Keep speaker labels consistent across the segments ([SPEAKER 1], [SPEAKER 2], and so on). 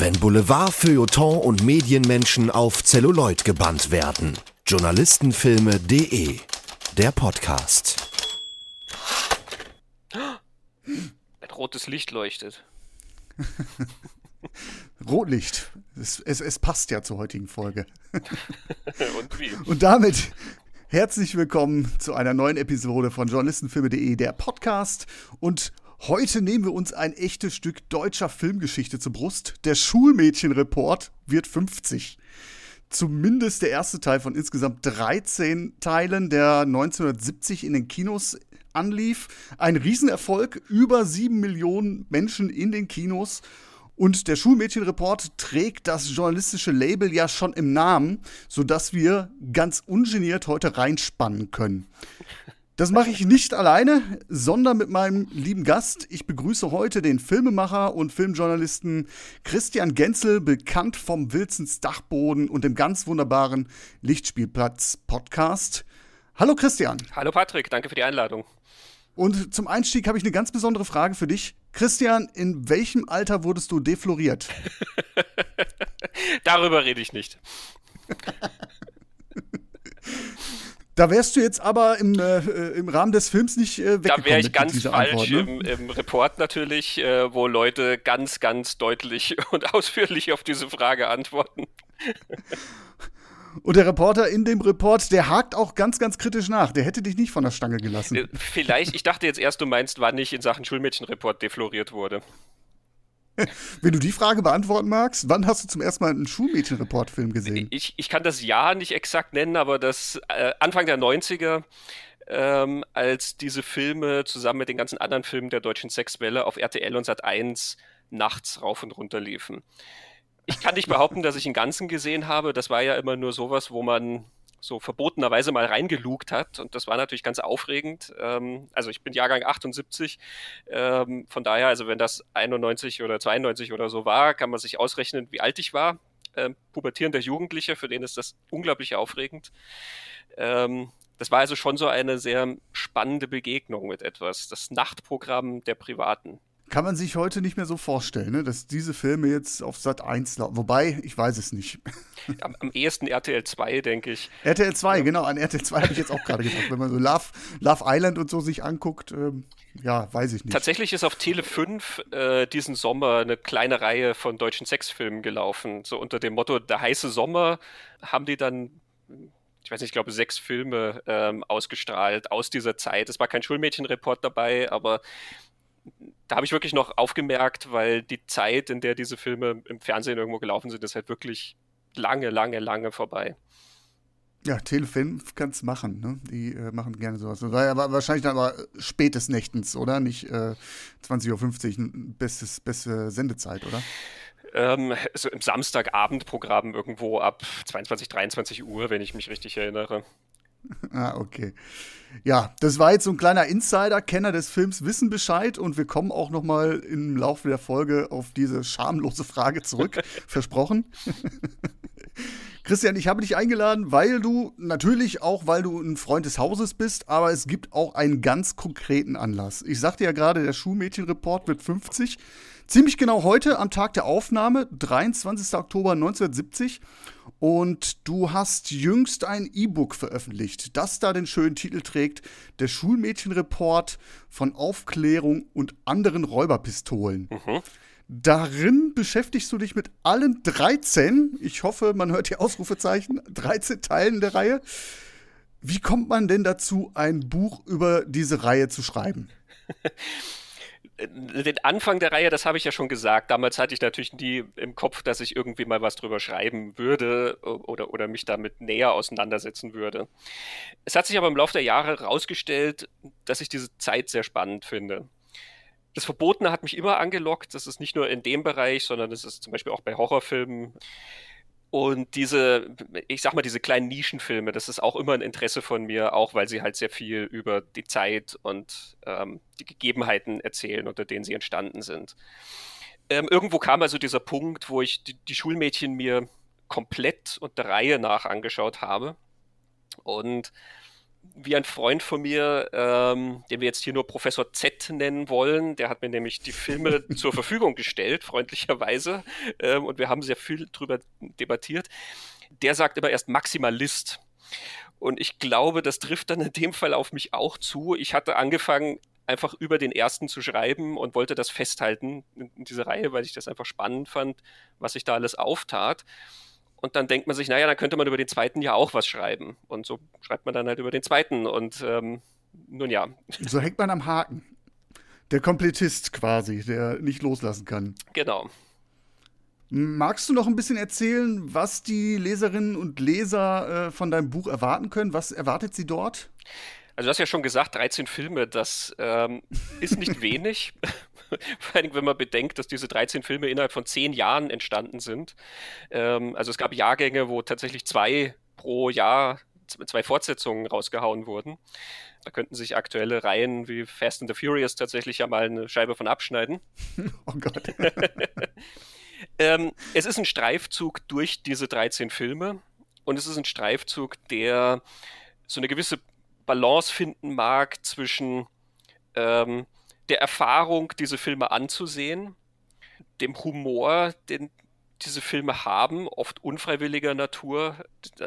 [SPEAKER 1] Wenn Boulevard, Feuilleton und Medienmenschen auf Zelluloid gebannt werden. Journalistenfilme.de Der Podcast.
[SPEAKER 2] Ein rotes Licht leuchtet.
[SPEAKER 3] Rotlicht. Es, es, es passt ja zur heutigen Folge.
[SPEAKER 2] Und wie?
[SPEAKER 3] Und damit herzlich willkommen zu einer neuen Episode von Journalistenfilme.de, der Podcast. Und heute nehmen wir uns ein echtes Stück deutscher Filmgeschichte zur Brust. Der Schulmädchenreport wird 50. Zumindest der erste Teil von insgesamt 13 Teilen, der 1970 in den Kinos anlief. Ein Riesenerfolg, über sieben Millionen Menschen in den Kinos. Und der Schulmädchenreport trägt das journalistische Label ja schon im Namen, sodass wir ganz ungeniert heute reinspannen können. Das mache ich nicht alleine, sondern mit meinem lieben Gast. Ich begrüße heute den Filmemacher und Filmjournalisten Christian Genzel, bekannt vom Wilsons Dachboden und dem ganz wunderbaren Lichtspielplatz Podcast. Hallo Christian.
[SPEAKER 2] Hallo Patrick, danke für die Einladung.
[SPEAKER 3] Und zum Einstieg habe ich eine ganz besondere Frage für dich. Christian, in welchem Alter wurdest du defloriert?
[SPEAKER 2] Darüber rede ich nicht.
[SPEAKER 3] Da wärst du jetzt aber im, äh, im Rahmen des Films nicht äh, weggekommen.
[SPEAKER 2] Da wäre ich ganz falsch
[SPEAKER 3] Antwort, ne?
[SPEAKER 2] im, im, Report natürlich, äh, wo Leute ganz, ganz deutlich und ausführlich auf diese Frage antworten.
[SPEAKER 3] Und der Reporter in dem Report, der hakt auch ganz, ganz kritisch nach. Der hätte dich nicht von der Stange gelassen.
[SPEAKER 2] Äh, Vielleicht, ich dachte jetzt erst, du meinst, wann ich in Sachen Schulmädchenreport defloriert wurde.
[SPEAKER 3] Wenn du die Frage beantworten magst, wann hast du zum ersten Mal einen Schulmädchenreport-Film gesehen?
[SPEAKER 2] Ich, ich kann das Jahr nicht exakt nennen, aber das äh, Anfang der 90er, ähm, als diese Filme zusammen mit den ganzen anderen Filmen der deutschen Sexwelle auf RTL und Sat 1 nachts rauf und runter liefen. Ich kann nicht behaupten, dass ich den ganzen gesehen habe. Das war ja immer nur sowas, wo man so verbotenerweise mal reingelugt hat. Und das war natürlich ganz aufregend. Ähm, also ich bin Jahrgang 78. Ähm, von daher, also wenn das 91 oder 92 oder so war, kann man sich ausrechnen, wie alt ich war. Ähm, pubertierender Jugendlicher, für den ist das unglaublich aufregend. Ähm, das war also schon so eine sehr spannende Begegnung mit etwas. Das Nachtprogramm der Privaten
[SPEAKER 3] kann man sich heute nicht mehr so vorstellen, ne? dass diese Filme jetzt auf Sat 1 laufen. Wobei, ich weiß es nicht.
[SPEAKER 2] Am, am ehesten RTL 2, denke ich.
[SPEAKER 3] RTL 2, ja. genau, an RTL 2 habe ich jetzt auch gerade gedacht. Wenn man so Love, Love Island und so sich anguckt, ähm, ja, weiß ich nicht.
[SPEAKER 2] Tatsächlich ist auf Tele 5 äh, diesen Sommer eine kleine Reihe von deutschen Sexfilmen gelaufen. So unter dem Motto Der heiße Sommer haben die dann ich weiß nicht, ich glaube, sechs Filme ähm, ausgestrahlt aus dieser Zeit. Es war kein Schulmädchenreport dabei, aber da habe ich wirklich noch aufgemerkt, weil die Zeit, in der diese Filme im Fernsehen irgendwo gelaufen sind, ist halt wirklich lange, lange, lange vorbei.
[SPEAKER 3] Ja, Telefilm kann es machen, ne? Die äh, machen gerne sowas. Das war ja wahrscheinlich dann aber spätes Nächtens, oder? Nicht äh, 20.50 Uhr, bestes, beste Sendezeit, oder?
[SPEAKER 2] Ähm, so im Samstagabendprogramm irgendwo ab 22, 23 Uhr, wenn ich mich richtig erinnere.
[SPEAKER 3] Ah, okay. Ja, das war jetzt so ein kleiner Insider. Kenner des Films wissen Bescheid und wir kommen auch noch mal im Laufe der Folge auf diese schamlose Frage zurück. Versprochen. Christian, ich habe dich eingeladen, weil du natürlich auch, weil du ein Freund des Hauses bist, aber es gibt auch einen ganz konkreten Anlass. Ich sagte ja gerade, der Schulmädchenreport wird 50. Ziemlich genau heute am Tag der Aufnahme, 23. Oktober 1970. Und du hast jüngst ein E-Book veröffentlicht, das da den schönen Titel trägt: Der Schulmädchenreport von Aufklärung und anderen Räuberpistolen. Mhm. Darin beschäftigst du dich mit allen 13, ich hoffe, man hört die Ausrufezeichen, 13 Teilen der Reihe. Wie kommt man denn dazu, ein Buch über diese Reihe zu schreiben?
[SPEAKER 2] den Anfang der Reihe, das habe ich ja schon gesagt. Damals hatte ich natürlich nie im Kopf, dass ich irgendwie mal was drüber schreiben würde oder, oder mich damit näher auseinandersetzen würde. Es hat sich aber im Laufe der Jahre herausgestellt, dass ich diese Zeit sehr spannend finde. Das Verbotene hat mich immer angelockt. Das ist nicht nur in dem Bereich, sondern es ist zum Beispiel auch bei Horrorfilmen. Und diese, ich sag mal, diese kleinen Nischenfilme, das ist auch immer ein Interesse von mir, auch weil sie halt sehr viel über die Zeit und ähm, die Gegebenheiten erzählen, unter denen sie entstanden sind. Ähm, irgendwo kam also dieser Punkt, wo ich die, die Schulmädchen mir komplett und der Reihe nach angeschaut habe. Und wie ein Freund von mir, ähm, den wir jetzt hier nur Professor Z nennen wollen, der hat mir nämlich die Filme zur Verfügung gestellt, freundlicherweise, ähm, und wir haben sehr viel drüber debattiert. Der sagt immer erst Maximalist. Und ich glaube, das trifft dann in dem Fall auf mich auch zu. Ich hatte angefangen, einfach über den ersten zu schreiben und wollte das festhalten in, in dieser Reihe, weil ich das einfach spannend fand, was sich da alles auftat. Und dann denkt man sich, naja, dann könnte man über den zweiten ja auch was schreiben. Und so schreibt man dann halt über den zweiten. Und ähm, nun ja.
[SPEAKER 3] So hängt man am Haken. Der Komplettist quasi, der nicht loslassen kann.
[SPEAKER 2] Genau.
[SPEAKER 3] Magst du noch ein bisschen erzählen, was die Leserinnen und Leser äh, von deinem Buch erwarten können? Was erwartet sie dort?
[SPEAKER 2] Also du hast ja schon gesagt, 13 Filme, das ähm, ist nicht wenig. Vor allem, wenn man bedenkt, dass diese 13 Filme innerhalb von zehn Jahren entstanden sind. Ähm, also es gab Jahrgänge, wo tatsächlich zwei pro Jahr, zwei Fortsetzungen rausgehauen wurden. Da könnten sich aktuelle Reihen wie Fast and the Furious tatsächlich ja mal eine Scheibe von abschneiden. Oh Gott. ähm, es ist ein Streifzug durch diese 13 Filme und es ist ein Streifzug, der so eine gewisse Balance finden mag zwischen ähm, der Erfahrung, diese Filme anzusehen, dem Humor, den diese Filme haben, oft unfreiwilliger Natur,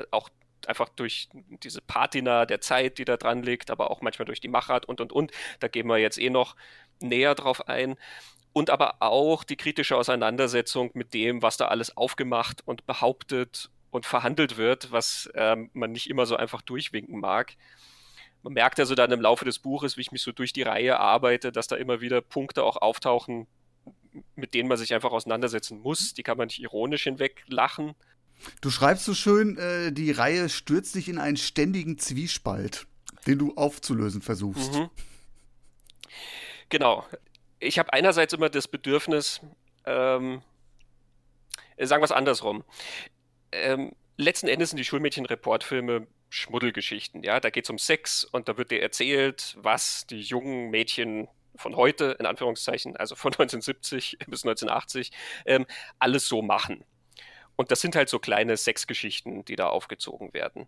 [SPEAKER 2] auch einfach durch diese Patina der Zeit, die da dran liegt, aber auch manchmal durch die Machart und und und. Da gehen wir jetzt eh noch näher drauf ein. Und aber auch die kritische Auseinandersetzung mit dem, was da alles aufgemacht und behauptet und verhandelt wird, was ähm, man nicht immer so einfach durchwinken mag man merkt also dann im Laufe des Buches, wie ich mich so durch die Reihe arbeite, dass da immer wieder Punkte auch auftauchen, mit denen man sich einfach auseinandersetzen muss. Die kann man nicht ironisch hinweglachen.
[SPEAKER 3] Du schreibst so schön, äh, die Reihe stürzt dich in einen ständigen Zwiespalt, den du aufzulösen versuchst. Mhm.
[SPEAKER 2] Genau. Ich habe einerseits immer das Bedürfnis, ähm, sagen wir es andersrum. Ähm, letzten Endes sind die Schulmädchen-Reportfilme Schmuddelgeschichten. Ja, da geht es um Sex und da wird dir erzählt, was die jungen Mädchen von heute, in Anführungszeichen, also von 1970 bis 1980, ähm, alles so machen. Und das sind halt so kleine Sexgeschichten, die da aufgezogen werden.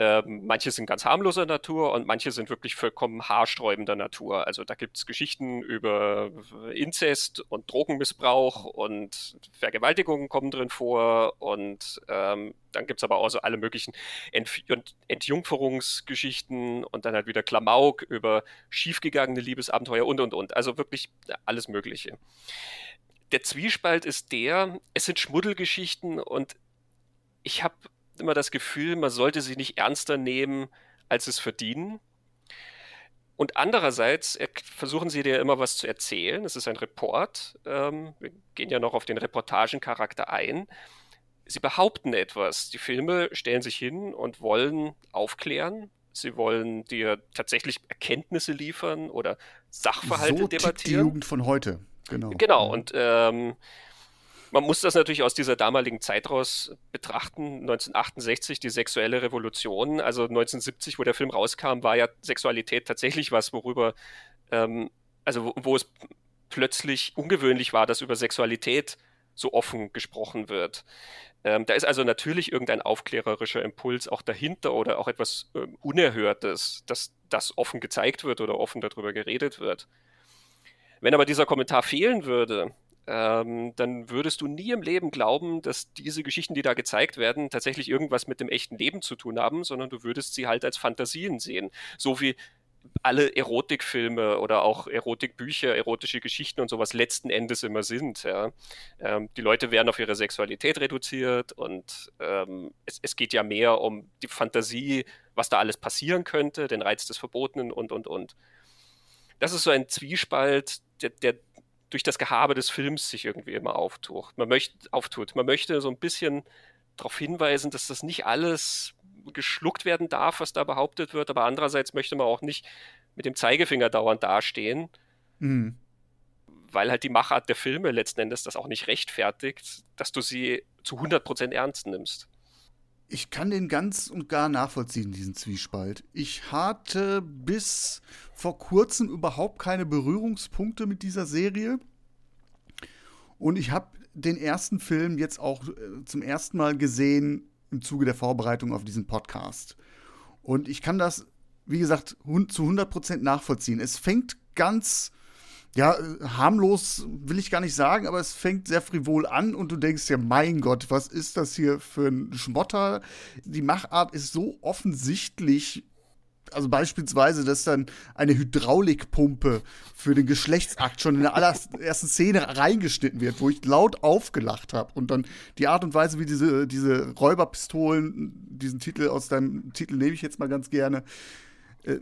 [SPEAKER 2] Ähm, manche sind ganz harmloser Natur und manche sind wirklich vollkommen haarsträubender Natur. Also da gibt es Geschichten über Inzest und Drogenmissbrauch und Vergewaltigungen kommen drin vor und ähm, dann gibt es aber auch so alle möglichen Ent Entjungferungsgeschichten und dann halt wieder Klamauk über schiefgegangene Liebesabenteuer und und und. Also wirklich alles Mögliche. Der Zwiespalt ist der, es sind Schmuddelgeschichten und ich habe immer das Gefühl, man sollte sie nicht ernster nehmen, als es verdienen. Und andererseits versuchen sie dir immer was zu erzählen. Es ist ein Report. Ähm, wir gehen ja noch auf den Reportagencharakter ein. Sie behaupten etwas. Die Filme stellen sich hin und wollen aufklären. Sie wollen dir tatsächlich Erkenntnisse liefern oder Sachverhalte so debattieren.
[SPEAKER 3] Die Jugend von heute. Genau.
[SPEAKER 2] Genau. Und ähm, man muss das natürlich aus dieser damaligen Zeit raus betrachten. 1968, die sexuelle Revolution, also 1970, wo der Film rauskam, war ja Sexualität tatsächlich was, worüber, ähm, also wo, wo, es plötzlich ungewöhnlich war, dass über Sexualität so offen gesprochen wird. Ähm, da ist also natürlich irgendein aufklärerischer Impuls auch dahinter oder auch etwas ähm, Unerhörtes, dass das offen gezeigt wird oder offen darüber geredet wird. Wenn aber dieser Kommentar fehlen würde, ähm, dann würdest du nie im Leben glauben, dass diese Geschichten, die da gezeigt werden, tatsächlich irgendwas mit dem echten Leben zu tun haben, sondern du würdest sie halt als Fantasien sehen. So wie alle Erotikfilme oder auch Erotikbücher, erotische Geschichten und sowas letzten Endes immer sind. Ja. Ähm, die Leute werden auf ihre Sexualität reduziert und ähm, es, es, geht ja mehr um die Fantasie, was da alles passieren könnte, den Reiz des Verbotenen und, und, und. Das ist so ein Zwiespalt, der, der durch das Gehabe des Films sich irgendwie immer auftut. Man möchte, auftut. Man möchte so ein bisschen darauf hinweisen, dass das nicht alles geschluckt werden darf, was da behauptet wird, aber andererseits möchte man auch nicht mit dem Zeigefinger dauernd dastehen, mhm. weil halt die Machart der Filme letzten Endes das auch nicht rechtfertigt, dass du sie zu 100% ernst nimmst.
[SPEAKER 3] Ich kann den ganz und gar nachvollziehen, diesen Zwiespalt. Ich hatte bis vor kurzem überhaupt keine Berührungspunkte mit dieser Serie. Und ich habe den ersten Film jetzt auch äh, zum ersten Mal gesehen im Zuge der Vorbereitung auf diesen Podcast. Und ich kann das wie gesagt, zu 100% nachvollziehen. Es fängt ganz ja, harmlos will ich gar nicht sagen, aber es fängt sehr frivol an und du denkst dir, mein Gott, was ist das hier für ein Schmotter? Die Machart ist so offensichtlich. Also beispielsweise, dass dann eine Hydraulikpumpe für den Geschlechtsakt schon in der allerersten Szene reingeschnitten wird, wo ich laut aufgelacht habe. Und dann die Art und Weise, wie diese, diese Räuberpistolen, diesen Titel aus deinem Titel nehme ich jetzt mal ganz gerne, äh,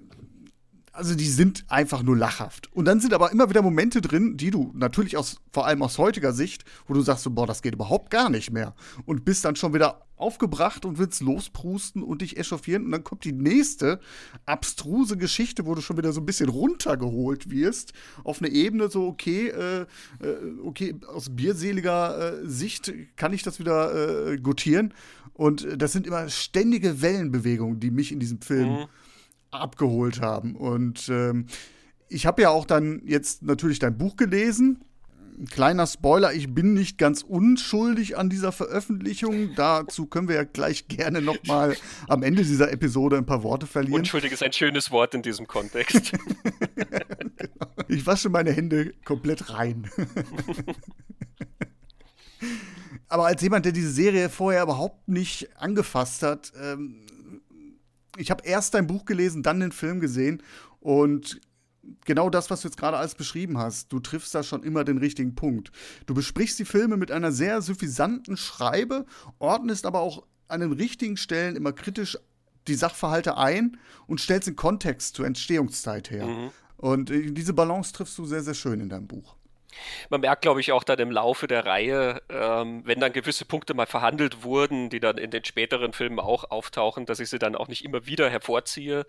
[SPEAKER 3] also die sind einfach nur lachhaft. Und dann sind aber immer wieder Momente drin, die du natürlich aus, vor allem aus heutiger Sicht, wo du sagst so, boah, das geht überhaupt gar nicht mehr. Und bist dann schon wieder aufgebracht und willst losprusten und dich echauffieren. Und dann kommt die nächste abstruse Geschichte, wo du schon wieder so ein bisschen runtergeholt wirst. Auf eine Ebene so, okay, äh, äh okay, aus bierseliger äh, Sicht kann ich das wieder äh, gutieren. Und das sind immer ständige Wellenbewegungen, die mich in diesem Film mhm abgeholt haben. Und ähm, ich habe ja auch dann jetzt natürlich dein Buch gelesen. Kleiner Spoiler, ich bin nicht ganz unschuldig an dieser Veröffentlichung. Dazu können wir ja gleich gerne noch mal am Ende dieser Episode ein paar Worte verlieren.
[SPEAKER 2] Unschuldig ist ein schönes Wort in diesem Kontext.
[SPEAKER 3] genau. Ich wasche meine Hände komplett rein. Aber als jemand, der diese Serie vorher überhaupt nicht angefasst hat, ähm, ich habe erst dein Buch gelesen, dann den Film gesehen und genau das, was du jetzt gerade alles beschrieben hast, du triffst da schon immer den richtigen Punkt. Du besprichst die Filme mit einer sehr suffisanten Schreibe, ordnest aber auch an den richtigen Stellen immer kritisch die Sachverhalte ein und stellst den Kontext zur Entstehungszeit her. Mhm. Und äh, diese Balance triffst du sehr, sehr schön in deinem Buch.
[SPEAKER 2] Man merkt, glaube ich, auch dann im Laufe der Reihe, ähm, wenn dann gewisse Punkte mal verhandelt wurden, die dann in den späteren Filmen auch auftauchen, dass ich sie dann auch nicht immer wieder hervorziehe,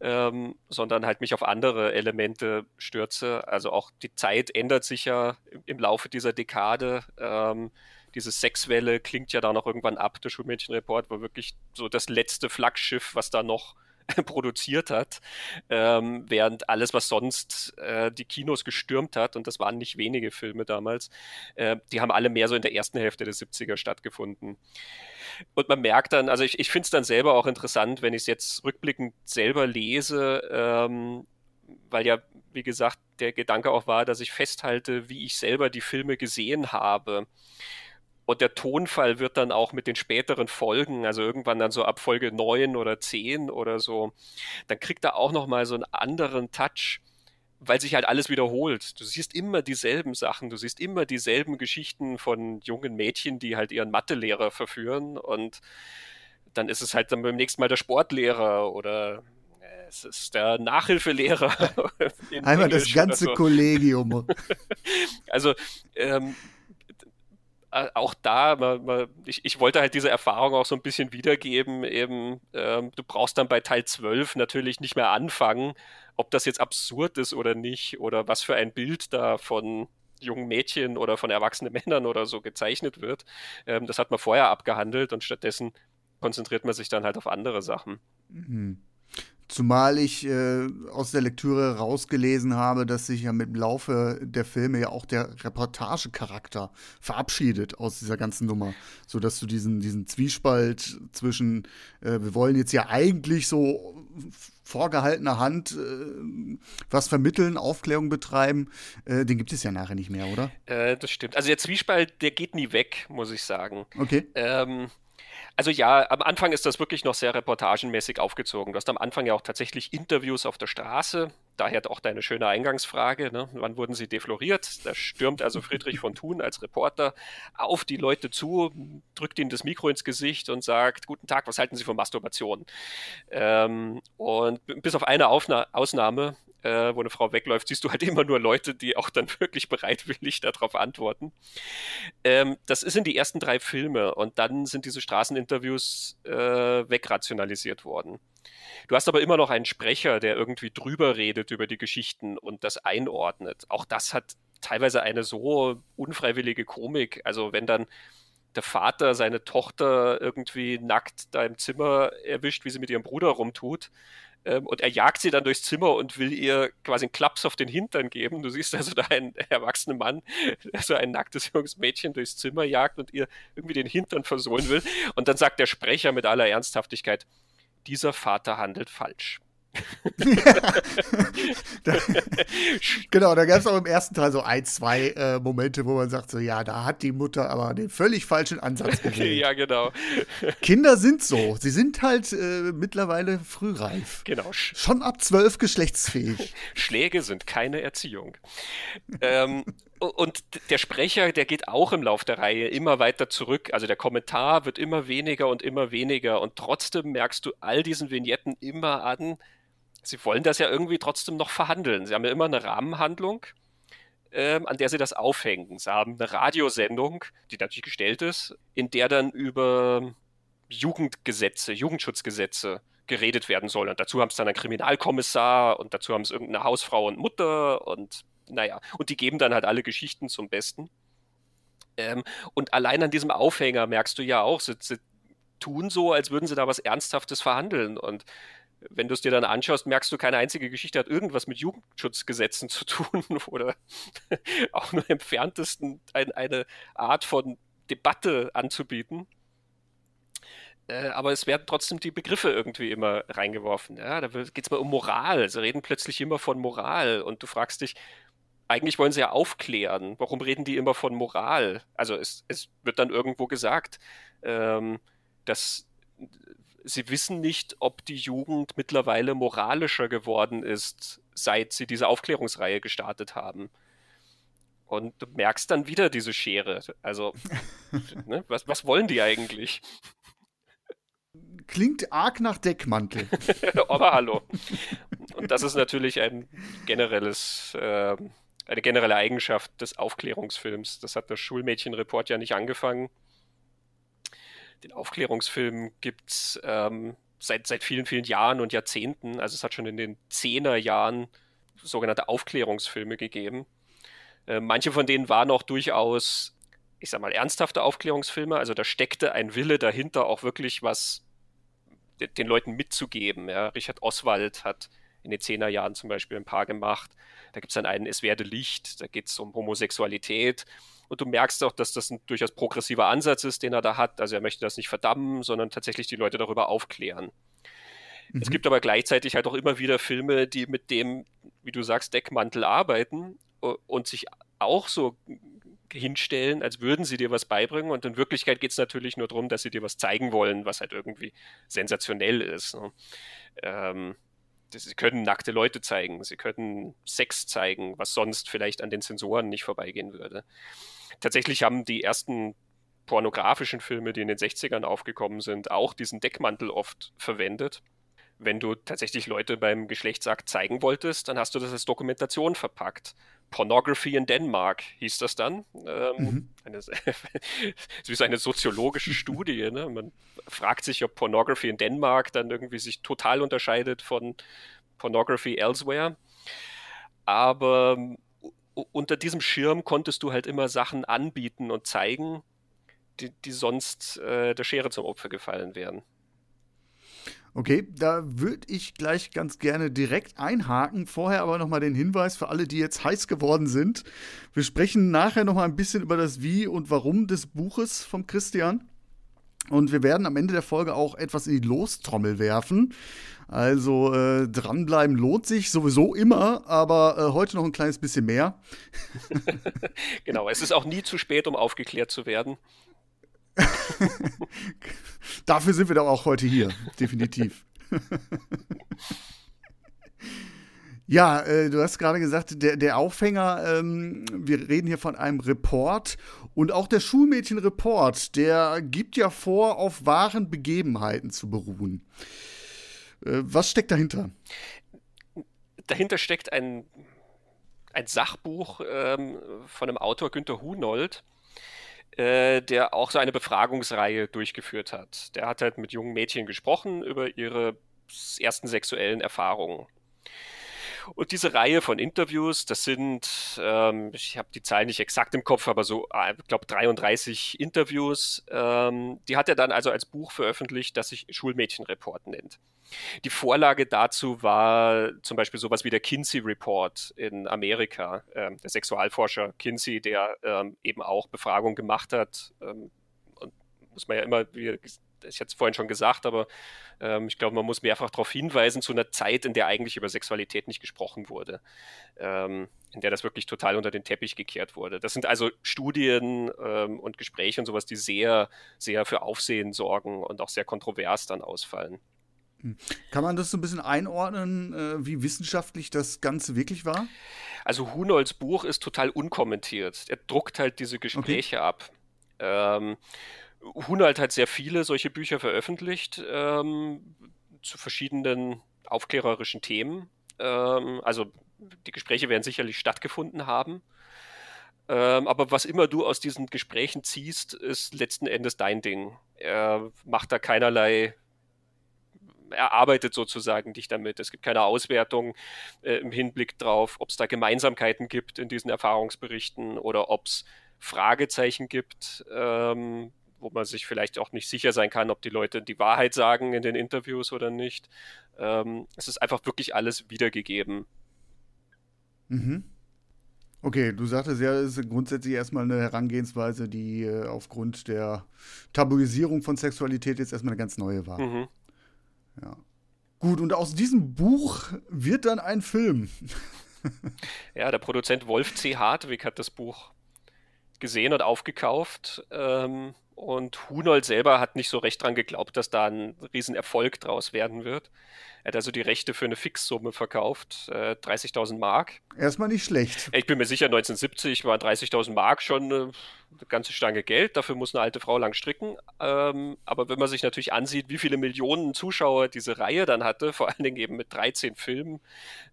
[SPEAKER 2] ähm, sondern halt mich auf andere Elemente stürze. Also auch die Zeit ändert sich ja im, im Laufe dieser Dekade. Ähm, diese Sexwelle klingt ja dann auch irgendwann ab. Der Schulmädchenreport war wirklich so das letzte Flaggschiff, was da noch produziert hat, ähm, während alles, was sonst äh, die Kinos gestürmt hat, und das waren nicht wenige Filme damals, äh, die haben alle mehr so in der ersten Hälfte der 70er stattgefunden. Und man merkt dann, also ich, ich finde es dann selber auch interessant, wenn ich es jetzt rückblickend selber lese, ähm, weil ja, wie gesagt, der Gedanke auch war, dass ich festhalte, wie ich selber die Filme gesehen habe. Und der Tonfall wird dann auch mit den späteren Folgen, also irgendwann dann so ab Folge 9 oder 10 oder so, dann kriegt er auch nochmal so einen anderen Touch, weil sich halt alles wiederholt. Du siehst immer dieselben Sachen, du siehst immer dieselben Geschichten von jungen Mädchen, die halt ihren Mathelehrer verführen und dann ist es halt dann beim nächsten Mal der Sportlehrer oder es ist der Nachhilfelehrer.
[SPEAKER 3] Einmal Englisch das ganze so. Kollegium.
[SPEAKER 2] also ähm, äh, auch da, man, man, ich, ich, wollte halt diese Erfahrung auch so ein bisschen wiedergeben. Eben, ähm, du brauchst dann bei Teil 12 natürlich nicht mehr anfangen, ob das jetzt absurd ist oder nicht, oder was für ein Bild da von jungen Mädchen oder von erwachsenen Männern oder so gezeichnet wird. Ähm, das hat man vorher abgehandelt und stattdessen konzentriert man sich dann halt auf andere Sachen.
[SPEAKER 3] Mhm. Zumal ich äh, aus der Lektüre rausgelesen habe, dass sich ja mit dem Laufe der Filme ja auch der Reportagecharakter verabschiedet aus dieser ganzen Nummer. Sodass du diesen, diesen Zwiespalt zwischen, äh, wir wollen jetzt ja eigentlich so vorgehaltener Hand äh, was vermitteln, Aufklärung betreiben, äh, den gibt es ja nachher nicht mehr, oder?
[SPEAKER 2] Äh, das stimmt. Also der Zwiespalt, der geht nie weg, muss ich sagen.
[SPEAKER 3] Okay.
[SPEAKER 2] Ähm, also ja, am Anfang ist das wirklich noch sehr reportagenmäßig aufgezogen. Du hast am Anfang ja auch tatsächlich Interviews auf der Straße. Daher auch deine schöne Eingangsfrage. Ne? Wann wurden sie defloriert? Da stürmt also Friedrich von Thun als Reporter auf die Leute zu, drückt ihnen das Mikro ins Gesicht und sagt, guten Tag, was halten Sie von Masturbation? Ähm, und bis auf eine Aufna Ausnahme äh, wo eine Frau wegläuft, siehst du halt immer nur Leute, die auch dann wirklich bereitwillig darauf antworten. Ähm, das ist in die ersten drei Filme und dann sind diese Straßeninterviews äh, wegrationalisiert worden. Du hast aber immer noch einen Sprecher, der irgendwie drüber redet über die Geschichten und das einordnet. Auch das hat teilweise eine so unfreiwillige Komik. Also wenn dann der Vater seine Tochter irgendwie nackt da im Zimmer erwischt, wie sie mit ihrem Bruder rumtut, ähm, und er jagt sie dann durchs Zimmer und will ihr quasi einen Klaps auf den Hintern geben. Du siehst also da einen erwachsenen Mann, der so ein nacktes junges Mädchen durchs Zimmer jagt und ihr irgendwie den Hintern versohlen will. Und dann sagt der Sprecher mit aller Ernsthaftigkeit, dieser Vater handelt falsch.
[SPEAKER 3] Da, genau, da gab es auch im ersten Teil so ein, zwei äh, Momente, wo man sagt, so ja, da hat die Mutter aber den völlig falschen Ansatz gewählt.
[SPEAKER 2] ja, genau.
[SPEAKER 3] Kinder sind so. Sie sind halt äh, mittlerweile frühreif.
[SPEAKER 2] Genau.
[SPEAKER 3] Schon ab zwölf geschlechtsfähig.
[SPEAKER 2] Schläge sind keine Erziehung. ähm, und der Sprecher, der geht auch im Lauf der Reihe immer weiter zurück. Also der Kommentar wird immer weniger und immer weniger. Und trotzdem merkst du all diesen Vignetten immer an, sie wollen das ja irgendwie trotzdem noch verhandeln. Sie haben ja immer eine Rahmenhandlung, ähm, an der sie das aufhängen. Sie haben eine Radiosendung, die natürlich gestellt ist, in der dann über Jugendgesetze, Jugendschutzgesetze geredet werden soll. Und dazu haben es dann einen Kriminalkommissar und dazu haben es irgendeine Hausfrau und Mutter und naja, und die geben dann halt alle Geschichten zum Besten. Ähm, und allein an diesem Aufhänger merkst du ja auch, sie, sie tun so, als würden sie da was Ernsthaftes verhandeln. Und wenn du es dir dann anschaust, merkst du, keine einzige Geschichte hat irgendwas mit Jugendschutzgesetzen zu tun oder auch nur im entferntesten ein, eine Art von Debatte anzubieten. Äh, aber es werden trotzdem die Begriffe irgendwie immer reingeworfen. Ja, da geht es mal um Moral. Sie reden plötzlich immer von Moral und du fragst dich, eigentlich wollen sie ja aufklären. Warum reden die immer von Moral? Also es, es wird dann irgendwo gesagt, ähm, dass sie wissen nicht, ob die Jugend mittlerweile moralischer geworden ist, seit sie diese Aufklärungsreihe gestartet haben. Und du merkst dann wieder diese Schere. Also, ne, was, was wollen die eigentlich?
[SPEAKER 3] Klingt arg nach Deckmantel.
[SPEAKER 2] Aber hallo. Und das ist natürlich ein generelles, äh, eine generelle Eigenschaft des Aufklärungsfilms. Das hat der Schulmädchenreport ja nicht angefangen den Aufklärungsfilm gibt es ähm, seit, seit vielen, vielen Jahren und Jahrzehnten. Also es hat schon in den Zehnerjahren sogenannte Aufklärungsfilme gegeben. Äh, manche von denen waren auch durchaus, ich sag mal, ernsthafte Aufklärungsfilme. Also da steckte ein Wille dahinter, auch wirklich was den Leuten mitzugeben. Ja. Richard Oswald hat in den Zehnerjahren zum Beispiel ein paar gemacht. Da gibt es dann einen Es werde Licht, da geht es um Homosexualität. Und du merkst auch, dass das ein durchaus progressiver Ansatz ist, den er da hat. Also er möchte das nicht verdammen, sondern tatsächlich die Leute darüber aufklären. Mhm. Es gibt aber gleichzeitig halt auch immer wieder Filme, die mit dem, wie du sagst, Deckmantel arbeiten und sich auch so hinstellen, als würden sie dir was beibringen. Und in Wirklichkeit geht es natürlich nur darum, dass sie dir was zeigen wollen, was halt irgendwie sensationell ist. Ne? Ähm, sie können nackte Leute zeigen, sie können Sex zeigen, was sonst vielleicht an den Sensoren nicht vorbeigehen würde tatsächlich haben die ersten pornografischen Filme, die in den 60ern aufgekommen sind, auch diesen Deckmantel oft verwendet. Wenn du tatsächlich Leute beim Geschlechtsakt zeigen wolltest, dann hast du das als Dokumentation verpackt. Pornography in Denmark hieß das dann. Ähm, mhm. eine, wie so eine soziologische Studie. Ne? Man fragt sich, ob Pornography in Denmark dann irgendwie sich total unterscheidet von Pornography elsewhere. Aber unter diesem Schirm konntest du halt immer Sachen anbieten und zeigen, die, die sonst äh, der Schere zum Opfer gefallen wären.
[SPEAKER 3] Okay, da würde ich gleich ganz gerne direkt einhaken. Vorher aber nochmal den Hinweis für alle, die jetzt heiß geworden sind. Wir sprechen nachher nochmal ein bisschen über das Wie und Warum des Buches vom Christian. Und wir werden am Ende der Folge auch etwas in die Lostrommel werfen. Also äh, dranbleiben lohnt sich sowieso immer, aber äh, heute noch ein kleines bisschen mehr.
[SPEAKER 2] genau, es ist auch nie zu spät, um aufgeklärt zu werden.
[SPEAKER 3] Dafür sind wir doch auch heute hier, definitiv. Ja, äh, du hast gerade gesagt, der, der Aufhänger, ähm, wir reden hier von einem Report und auch der Schulmädchenreport, der gibt ja vor, auf wahren Begebenheiten zu beruhen. Äh, was steckt dahinter?
[SPEAKER 2] Dahinter steckt ein, ein Sachbuch ähm, von einem Autor, Günter Hunold, äh, der auch so eine Befragungsreihe durchgeführt hat. Der hat halt mit jungen Mädchen gesprochen über ihre ersten sexuellen Erfahrungen. Und diese Reihe von Interviews, das sind, ähm, ich habe die Zahlen nicht exakt im Kopf, aber so, äh, ich glaube, 33 Interviews, ähm, die hat er dann also als Buch veröffentlicht, das sich Schulmädchenreport nennt. Die Vorlage dazu war zum Beispiel sowas wie der Kinsey Report in Amerika, ähm, der Sexualforscher Kinsey, der ähm, eben auch Befragungen gemacht hat. Ähm, und muss man ja immer wieder ich hatte es vorhin schon gesagt, aber ähm, ich glaube, man muss mehrfach darauf hinweisen, zu einer Zeit, in der eigentlich über Sexualität nicht gesprochen wurde, ähm, in der das wirklich total unter den Teppich gekehrt wurde. Das sind also Studien ähm, und Gespräche und sowas, die sehr, sehr für Aufsehen sorgen und auch sehr kontrovers dann ausfallen.
[SPEAKER 3] Hm. Kann man das so ein bisschen einordnen, äh, wie wissenschaftlich das Ganze wirklich war?
[SPEAKER 2] Also Hunolds Buch ist total unkommentiert. Er druckt halt diese Gespräche okay. ab. Ähm, Hunold hat sehr viele solche Bücher veröffentlicht ähm, zu verschiedenen aufklärerischen Themen. Ähm, also die Gespräche werden sicherlich stattgefunden haben. Ähm, aber was immer du aus diesen Gesprächen ziehst, ist letzten Endes dein Ding. Er macht da keinerlei er arbeitet sozusagen dich damit. Es gibt keine Auswertung äh, im Hinblick darauf, ob es da Gemeinsamkeiten gibt in diesen Erfahrungsberichten oder ob es Fragezeichen gibt, ähm, wo man sich vielleicht auch nicht sicher sein kann, ob die Leute die Wahrheit sagen in den Interviews oder nicht. Ähm, es ist einfach wirklich alles wiedergegeben.
[SPEAKER 3] Mhm. Okay, du sagtest ja, es ist grundsätzlich erstmal eine Herangehensweise, die äh, aufgrund der Tabuisierung von Sexualität jetzt erstmal eine ganz neue war. Mhm. Ja. Gut, und aus diesem Buch wird dann ein Film.
[SPEAKER 2] ja, der Produzent Wolf C. Hartwig hat das Buch gesehen und aufgekauft. Ähm, und Hunold selber hat nicht so recht dran geglaubt, dass da ein Riesenerfolg draus werden wird. Er hat also die Rechte für eine Fixsumme verkauft, äh, 30.000 Mark.
[SPEAKER 3] Erstmal nicht schlecht.
[SPEAKER 2] Ich bin mir sicher, 1970 war 30.000 Mark schon äh, eine ganze Stange Geld. Dafür muss eine alte Frau lang stricken. Ähm, aber wenn man sich natürlich ansieht, wie viele Millionen Zuschauer diese Reihe dann hatte, vor allen Dingen eben mit 13 Filmen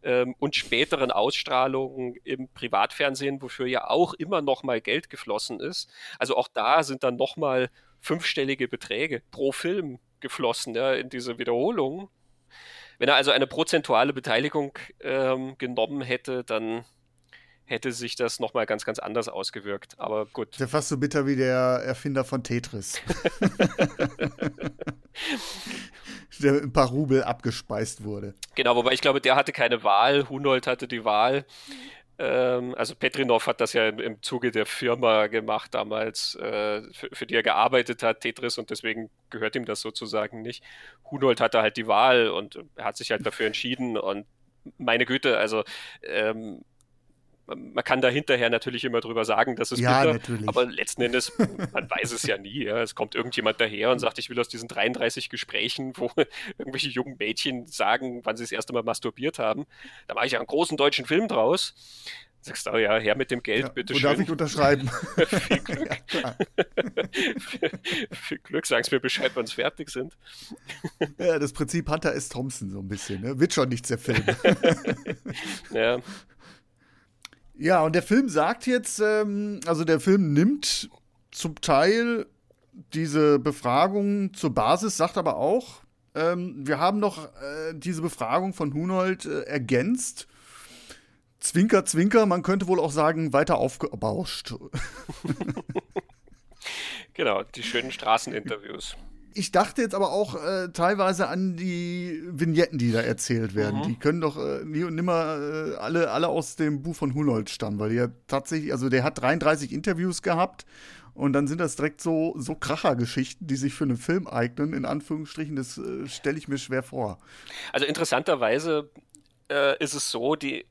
[SPEAKER 2] ähm, und späteren Ausstrahlungen im Privatfernsehen, wofür ja auch immer noch mal Geld geflossen ist. Also auch da sind dann noch mal fünfstellige Beträge pro Film geflossen ja, in diese Wiederholung. Wenn er also eine prozentuale Beteiligung ähm, genommen hätte, dann hätte sich das nochmal ganz, ganz anders ausgewirkt. Aber gut.
[SPEAKER 3] Ist ja fast so bitter wie der Erfinder von Tetris. der mit ein paar Rubel abgespeist wurde.
[SPEAKER 2] Genau, wobei ich glaube, der hatte keine Wahl. Hunold hatte die Wahl. Ähm, also Petrinov hat das ja im, im, Zuge der Firma gemacht damals, äh, für, für, die er gearbeitet hat, Tetris, und deswegen gehört ihm das sozusagen nicht. Hunold hatte halt die Wahl und er hat sich halt dafür entschieden und meine Güte, also ähm, man kann da hinterher natürlich immer drüber sagen, dass es
[SPEAKER 3] ja, bitter, natürlich.
[SPEAKER 2] aber letzten Endes, man weiß es ja nie. Ja. Es kommt irgendjemand daher und sagt, ich will aus diesen 33 Gesprächen, wo irgendwelche jungen Mädchen sagen, wann sie das erste Mal masturbiert haben, da mache ich ja einen großen deutschen Film draus. Sagst du, oh ja, her mit dem Geld, ja, bitte schön.
[SPEAKER 3] Darf ich unterschreiben?
[SPEAKER 2] viel Glück. Ja, viel Glück, sagen Sie mir Bescheid, wann Sie fertig sind.
[SPEAKER 3] ja, das Prinzip Hunter S. Thompson so ein bisschen, ne? Wird schon nichts der Film.
[SPEAKER 2] ja.
[SPEAKER 3] Ja, und der Film sagt jetzt, ähm, also der Film nimmt zum Teil diese Befragung zur Basis, sagt aber auch, ähm, wir haben noch äh, diese Befragung von Hunold äh, ergänzt. Zwinker, Zwinker, man könnte wohl auch sagen, weiter aufgebauscht.
[SPEAKER 2] genau, die schönen Straßeninterviews
[SPEAKER 3] ich dachte jetzt aber auch äh, teilweise an die Vignetten, die da erzählt werden. Mhm. Die können doch äh, nie und nimmer äh, alle, alle aus dem Buch von Hunold stammen, weil der tatsächlich, also der hat 33 Interviews gehabt und dann sind das direkt so, so Krachergeschichten, die sich für einen Film eignen, in Anführungsstrichen, das äh, stelle ich mir schwer vor.
[SPEAKER 2] Also interessanterweise äh, ist es so, die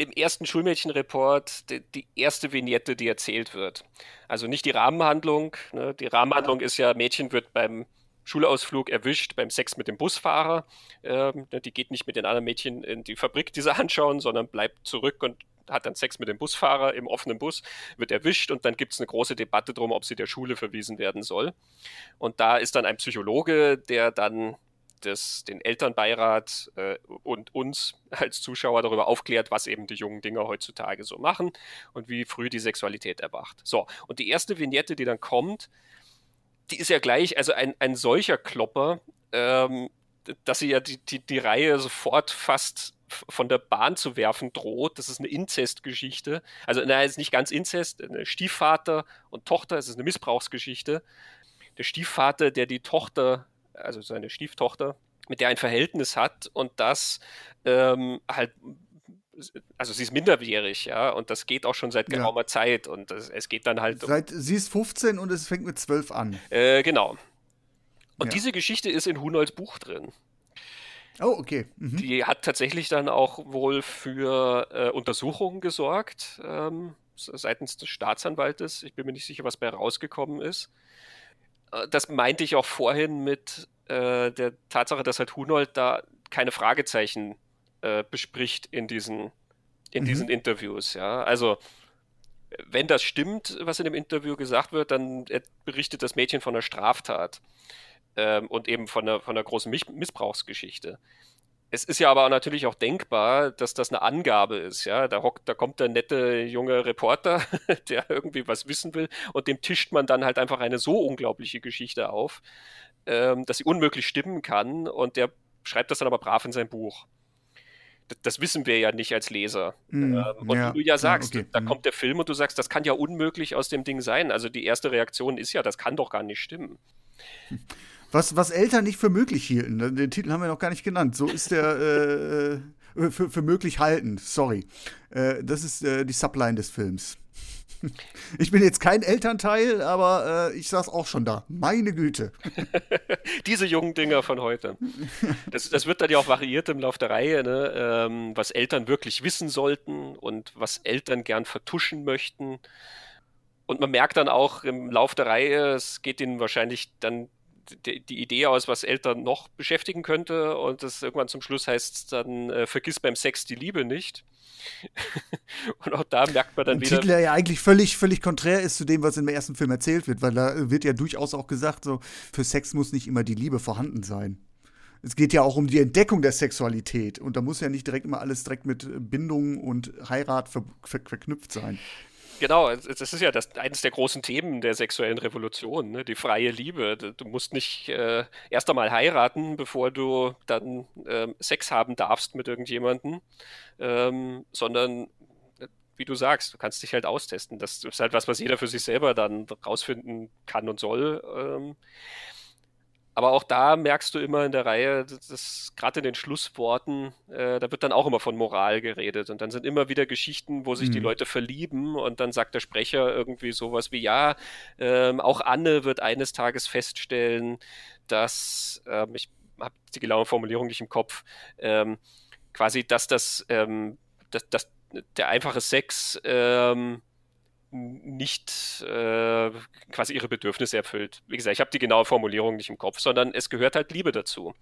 [SPEAKER 2] im ersten Schulmädchenreport die, die, erste Vignette, die erzählt wird. Also nicht die Rahmenhandlung. Ne? Die Rahmenhandlung ist ja, Mädchen wird beim Schulausflug erwischt beim Sex mit dem Busfahrer. Ähm, ne, die geht nicht mit den anderen Mädchen in die Fabrik, die sie anschauen, sondern bleibt zurück und hat dann Sex mit dem Busfahrer im offenen Bus, wird erwischt und dann gibt es eine große Debatte darum, ob sie der Schule verwiesen werden soll. Und da ist dann ein Psychologe, der dann das, den Elternbeirat äh, und uns als Zuschauer darüber aufklärt, was eben die jungen Dinger heutzutage so machen und wie früh die Sexualität erwacht. So, und die erste Vignette, die dann kommt, die ist ja gleich, also ein, ein solcher Klopper, ähm, dass sie ja die, die, die Reihe sofort fast von der Bahn zu werfen droht. Das ist eine Inzestgeschichte. Also, es ist nicht ganz Inzest, eine Stiefvater und Tochter, es ist eine Missbrauchsgeschichte. Der Stiefvater, der die Tochter also seine Stieftochter, mit der ein Verhältnis hat und das ähm, halt also sie ist minderjährig, ja, und das geht auch schon seit geraumer ja. Zeit und das, es geht dann halt.
[SPEAKER 3] Seit, sie ist 15 und es fängt mit 12 an.
[SPEAKER 2] Äh, genau. Und ja. diese Geschichte ist in Hunolds Buch drin.
[SPEAKER 3] Oh, okay.
[SPEAKER 2] Mhm. Die hat tatsächlich dann auch wohl für äh, Untersuchungen gesorgt ähm, seitens des Staatsanwaltes. Ich bin mir nicht sicher, was bei rausgekommen ist. Äh, das meinte ich auch vorhin mit äh, der Tatsache, dass halt Hunold da keine Fragezeichen äh, bespricht in diesen, in mhm. diesen Interviews. Ja, also wenn das stimmt, was in dem Interview gesagt wird, dann berichtet das Mädchen von einer Straftat ähm, und eben von einer, von einer großen Missbrauchsgeschichte. Es ist ja aber natürlich auch denkbar, dass das eine Angabe ist. Ja, da, hockt, da kommt der nette junge Reporter, der irgendwie was wissen will, und dem tischt man dann halt einfach eine so unglaubliche Geschichte auf, ähm, dass sie unmöglich stimmen kann, und der schreibt das dann aber brav in sein Buch. Das, das wissen wir ja nicht als Leser. Mm, ähm, und ja, wie du ja sagst, ja, okay. da mm. kommt der Film und du sagst, das kann ja unmöglich aus dem Ding sein. Also die erste Reaktion ist ja, das kann doch gar nicht stimmen.
[SPEAKER 3] Was, was Eltern nicht für möglich hielten. Ne? Den Titel haben wir noch gar nicht genannt. So ist der äh, äh, für, für möglich halten. Sorry. Äh, das ist äh, die Subline des Films. Ich bin jetzt kein Elternteil, aber äh, ich saß auch schon da. Meine Güte.
[SPEAKER 2] Diese jungen Dinger von heute. Das, das, wird dann ja auch variiert im Laufe der Reihe, ne? ähm, was Eltern wirklich wissen sollten und was Eltern gern vertuschen möchten. Und man merkt dann auch im Laufe der Reihe, es geht ihnen wahrscheinlich dann die, die, Idee aus, was Eltern noch beschäftigen könnte. Und das irgendwann zum Schluss heißt dann, äh, vergiss beim Sex die Liebe nicht. und auch da merkt man dann
[SPEAKER 3] Ein
[SPEAKER 2] wieder.
[SPEAKER 3] Titel, der ja eigentlich völlig, völlig konträr ist zu dem, was im ersten Film erzählt wird, weil da wird ja durchaus auch gesagt, so, für Sex muss nicht immer die Liebe vorhanden sein. Es geht ja auch um die Entdeckung der Sexualität und da muss ja nicht direkt immer alles direkt mit Bindung und Heirat ver ver verknüpft sein.
[SPEAKER 2] Genau, das ist ja das, eines der großen Themen der sexuellen Revolution, ne? die freie Liebe. Du musst nicht äh, erst einmal heiraten, bevor du dann ähm, Sex haben darfst mit irgendjemandem, ähm, sondern äh, wie du sagst, du kannst dich halt austesten. Das ist halt was, was jeder für sich selber dann rausfinden kann und soll. Ähm, aber auch da merkst du immer in der Reihe, dass gerade in den Schlussworten, äh, da wird dann auch immer von Moral geredet. Und dann sind immer wieder Geschichten, wo sich mhm. die Leute verlieben und dann sagt der Sprecher irgendwie sowas wie, ja, ähm, auch Anne wird eines Tages feststellen, dass, ähm, ich habe die genaue Formulierung nicht im Kopf, ähm, quasi, dass das, ähm, dass, dass der einfache Sex ähm, nicht äh, quasi ihre Bedürfnisse erfüllt. Wie gesagt, ich habe die genaue Formulierung nicht im Kopf, sondern es gehört halt Liebe dazu,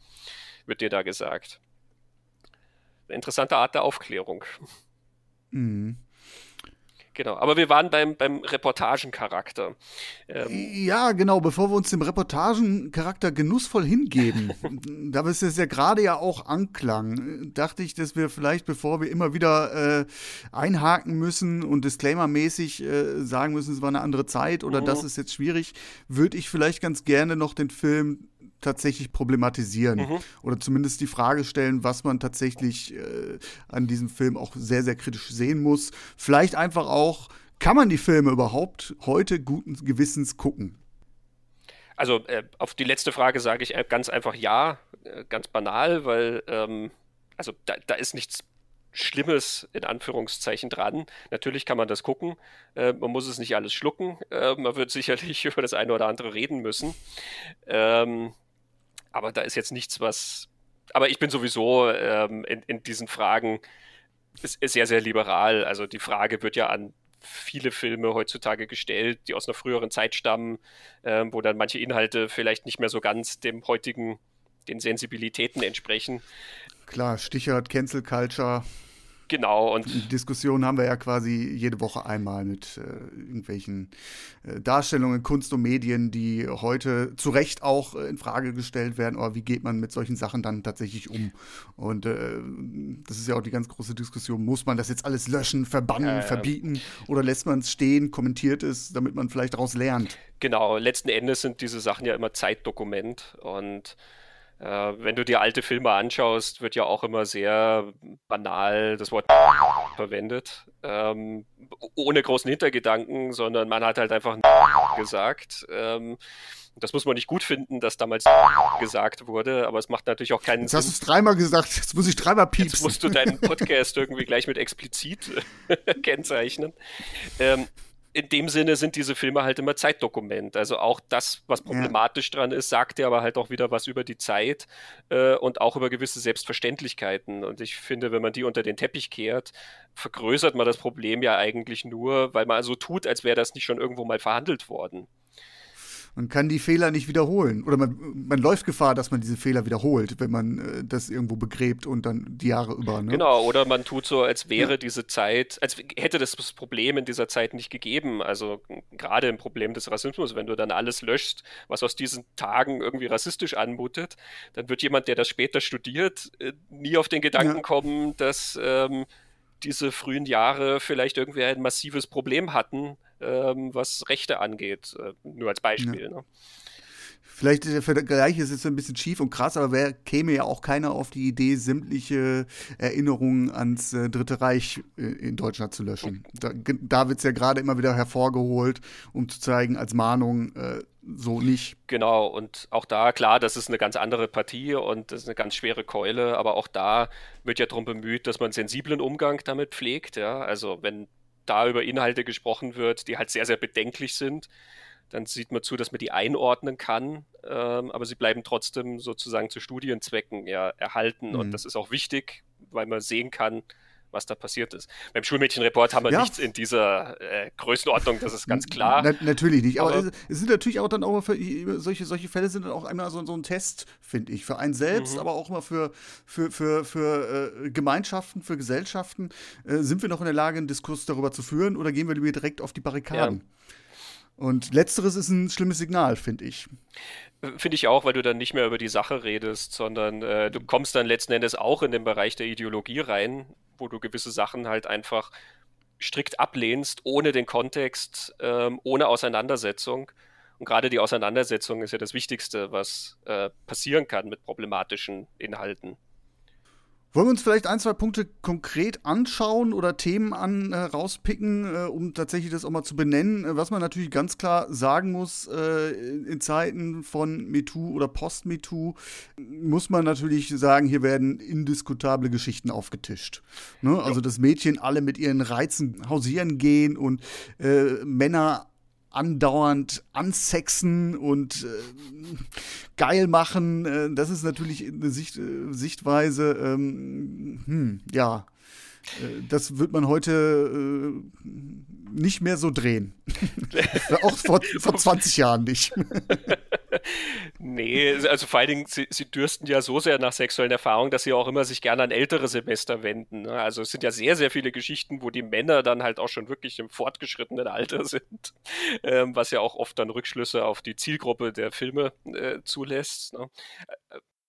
[SPEAKER 2] wird dir da gesagt. Interessante Art der Aufklärung. Mhm. Genau, aber wir waren beim, beim Reportagencharakter.
[SPEAKER 3] Ähm ja, genau, bevor wir uns dem Reportagencharakter genussvoll hingeben, da es ja gerade ja auch anklang, dachte ich, dass wir vielleicht, bevor wir immer wieder äh, einhaken müssen und disclaimermäßig äh, sagen müssen, es war eine andere Zeit oder mhm. das ist jetzt schwierig, würde ich vielleicht ganz gerne noch den Film tatsächlich problematisieren mhm. oder zumindest die Frage stellen, was man tatsächlich äh, an diesem Film auch sehr, sehr kritisch sehen muss. Vielleicht einfach auch, kann man die Filme überhaupt heute guten Gewissens gucken?
[SPEAKER 2] Also äh, auf die letzte Frage sage ich äh, ganz einfach ja, äh, ganz banal, weil ähm, also da, da ist nichts Schlimmes in Anführungszeichen dran. Natürlich kann man das gucken. Äh, man muss es nicht alles schlucken. Äh, man wird sicherlich über das eine oder andere reden müssen. Ähm, aber da ist jetzt nichts, was. Aber ich bin sowieso ähm, in, in, diesen Fragen sehr, sehr liberal. Also die Frage wird ja an viele Filme heutzutage gestellt, die aus einer früheren Zeit stammen, äh, wo dann manche Inhalte vielleicht nicht mehr so ganz dem heutigen, den Sensibilitäten entsprechen.
[SPEAKER 3] Klar, Stichwort Cancel Culture.
[SPEAKER 2] Genau.
[SPEAKER 3] Und die Diskussion haben wir ja quasi jede Woche einmal mit äh, irgendwelchen äh, Darstellungen, Kunst und Medien, die heute zu Recht auch äh, in Frage gestellt werden. Aber wie geht man mit solchen Sachen dann tatsächlich um? Und äh, das ist ja auch die ganz große Diskussion. Muss man das jetzt alles löschen, verbannen, verbieten oder lässt man es stehen, kommentiert es, damit man vielleicht daraus lernt?
[SPEAKER 2] Genau. Letzten Endes sind diese Sachen ja immer Zeitdokument und wenn du dir alte Filme anschaust, wird ja auch immer sehr banal das Wort verwendet. Ähm, ohne großen Hintergedanken, sondern man hat halt einfach gesagt. Ähm, das muss man nicht gut finden, dass damals gesagt wurde, aber es macht natürlich auch keinen
[SPEAKER 3] jetzt Sinn. Jetzt hast du es dreimal gesagt, jetzt muss ich dreimal piepsen.
[SPEAKER 2] Jetzt musst du deinen Podcast irgendwie gleich mit explizit kennzeichnen. Ähm, in dem Sinne sind diese Filme halt immer Zeitdokument. Also auch das, was problematisch ja. dran ist, sagt ja aber halt auch wieder was über die Zeit äh, und auch über gewisse Selbstverständlichkeiten. Und ich finde, wenn man die unter den Teppich kehrt, vergrößert man das Problem ja eigentlich nur, weil man so tut, als wäre das nicht schon irgendwo mal verhandelt worden.
[SPEAKER 3] Man kann die Fehler nicht wiederholen. Oder man, man läuft Gefahr, dass man diese Fehler wiederholt, wenn man äh, das irgendwo begräbt und dann die Jahre über. Ne?
[SPEAKER 2] Genau, oder man tut so, als wäre ja. diese Zeit, als hätte das Problem in dieser Zeit nicht gegeben. Also gerade im Problem des Rassismus, wenn du dann alles löschst, was aus diesen Tagen irgendwie rassistisch anmutet, dann wird jemand, der das später studiert, äh, nie auf den Gedanken ja. kommen, dass ähm, diese frühen Jahre vielleicht irgendwie ein massives Problem hatten, ähm, was Rechte angeht. Äh, nur als Beispiel. Ja. Ne?
[SPEAKER 3] Vielleicht der Vergleich ist jetzt ein bisschen schief und krass, aber wer käme ja auch keiner auf die Idee, sämtliche Erinnerungen ans äh, Dritte Reich äh, in Deutschland zu löschen. Da, da wird es ja gerade immer wieder hervorgeholt, um zu zeigen, als Mahnung, äh, so nicht.
[SPEAKER 2] Genau, und auch da, klar, das ist eine ganz andere Partie und das ist eine ganz schwere Keule, aber auch da wird ja darum bemüht, dass man sensiblen Umgang damit pflegt. Ja? Also wenn da über Inhalte gesprochen wird, die halt sehr, sehr bedenklich sind, dann sieht man zu, dass man die einordnen kann, ähm, aber sie bleiben trotzdem sozusagen zu Studienzwecken ja, erhalten. Mhm. Und das ist auch wichtig, weil man sehen kann, was da passiert ist. Beim Schulmädchenreport haben wir ja. nichts in dieser äh, Größenordnung, das ist ganz klar.
[SPEAKER 3] Na, natürlich nicht, aber, aber es, sind natürlich auch dann auch für solche, solche Fälle sind dann auch einmal so, so ein Test, finde ich, für einen selbst, mhm. aber auch immer für, für, für, für äh, Gemeinschaften, für Gesellschaften. Äh, sind wir noch in der Lage, einen Diskurs darüber zu führen oder gehen wir lieber direkt auf die Barrikaden? Ja. Und letzteres ist ein schlimmes Signal, finde ich.
[SPEAKER 2] Finde ich auch, weil du dann nicht mehr über die Sache redest, sondern äh, du kommst dann letzten Endes auch in den Bereich der Ideologie rein, wo du gewisse Sachen halt einfach strikt ablehnst, ohne den Kontext, ähm, ohne Auseinandersetzung. Und gerade die Auseinandersetzung ist ja das Wichtigste, was äh, passieren kann mit problematischen Inhalten.
[SPEAKER 3] Wollen wir uns vielleicht ein, zwei Punkte konkret anschauen oder Themen an, äh, rauspicken, äh, um tatsächlich das auch mal zu benennen? Äh, was man natürlich ganz klar sagen muss, äh, in Zeiten von MeToo oder Post-MeToo, muss man natürlich sagen, hier werden indiskutable Geschichten aufgetischt. Ne? Also, dass Mädchen alle mit ihren Reizen hausieren gehen und äh, Männer andauernd ansexen und äh, geil machen. Äh, das ist natürlich eine Sicht, äh, Sichtweise, ähm, hm, ja, das wird man heute äh, nicht mehr so drehen. Auch vor, vor 20 Jahren nicht.
[SPEAKER 2] nee, also vor allen Dingen, sie, sie, dürsten ja so sehr nach sexuellen Erfahrungen, dass sie auch immer sich gerne an ältere Semester wenden. Ne? Also es sind ja sehr, sehr viele Geschichten, wo die Männer dann halt auch schon wirklich im fortgeschrittenen Alter sind, ähm, was ja auch oft dann Rückschlüsse auf die Zielgruppe der Filme äh, zulässt. Ne?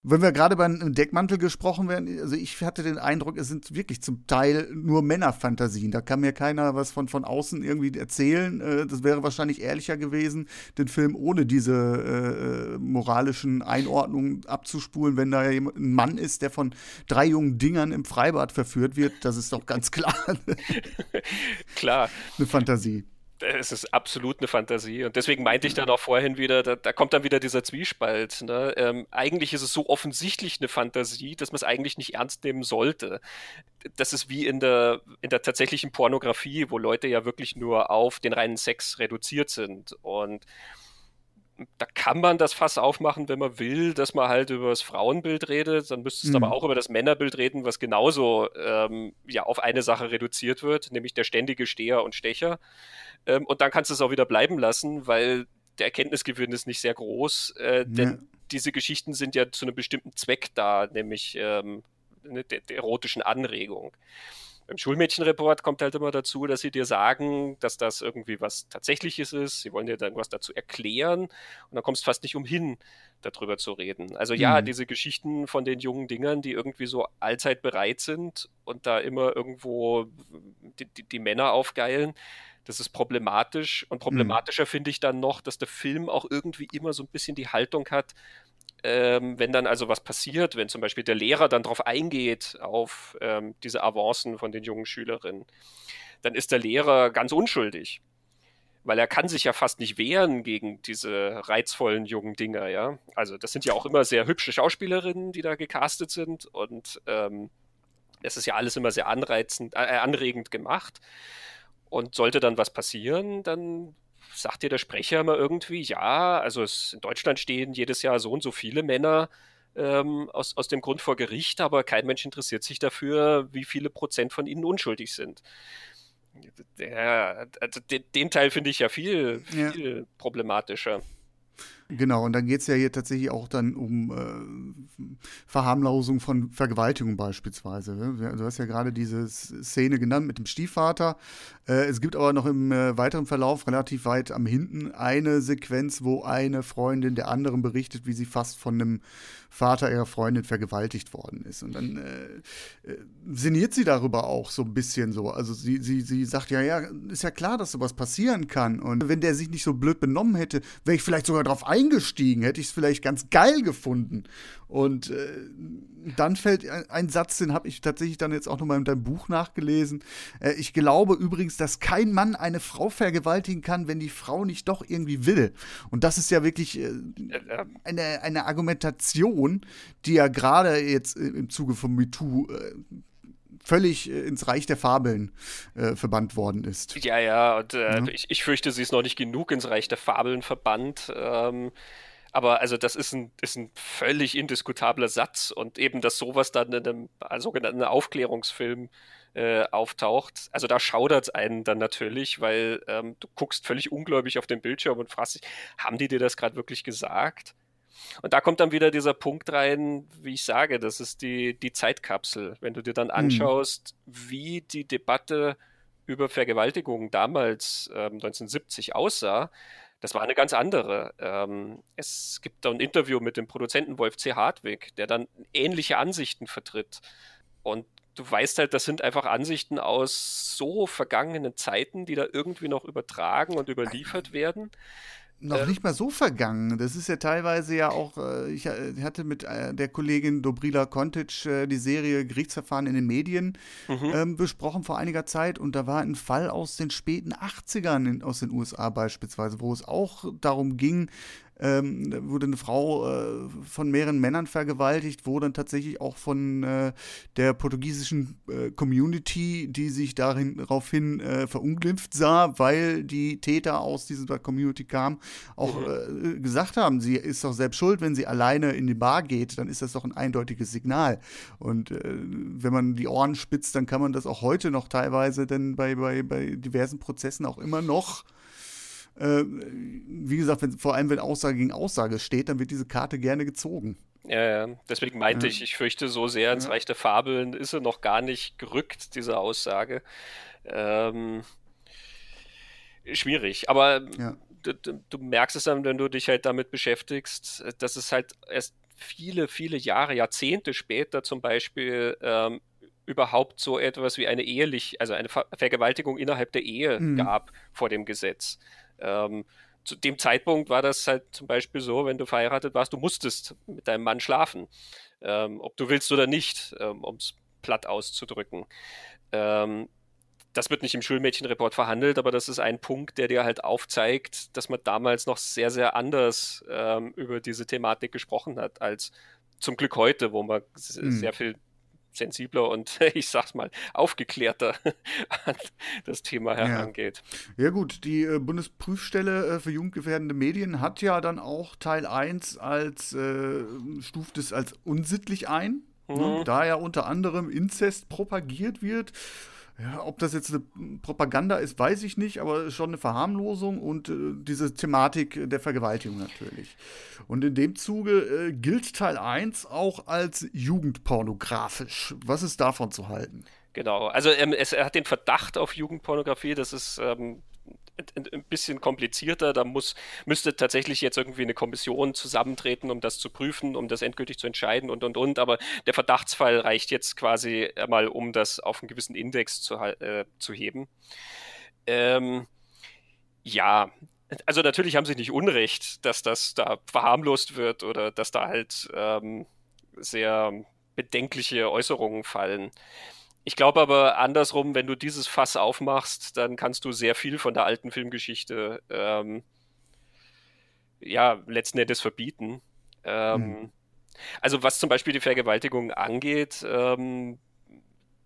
[SPEAKER 3] Wenn wir gerade beim Deckmantel gesprochen werden, also ich hatte den Eindruck, es sind wirklich zum Teil nur Männerfantasien. Da kann mir keiner was von, von außen irgendwie erzählen. Äh, das wäre wahrscheinlich ehrlicher gewesen, den Film ohne diese äh, moralischen Einordnungen abzuspulen, wenn da ein Mann ist, der von drei jungen Dingern im Freibad verführt wird. Das ist doch ganz klar.
[SPEAKER 2] klar.
[SPEAKER 3] Eine Fantasie
[SPEAKER 2] es ist absolut eine Fantasie. Und deswegen meinte ich dann auch vorhin wieder, da, da kommt dann wieder dieser Zwiespalt. Ne? Ähm, eigentlich ist es so offensichtlich eine Fantasie, dass man es eigentlich nicht ernst nehmen sollte. Das ist wie in der, in der tatsächlichen Pornografie, wo Leute ja wirklich nur auf den reinen Sex reduziert sind. Und da kann man das Fass aufmachen, wenn man will, dass man halt über das Frauenbild redet. Dann müsste es mhm. aber auch über das Männerbild reden, was genauso ähm, ja, auf eine Sache reduziert wird, nämlich der ständige Steher und Stecher. Ähm, und dann kannst du es auch wieder bleiben lassen, weil der Erkenntnisgewinn ist nicht sehr groß. Äh, denn ja. diese Geschichten sind ja zu einem bestimmten Zweck da, nämlich ähm, ne, der, der erotischen Anregung. Beim Schulmädchenreport kommt halt immer dazu, dass sie dir sagen, dass das irgendwie was Tatsächliches ist. Sie wollen dir dann was dazu erklären und dann kommst du fast nicht umhin, darüber zu reden. Also ja, mhm. diese Geschichten von den jungen Dingern, die irgendwie so allzeit bereit sind und da immer irgendwo die, die, die Männer aufgeilen, das ist problematisch. Und mhm. problematischer mhm. finde ich dann noch, dass der Film auch irgendwie immer so ein bisschen die Haltung hat, ähm, wenn dann also was passiert, wenn zum Beispiel der Lehrer dann darauf eingeht, auf ähm, diese Avancen von den jungen Schülerinnen, dann ist der Lehrer ganz unschuldig. Weil er kann sich ja fast nicht wehren gegen diese reizvollen jungen Dinger, ja. Also das sind ja auch immer sehr hübsche Schauspielerinnen, die da gecastet sind und ähm, ist ja alles immer sehr anreizend, äh, anregend gemacht. Und sollte dann was passieren, dann sagt dir der Sprecher immer irgendwie, ja, also es, in Deutschland stehen jedes Jahr so und so viele Männer ähm, aus, aus dem Grund vor Gericht, aber kein Mensch interessiert sich dafür, wie viele Prozent von ihnen unschuldig sind. Ja, also den, den Teil finde ich ja viel, viel ja. problematischer.
[SPEAKER 3] Genau, und dann geht es ja hier tatsächlich auch dann um äh, Verharmlosung von Vergewaltigung beispielsweise. Ne? Du hast ja gerade diese Szene genannt mit dem Stiefvater. Äh, es gibt aber noch im äh, weiteren Verlauf relativ weit am Hinten eine Sequenz, wo eine Freundin der anderen berichtet, wie sie fast von einem Vater ihrer Freundin vergewaltigt worden ist. Und dann äh, äh, sinniert sie darüber auch so ein bisschen so. Also sie, sie, sie sagt, ja, ja, ist ja klar, dass sowas passieren kann. Und wenn der sich nicht so blöd benommen hätte, wäre ich vielleicht sogar drauf eingestiegen, hätte ich es vielleicht ganz geil gefunden. Und äh, dann fällt ein, ein Satz, den habe ich tatsächlich dann jetzt auch nochmal in deinem Buch nachgelesen. Äh, ich glaube übrigens, dass kein Mann eine Frau vergewaltigen kann, wenn die Frau nicht doch irgendwie will. Und das ist ja wirklich äh, eine, eine Argumentation, die ja gerade jetzt im Zuge von MeToo äh, völlig äh, ins Reich der Fabeln äh, verbannt worden ist.
[SPEAKER 2] Ja, ja, und äh, ja. Ich, ich, fürchte, sie ist noch nicht genug ins Reich der Fabeln verbannt. Ähm, aber also das ist ein, ist ein völlig indiskutabler Satz und eben, dass sowas dann in einem sogenannten Aufklärungsfilm äh, auftaucht. Also da schaudert es einen dann natürlich, weil ähm, du guckst völlig ungläubig auf den Bildschirm und fragst dich, haben die dir das gerade wirklich gesagt? Und da kommt dann wieder dieser Punkt rein, wie ich sage, das ist die, die Zeitkapsel. Wenn du dir dann mhm. anschaust, mhm. wie die Debatte über Vergewaltigung damals ähm, 1970 aussah, das war eine ganz andere. Ähm, es gibt da ein Interview mit dem Produzenten Wolf C. Hartwig, der dann ähnliche Ansichten vertritt. Und du weißt halt, das sind einfach Ansichten aus so vergangenen Zeiten, die da irgendwie noch übertragen und überliefert werden
[SPEAKER 3] noch äh, nicht mal so vergangen. Das ist ja teilweise ja auch, äh, ich äh, hatte mit äh, der Kollegin Dobrila Kontic äh, die Serie Gerichtsverfahren in den Medien mhm. ähm, besprochen vor einiger Zeit und da war ein Fall aus den späten 80ern in, aus den USA beispielsweise, wo es auch darum ging, ähm, wurde eine Frau äh, von mehreren Männern vergewaltigt, wo dann tatsächlich auch von äh, der portugiesischen äh, Community, die sich darin, daraufhin äh, verunglimpft sah, weil die Täter aus dieser Community kamen, auch mhm. Äh, gesagt haben, sie ist doch selbst schuld, wenn sie alleine in die Bar geht, dann ist das doch ein eindeutiges Signal. Und äh, wenn man die Ohren spitzt, dann kann man das auch heute noch teilweise denn bei, bei, bei diversen Prozessen auch immer noch äh, wie gesagt, wenn, vor allem wenn Aussage gegen Aussage steht, dann wird diese Karte gerne gezogen.
[SPEAKER 2] Ja, ja. deswegen meinte ja. ich, ich fürchte, so sehr ins ja. Reich der Fabeln ist er noch gar nicht gerückt, diese Aussage. Ähm, schwierig, aber ja. du, du, merkst es dann, wenn du dich halt damit beschäftigst, dass es halt erst viele, viele Jahre, Jahrzehnte später zum Beispiel ähm, überhaupt so etwas wie eine ehelich, also eine Ver Vergewaltigung innerhalb der Ehe mhm. gab vor dem Gesetz. Ähm, zu dem Zeitpunkt war das halt zum Beispiel so, wenn du verheiratet warst, du musstest mit deinem Mann schlafen, ähm, ob du willst oder nicht, ähm, um es platt auszudrücken. Ähm, das wird nicht im Schulmädchenreport verhandelt, aber das ist ein Punkt, der dir halt aufzeigt, dass man damals noch sehr, sehr anders ähm, über diese Thematik gesprochen hat, als zum Glück heute, wo man mhm. sehr viel sensibler und ich sag's mal aufgeklärter an das Thema herangeht.
[SPEAKER 3] Ja, ja gut, die äh, Bundesprüfstelle äh, für jugendgefährdende Medien hat ja dann auch Teil 1 als äh, stuft es als unsittlich ein. Ne? Mhm. Ne? Da ja unter anderem Inzest propagiert wird ja, ob das jetzt eine Propaganda ist, weiß ich nicht, aber schon eine Verharmlosung und äh, diese Thematik der Vergewaltigung natürlich. Und in dem Zuge äh, gilt Teil 1 auch als jugendpornografisch. Was ist davon zu halten?
[SPEAKER 2] Genau, also ähm, es, er hat den Verdacht auf Jugendpornografie, das ist ähm, ein bisschen komplizierter. Da muss, müsste tatsächlich jetzt irgendwie eine Kommission zusammentreten, um das zu prüfen, um das endgültig zu entscheiden und und und. Aber der Verdachtsfall reicht jetzt quasi mal, um das auf einen gewissen Index zu, äh, zu heben. Ähm, ja, also natürlich haben sie nicht Unrecht, dass das da verharmlost wird oder dass da halt ähm, sehr bedenkliche Äußerungen fallen. Ich glaube aber andersrum, wenn du dieses Fass aufmachst, dann kannst du sehr viel von der alten Filmgeschichte ähm, ja letzten Endes verbieten. Ähm, mhm. Also was zum Beispiel die Vergewaltigung angeht, ähm,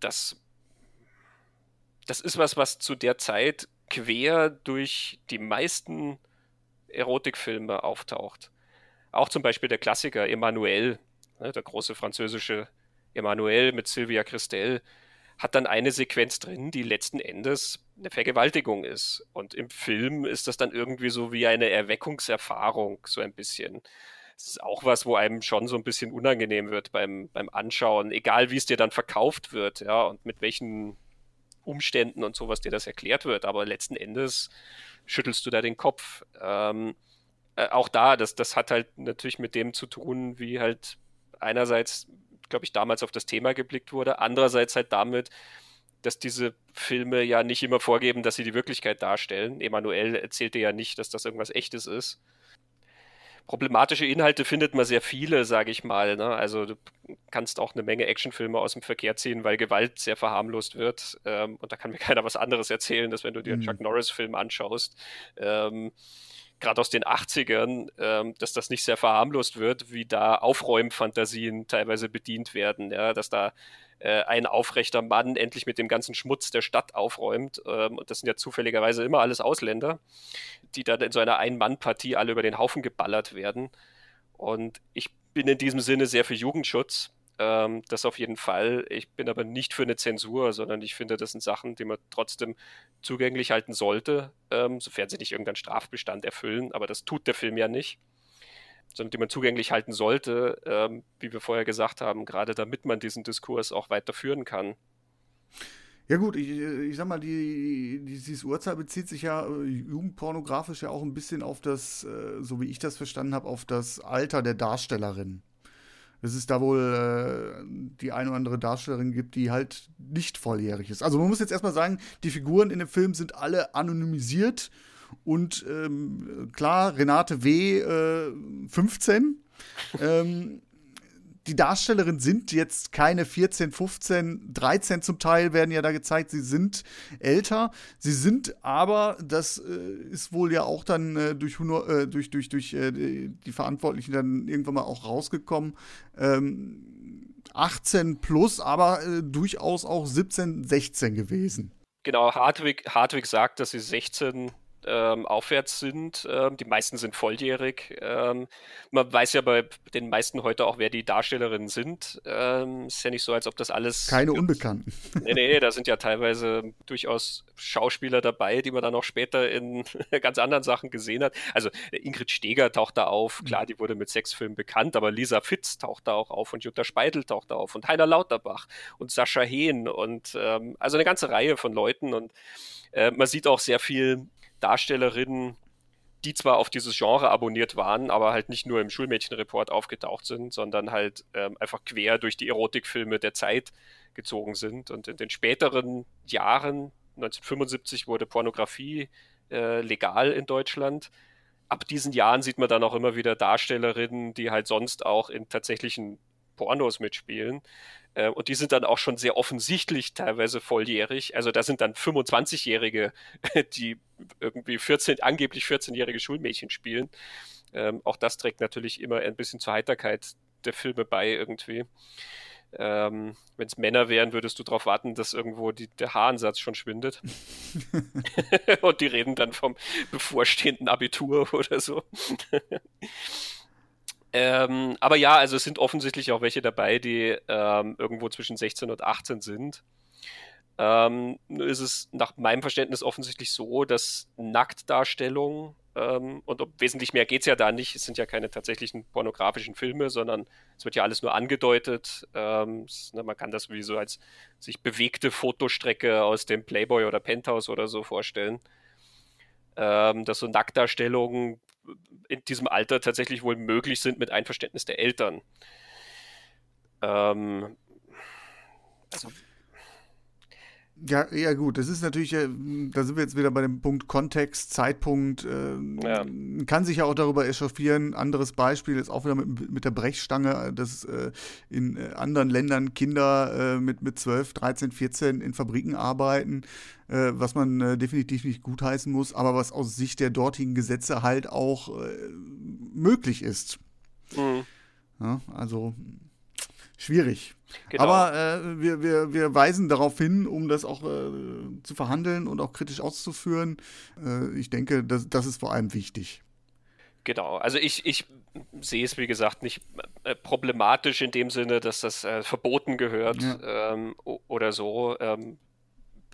[SPEAKER 2] das das ist was, was zu der Zeit quer durch die meisten Erotikfilme auftaucht. Auch zum Beispiel der Klassiker Emmanuel, ne, der große französische Emmanuel mit Sylvia Christel, hat dann eine Sequenz drin, die letzten Endes eine Vergewaltigung ist. Und im Film ist das dann irgendwie so wie eine Erweckungserfahrung, so ein bisschen. Das ist auch was, wo einem schon so ein bisschen unangenehm wird beim, beim Anschauen, egal wie es dir dann verkauft wird, ja, und mit welchen Umständen und sowas dir das erklärt wird. Aber letzten Endes schüttelst du da den Kopf. Ähm, äh, auch da, das, das hat halt natürlich mit dem zu tun, wie halt einerseits, glaube ich, damals auf das Thema geblickt wurde, andererseits halt damit, dass diese Filme ja nicht immer vorgeben, dass sie die Wirklichkeit darstellen. Emanuel erzählte ja nicht, dass das irgendwas Echtes ist problematische Inhalte findet man sehr viele, sage ich mal. Ne? Also du kannst auch eine Menge Actionfilme aus dem Verkehr ziehen, weil Gewalt sehr verharmlost wird. Ähm, und da kann mir keiner was anderes erzählen, dass wenn du dir einen mhm. Chuck Norris-Film anschaust, ähm, gerade aus den 80ern, ähm, dass das nicht sehr verharmlost wird, wie da Aufräumfantasien teilweise bedient werden, ja, dass da äh, ein aufrechter Mann endlich mit dem ganzen Schmutz der Stadt aufräumt. Ähm, und das sind ja zufälligerweise immer alles Ausländer, die dann in so einer Ein-Mann-Partie alle über den Haufen geballert werden. Und ich bin in diesem Sinne sehr für Jugendschutz. Ähm, das auf jeden Fall. Ich bin aber nicht für eine Zensur, sondern ich finde, das sind Sachen, die man trotzdem zugänglich halten sollte, ähm, sofern sie nicht irgendeinen Strafbestand erfüllen. Aber das tut der Film ja nicht sondern die man zugänglich halten sollte, ähm, wie wir vorher gesagt haben, gerade damit man diesen Diskurs auch weiterführen kann.
[SPEAKER 3] Ja gut, ich, ich sag mal, die, dieses Urteil bezieht sich ja äh, jugendpornografisch ja auch ein bisschen auf das, äh, so wie ich das verstanden habe, auf das Alter der Darstellerin. Dass es da wohl äh, die eine oder andere Darstellerin gibt, die halt nicht volljährig ist. Also man muss jetzt erstmal sagen, die Figuren in dem Film sind alle anonymisiert und ähm, klar, Renate W. Äh, 15. ähm, die Darstellerinnen sind jetzt keine 14, 15, 13 zum Teil werden ja da gezeigt, sie sind älter. Sie sind aber, das äh, ist wohl ja auch dann äh, durch, äh, durch, durch, durch äh, die Verantwortlichen dann irgendwann mal auch rausgekommen. Ähm, 18 plus, aber äh, durchaus auch 17, 16 gewesen.
[SPEAKER 2] Genau, Hartwig, Hartwig sagt, dass sie 16 ähm, aufwärts sind. Ähm, die meisten sind volljährig. Ähm, man weiß ja bei den meisten heute auch, wer die Darstellerinnen sind. Ähm, ist ja nicht so, als ob das alles.
[SPEAKER 3] Keine Unbekannten.
[SPEAKER 2] Nee, nee, da sind ja teilweise durchaus Schauspieler dabei, die man dann auch später in ganz anderen Sachen gesehen hat. Also Ingrid Steger taucht da auf. Mhm. Klar, die wurde mit Sexfilmen bekannt, aber Lisa Fitz taucht da auch auf und Jutta Speidel taucht da auf und Heiner Lauterbach und Sascha Hehn und ähm, also eine ganze Reihe von Leuten und äh, man sieht auch sehr viel Darstellerinnen, die zwar auf dieses Genre abonniert waren, aber halt nicht nur im Schulmädchenreport aufgetaucht sind, sondern halt ähm, einfach quer durch die Erotikfilme der Zeit gezogen sind. Und in den späteren Jahren, 1975 wurde Pornografie äh, legal in Deutschland. Ab diesen Jahren sieht man dann auch immer wieder Darstellerinnen, die halt sonst auch in tatsächlichen Pornos mitspielen. Äh, und die sind dann auch schon sehr offensichtlich teilweise volljährig. Also da sind dann 25-Jährige, die irgendwie 14, angeblich 14-jährige Schulmädchen spielen. Ähm, auch das trägt natürlich immer ein bisschen zur Heiterkeit der Filme bei irgendwie. Ähm, Wenn es Männer wären, würdest du darauf warten, dass irgendwo die, der Haaransatz schon schwindet. und die reden dann vom bevorstehenden Abitur oder so. Ähm, aber ja, also es sind offensichtlich auch welche dabei, die ähm, irgendwo zwischen 16 und 18 sind. Ähm, nur ist es nach meinem Verständnis offensichtlich so, dass Nacktdarstellung ähm, und um wesentlich mehr geht es ja da nicht, es sind ja keine tatsächlichen pornografischen Filme, sondern es wird ja alles nur angedeutet. Ähm, es, ne, man kann das wie so als sich bewegte Fotostrecke aus dem Playboy oder Penthouse oder so vorstellen. Ähm, dass so Nacktdarstellungen in diesem Alter tatsächlich wohl möglich sind mit Einverständnis der Eltern. Ähm,
[SPEAKER 3] also ja, ja, gut, das ist natürlich, da sind wir jetzt wieder bei dem Punkt Kontext, Zeitpunkt. Äh, ja. Kann sich ja auch darüber echauffieren. Anderes Beispiel ist auch wieder mit, mit der Brechstange, dass äh, in äh, anderen Ländern Kinder äh, mit, mit 12, 13, 14 in Fabriken arbeiten, äh, was man äh, definitiv nicht gutheißen muss, aber was aus Sicht der dortigen Gesetze halt auch möglich ist. Mhm. Ja, also schwierig. Genau. Aber äh, wir, wir, wir weisen darauf hin, um das auch äh, zu verhandeln und auch kritisch auszuführen. Äh, ich denke, das, das ist vor allem wichtig.
[SPEAKER 2] Genau, also ich, ich sehe es, wie gesagt, nicht äh, problematisch in dem Sinne, dass das äh, verboten gehört ja. ähm, oder so. Ähm,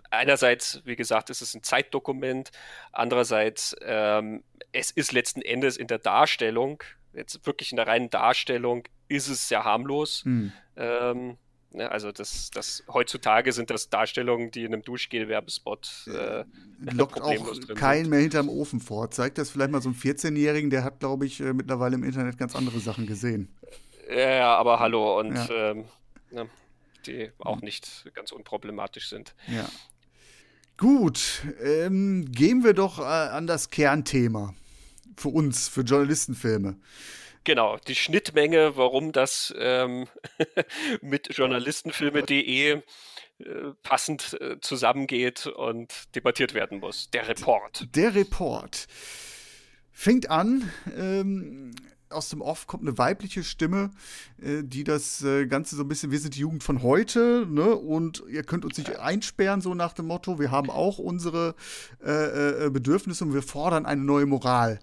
[SPEAKER 2] einerseits, wie gesagt, ist es ein Zeitdokument, andererseits, ähm, es ist letzten Endes in der Darstellung, jetzt wirklich in der reinen Darstellung, ist es sehr harmlos. Mhm. Ähm, ne, also das, das heutzutage sind das Darstellungen, die in einem Duschgel-Werbespot
[SPEAKER 3] äh, lockt auch keinen mehr hinterm Ofen vor. Zeigt das vielleicht mal so einen 14-Jährigen, der hat, glaube ich, äh, mittlerweile im Internet ganz andere Sachen gesehen.
[SPEAKER 2] Ja, aber hallo und ja. ähm, ne, die auch nicht ganz unproblematisch sind.
[SPEAKER 3] Ja. Gut, ähm, gehen wir doch äh, an das Kernthema für uns, für Journalistenfilme.
[SPEAKER 2] Genau, die Schnittmenge, warum das ähm, mit journalistenfilme.de äh, passend äh, zusammengeht und debattiert werden muss. Der Report.
[SPEAKER 3] Der Report fängt an ähm, aus dem Off kommt eine weibliche Stimme, äh, die das äh, Ganze so ein bisschen, wir sind die Jugend von heute, ne? Und ihr könnt uns nicht einsperren, so nach dem Motto, wir haben auch unsere äh Bedürfnisse und wir fordern eine neue Moral.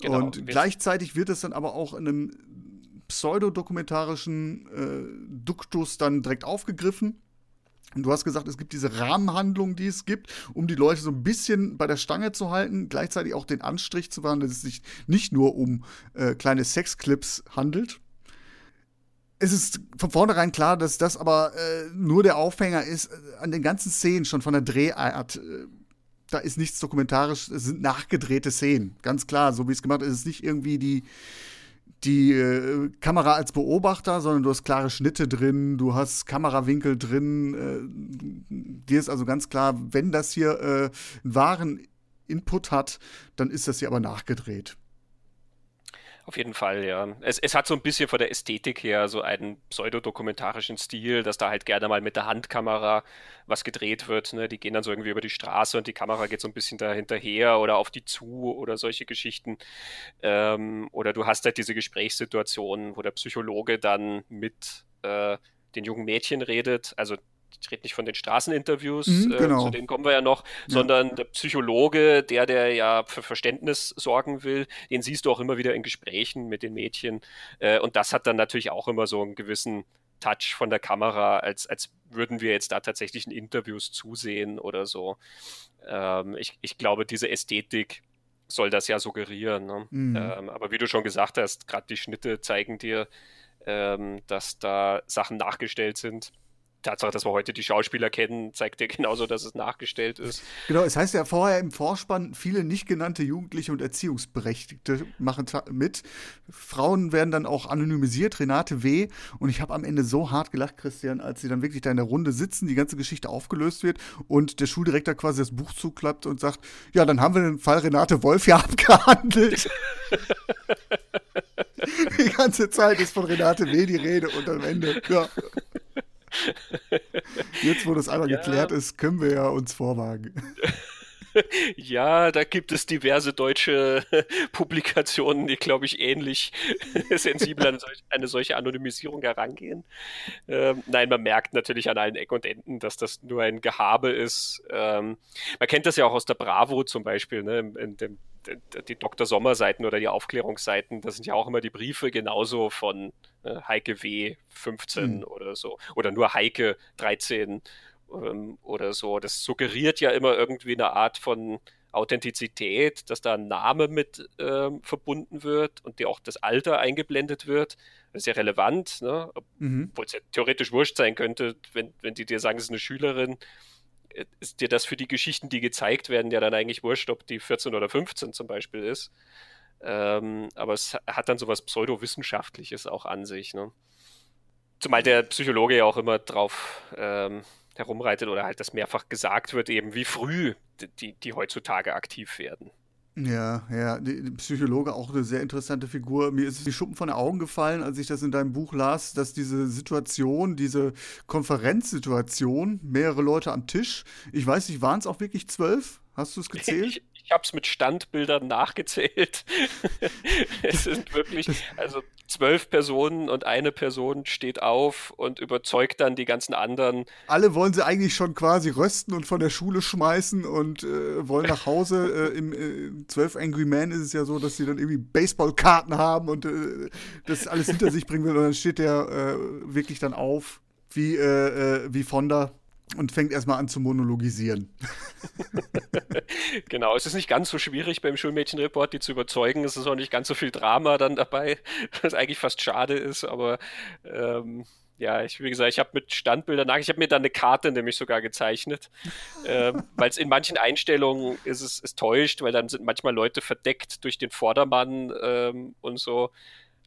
[SPEAKER 3] Genau, und gleichzeitig wird es dann aber auch in einem pseudodokumentarischen äh, Duktus dann direkt aufgegriffen und du hast gesagt, es gibt diese Rahmenhandlung, die es gibt, um die Leute so ein bisschen bei der Stange zu halten, gleichzeitig auch den Anstrich zu wahren, dass es sich nicht nur um äh, kleine Sexclips handelt. Es ist von vornherein klar, dass das aber äh, nur der Aufhänger ist äh, an den ganzen Szenen schon von der Drehart. Da ist nichts dokumentarisch, es sind nachgedrehte Szenen. Ganz klar, so wie es gemacht ist, es ist nicht irgendwie die, die äh, Kamera als Beobachter, sondern du hast klare Schnitte drin, du hast Kamerawinkel drin. Äh, dir ist also ganz klar, wenn das hier äh, einen wahren Input hat, dann ist das hier aber nachgedreht.
[SPEAKER 2] Auf jeden Fall, ja. Es, es hat so ein bisschen von der Ästhetik her so einen pseudodokumentarischen Stil, dass da halt gerne mal mit der Handkamera was gedreht wird. Ne? Die gehen dann so irgendwie über die Straße und die Kamera geht so ein bisschen da hinterher oder auf die zu oder solche Geschichten. Ähm, oder du hast halt diese Gesprächssituationen, wo der Psychologe dann mit äh, den jungen Mädchen redet. Also ich rede nicht von den Straßeninterviews, mhm, äh, genau. äh, zu denen kommen wir ja noch, ja. sondern der Psychologe, der, der ja für Verständnis sorgen will, den siehst du auch immer wieder in Gesprächen mit den Mädchen. Äh, und das hat dann natürlich auch immer so einen gewissen Touch von der Kamera, als, als würden wir jetzt da tatsächlich in Interviews zusehen oder so. Ähm, ich, ich glaube, diese Ästhetik soll das ja suggerieren. Ne? Mhm. Ähm, aber wie du schon gesagt hast, gerade die Schnitte zeigen dir, ähm, dass da Sachen nachgestellt sind. Tatsache, dass wir heute die Schauspieler kennen, zeigt ja genauso, dass es nachgestellt ist.
[SPEAKER 3] Genau, es heißt ja vorher im Vorspann, viele nicht genannte Jugendliche und Erziehungsberechtigte machen mit. Frauen werden dann auch anonymisiert, Renate W. Und ich habe am Ende so hart gelacht, Christian, als sie dann wirklich da in der Runde sitzen, die ganze Geschichte aufgelöst wird und der Schuldirektor quasi das Buch zuklappt und sagt, ja, dann haben wir den Fall Renate Wolf ja abgehandelt. die ganze Zeit ist von Renate W. die Rede und am Ende, ja. Jetzt, wo das einmal ja. geklärt ist, können wir ja uns vorwagen.
[SPEAKER 2] Ja, da gibt es diverse deutsche Publikationen, die, glaube ich, ähnlich sensibel an eine solche Anonymisierung herangehen. Ähm, nein, man merkt natürlich an allen Ecken und Enden, dass das nur ein Gehabe ist. Ähm, man kennt das ja auch aus der Bravo zum Beispiel, ne, in dem die Dr. Sommer-Seiten oder die Aufklärungsseiten, das sind ja auch immer die Briefe genauso von äh, Heike W. 15 mhm. oder so. Oder nur Heike 13 ähm, oder so. Das suggeriert ja immer irgendwie eine Art von Authentizität, dass da ein Name mit ähm, verbunden wird und dir auch das Alter eingeblendet wird. Das ist ja relevant, ne? Mhm. obwohl es ja theoretisch wurscht sein könnte, wenn, wenn die dir sagen, es ist eine Schülerin ist dir das für die Geschichten, die gezeigt werden, ja dann eigentlich wurscht, ob die 14 oder 15 zum Beispiel ist. Ähm, aber es hat dann sowas Pseudowissenschaftliches auch an sich. Ne? Zumal der Psychologe ja auch immer drauf ähm, herumreitet oder halt das mehrfach gesagt wird, eben wie früh die, die heutzutage aktiv werden.
[SPEAKER 3] Ja, ja, der Psychologe auch eine sehr interessante Figur. Mir ist die Schuppen von den Augen gefallen, als ich das in deinem Buch las, dass diese Situation, diese Konferenzsituation, mehrere Leute am Tisch, ich weiß nicht, waren es auch wirklich zwölf? Hast du es gezählt?
[SPEAKER 2] Ich, ich habe es mit Standbildern nachgezählt. es sind wirklich, also zwölf Personen und eine Person steht auf und überzeugt dann die ganzen anderen.
[SPEAKER 3] Alle wollen sie eigentlich schon quasi rösten und von der Schule schmeißen und äh, wollen nach Hause. Äh, Im äh, 12 Angry Men ist es ja so, dass sie dann irgendwie Baseballkarten haben und äh, das alles hinter sich bringen will. Und dann steht der äh, wirklich dann auf, wie, äh, äh, wie Fonda und fängt erstmal an zu monologisieren.
[SPEAKER 2] genau, es ist nicht ganz so schwierig beim Schulmädchenreport, die zu überzeugen. Es ist auch nicht ganz so viel Drama dann dabei, was eigentlich fast schade ist, aber ähm, ja, ich, wie gesagt, ich habe mit Standbildern nach, ich habe mir dann eine Karte nämlich sogar gezeichnet, ähm, weil es in manchen Einstellungen ist es, es täuscht, weil dann sind manchmal Leute verdeckt durch den Vordermann ähm, und so.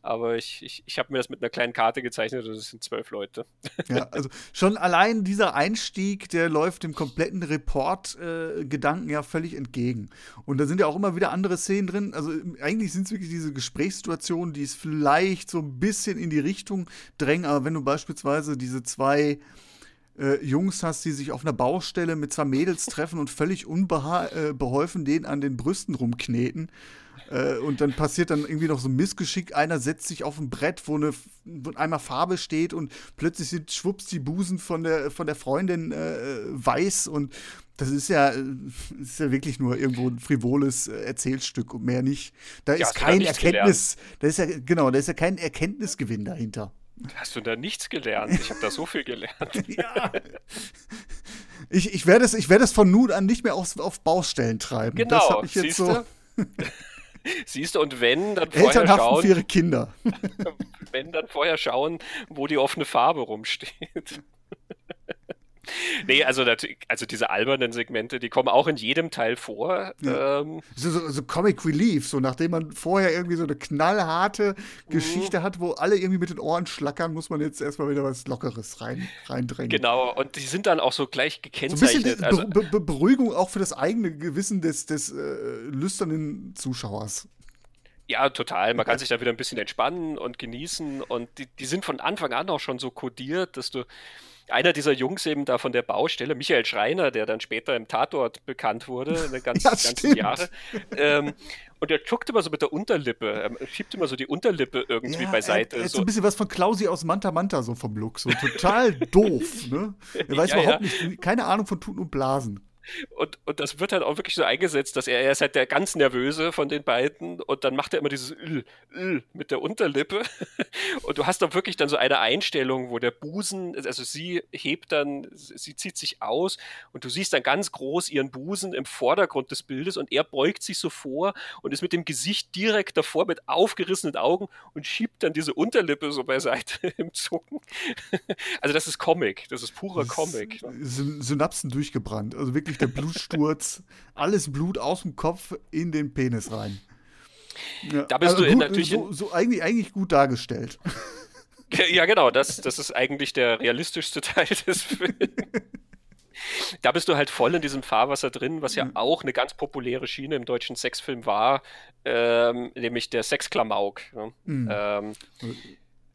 [SPEAKER 2] Aber ich, ich, ich habe mir das mit einer kleinen Karte gezeichnet und es sind zwölf Leute.
[SPEAKER 3] Ja, also schon allein dieser Einstieg, der läuft dem kompletten Report-Gedanken äh, ja völlig entgegen. Und da sind ja auch immer wieder andere Szenen drin. Also eigentlich sind es wirklich diese Gesprächssituationen, die es vielleicht so ein bisschen in die Richtung drängen. Aber wenn du beispielsweise diese zwei äh, Jungs hast, die sich auf einer Baustelle mit zwei Mädels treffen und völlig unbeholfen äh, denen an den Brüsten rumkneten äh, und dann passiert dann irgendwie noch so ein Missgeschick. Einer setzt sich auf ein Brett, wo, eine, wo einmal Farbe steht und plötzlich sind schwupps die Busen von der, von der Freundin äh, weiß und das ist ja, äh, ist ja wirklich nur irgendwo ein frivoles äh, Erzählstück und mehr nicht. Da ja, ist kein Erkenntnis, da ist ja, genau, da ist ja kein Erkenntnisgewinn dahinter.
[SPEAKER 2] Hast du da nichts gelernt? Ich habe da so viel gelernt. ja.
[SPEAKER 3] Ich, ich werde es, werd es von nun an nicht mehr auf, auf Baustellen treiben.
[SPEAKER 2] Genau, das habe ich jetzt so. Siehst du, und wenn, dann vorher schauen.
[SPEAKER 3] für ihre Kinder.
[SPEAKER 2] wenn, dann vorher schauen, wo die offene Farbe rumsteht. Nee, also, also diese albernen Segmente, die kommen auch in jedem Teil vor. Ja. Ähm,
[SPEAKER 3] so, so, so, Comic Relief, so nachdem man vorher irgendwie so eine knallharte mhm. Geschichte hat, wo alle irgendwie mit den Ohren schlackern, muss man jetzt erstmal wieder was Lockeres rein, reindrängen.
[SPEAKER 2] Genau, und die sind dann auch so gleich gekennzeichnet. So ein
[SPEAKER 3] bisschen Be Be Beruhigung auch für das eigene Gewissen des, des äh, lüsternen Zuschauers.
[SPEAKER 2] Ja, total. Man kann sich da wieder ein bisschen entspannen und genießen. Und die, die sind von Anfang an auch schon so kodiert, dass du einer dieser Jungs eben da von der Baustelle, Michael Schreiner, der dann später im Tatort bekannt wurde, eine ganz, ja, ganzen Jahre. Ähm, und er zuckt immer so mit der Unterlippe. Er schiebt immer so die Unterlippe irgendwie ja, beiseite.
[SPEAKER 3] Er, er so. so ein bisschen was von Klausi aus Manta Manta so vom Look. So total doof, ne? Er weiß ja, überhaupt nicht, keine Ahnung von Tuten und Blasen.
[SPEAKER 2] Und, und das wird halt auch wirklich so eingesetzt, dass er, er ist halt der ganz Nervöse von den beiden und dann macht er immer dieses Ül, Ül mit der Unterlippe. Und du hast doch wirklich dann so eine Einstellung, wo der Busen, also sie hebt dann, sie zieht sich aus und du siehst dann ganz groß ihren Busen im Vordergrund des Bildes und er beugt sich so vor und ist mit dem Gesicht direkt davor mit aufgerissenen Augen und schiebt dann diese Unterlippe so beiseite im Zucken. Also das ist Comic, das ist purer Comic.
[SPEAKER 3] Synapsen durchgebrannt, also wirklich der Blutsturz, alles Blut aus dem Kopf in den Penis rein.
[SPEAKER 2] Ja, da bist also du
[SPEAKER 3] gut,
[SPEAKER 2] natürlich.
[SPEAKER 3] So, so, eigentlich, eigentlich gut dargestellt.
[SPEAKER 2] Ja, genau, das, das ist eigentlich der realistischste Teil des Films. da bist du halt voll in diesem Fahrwasser drin, was ja mhm. auch eine ganz populäre Schiene im deutschen Sexfilm war, ähm, nämlich der Sexklamauk. Ne? Mhm. Ähm,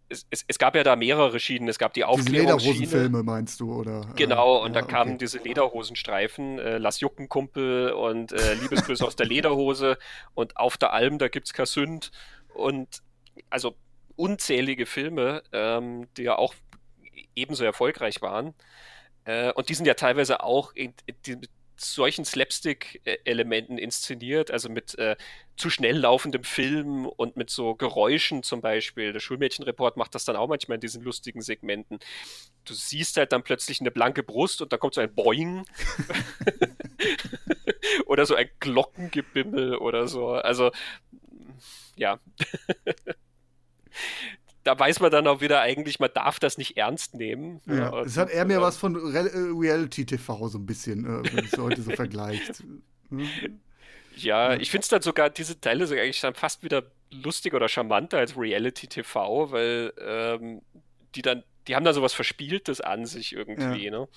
[SPEAKER 2] es, es, es, gab ja da mehrere Schienen. Es gab die Aufklärungsschiene. Diese
[SPEAKER 3] Lederhosenfilme meinst du, oder?
[SPEAKER 2] Genau, und ja, da kamen okay. diese Lederhosenstreifen, äh, Lass Jucken Kumpel und äh, Liebesgrüße aus der Lederhose und Auf der Alm, da gibt's Kassünd und also unzählige Filme, ähm, die ja auch ebenso erfolgreich waren. Äh, und die sind ja teilweise auch in, in, solchen Slapstick-Elementen inszeniert, also mit äh, zu schnell laufendem Film und mit so Geräuschen zum Beispiel. Der Schulmädchenreport macht das dann auch manchmal in diesen lustigen Segmenten. Du siehst halt dann plötzlich eine blanke Brust und da kommt so ein Boing oder so ein Glockengebimmel oder so. Also ja da weiß man dann auch wieder eigentlich, man darf das nicht ernst nehmen.
[SPEAKER 3] Ja, es hat eher mehr was von Re äh, Reality-TV so ein bisschen, äh, wenn es heute so vergleicht.
[SPEAKER 2] Hm? Ja, ich finde es dann sogar, diese Teile sind eigentlich dann fast wieder lustiger oder charmanter als Reality-TV, weil ähm, die dann, die haben da sowas Verspieltes an sich irgendwie, ja. ne?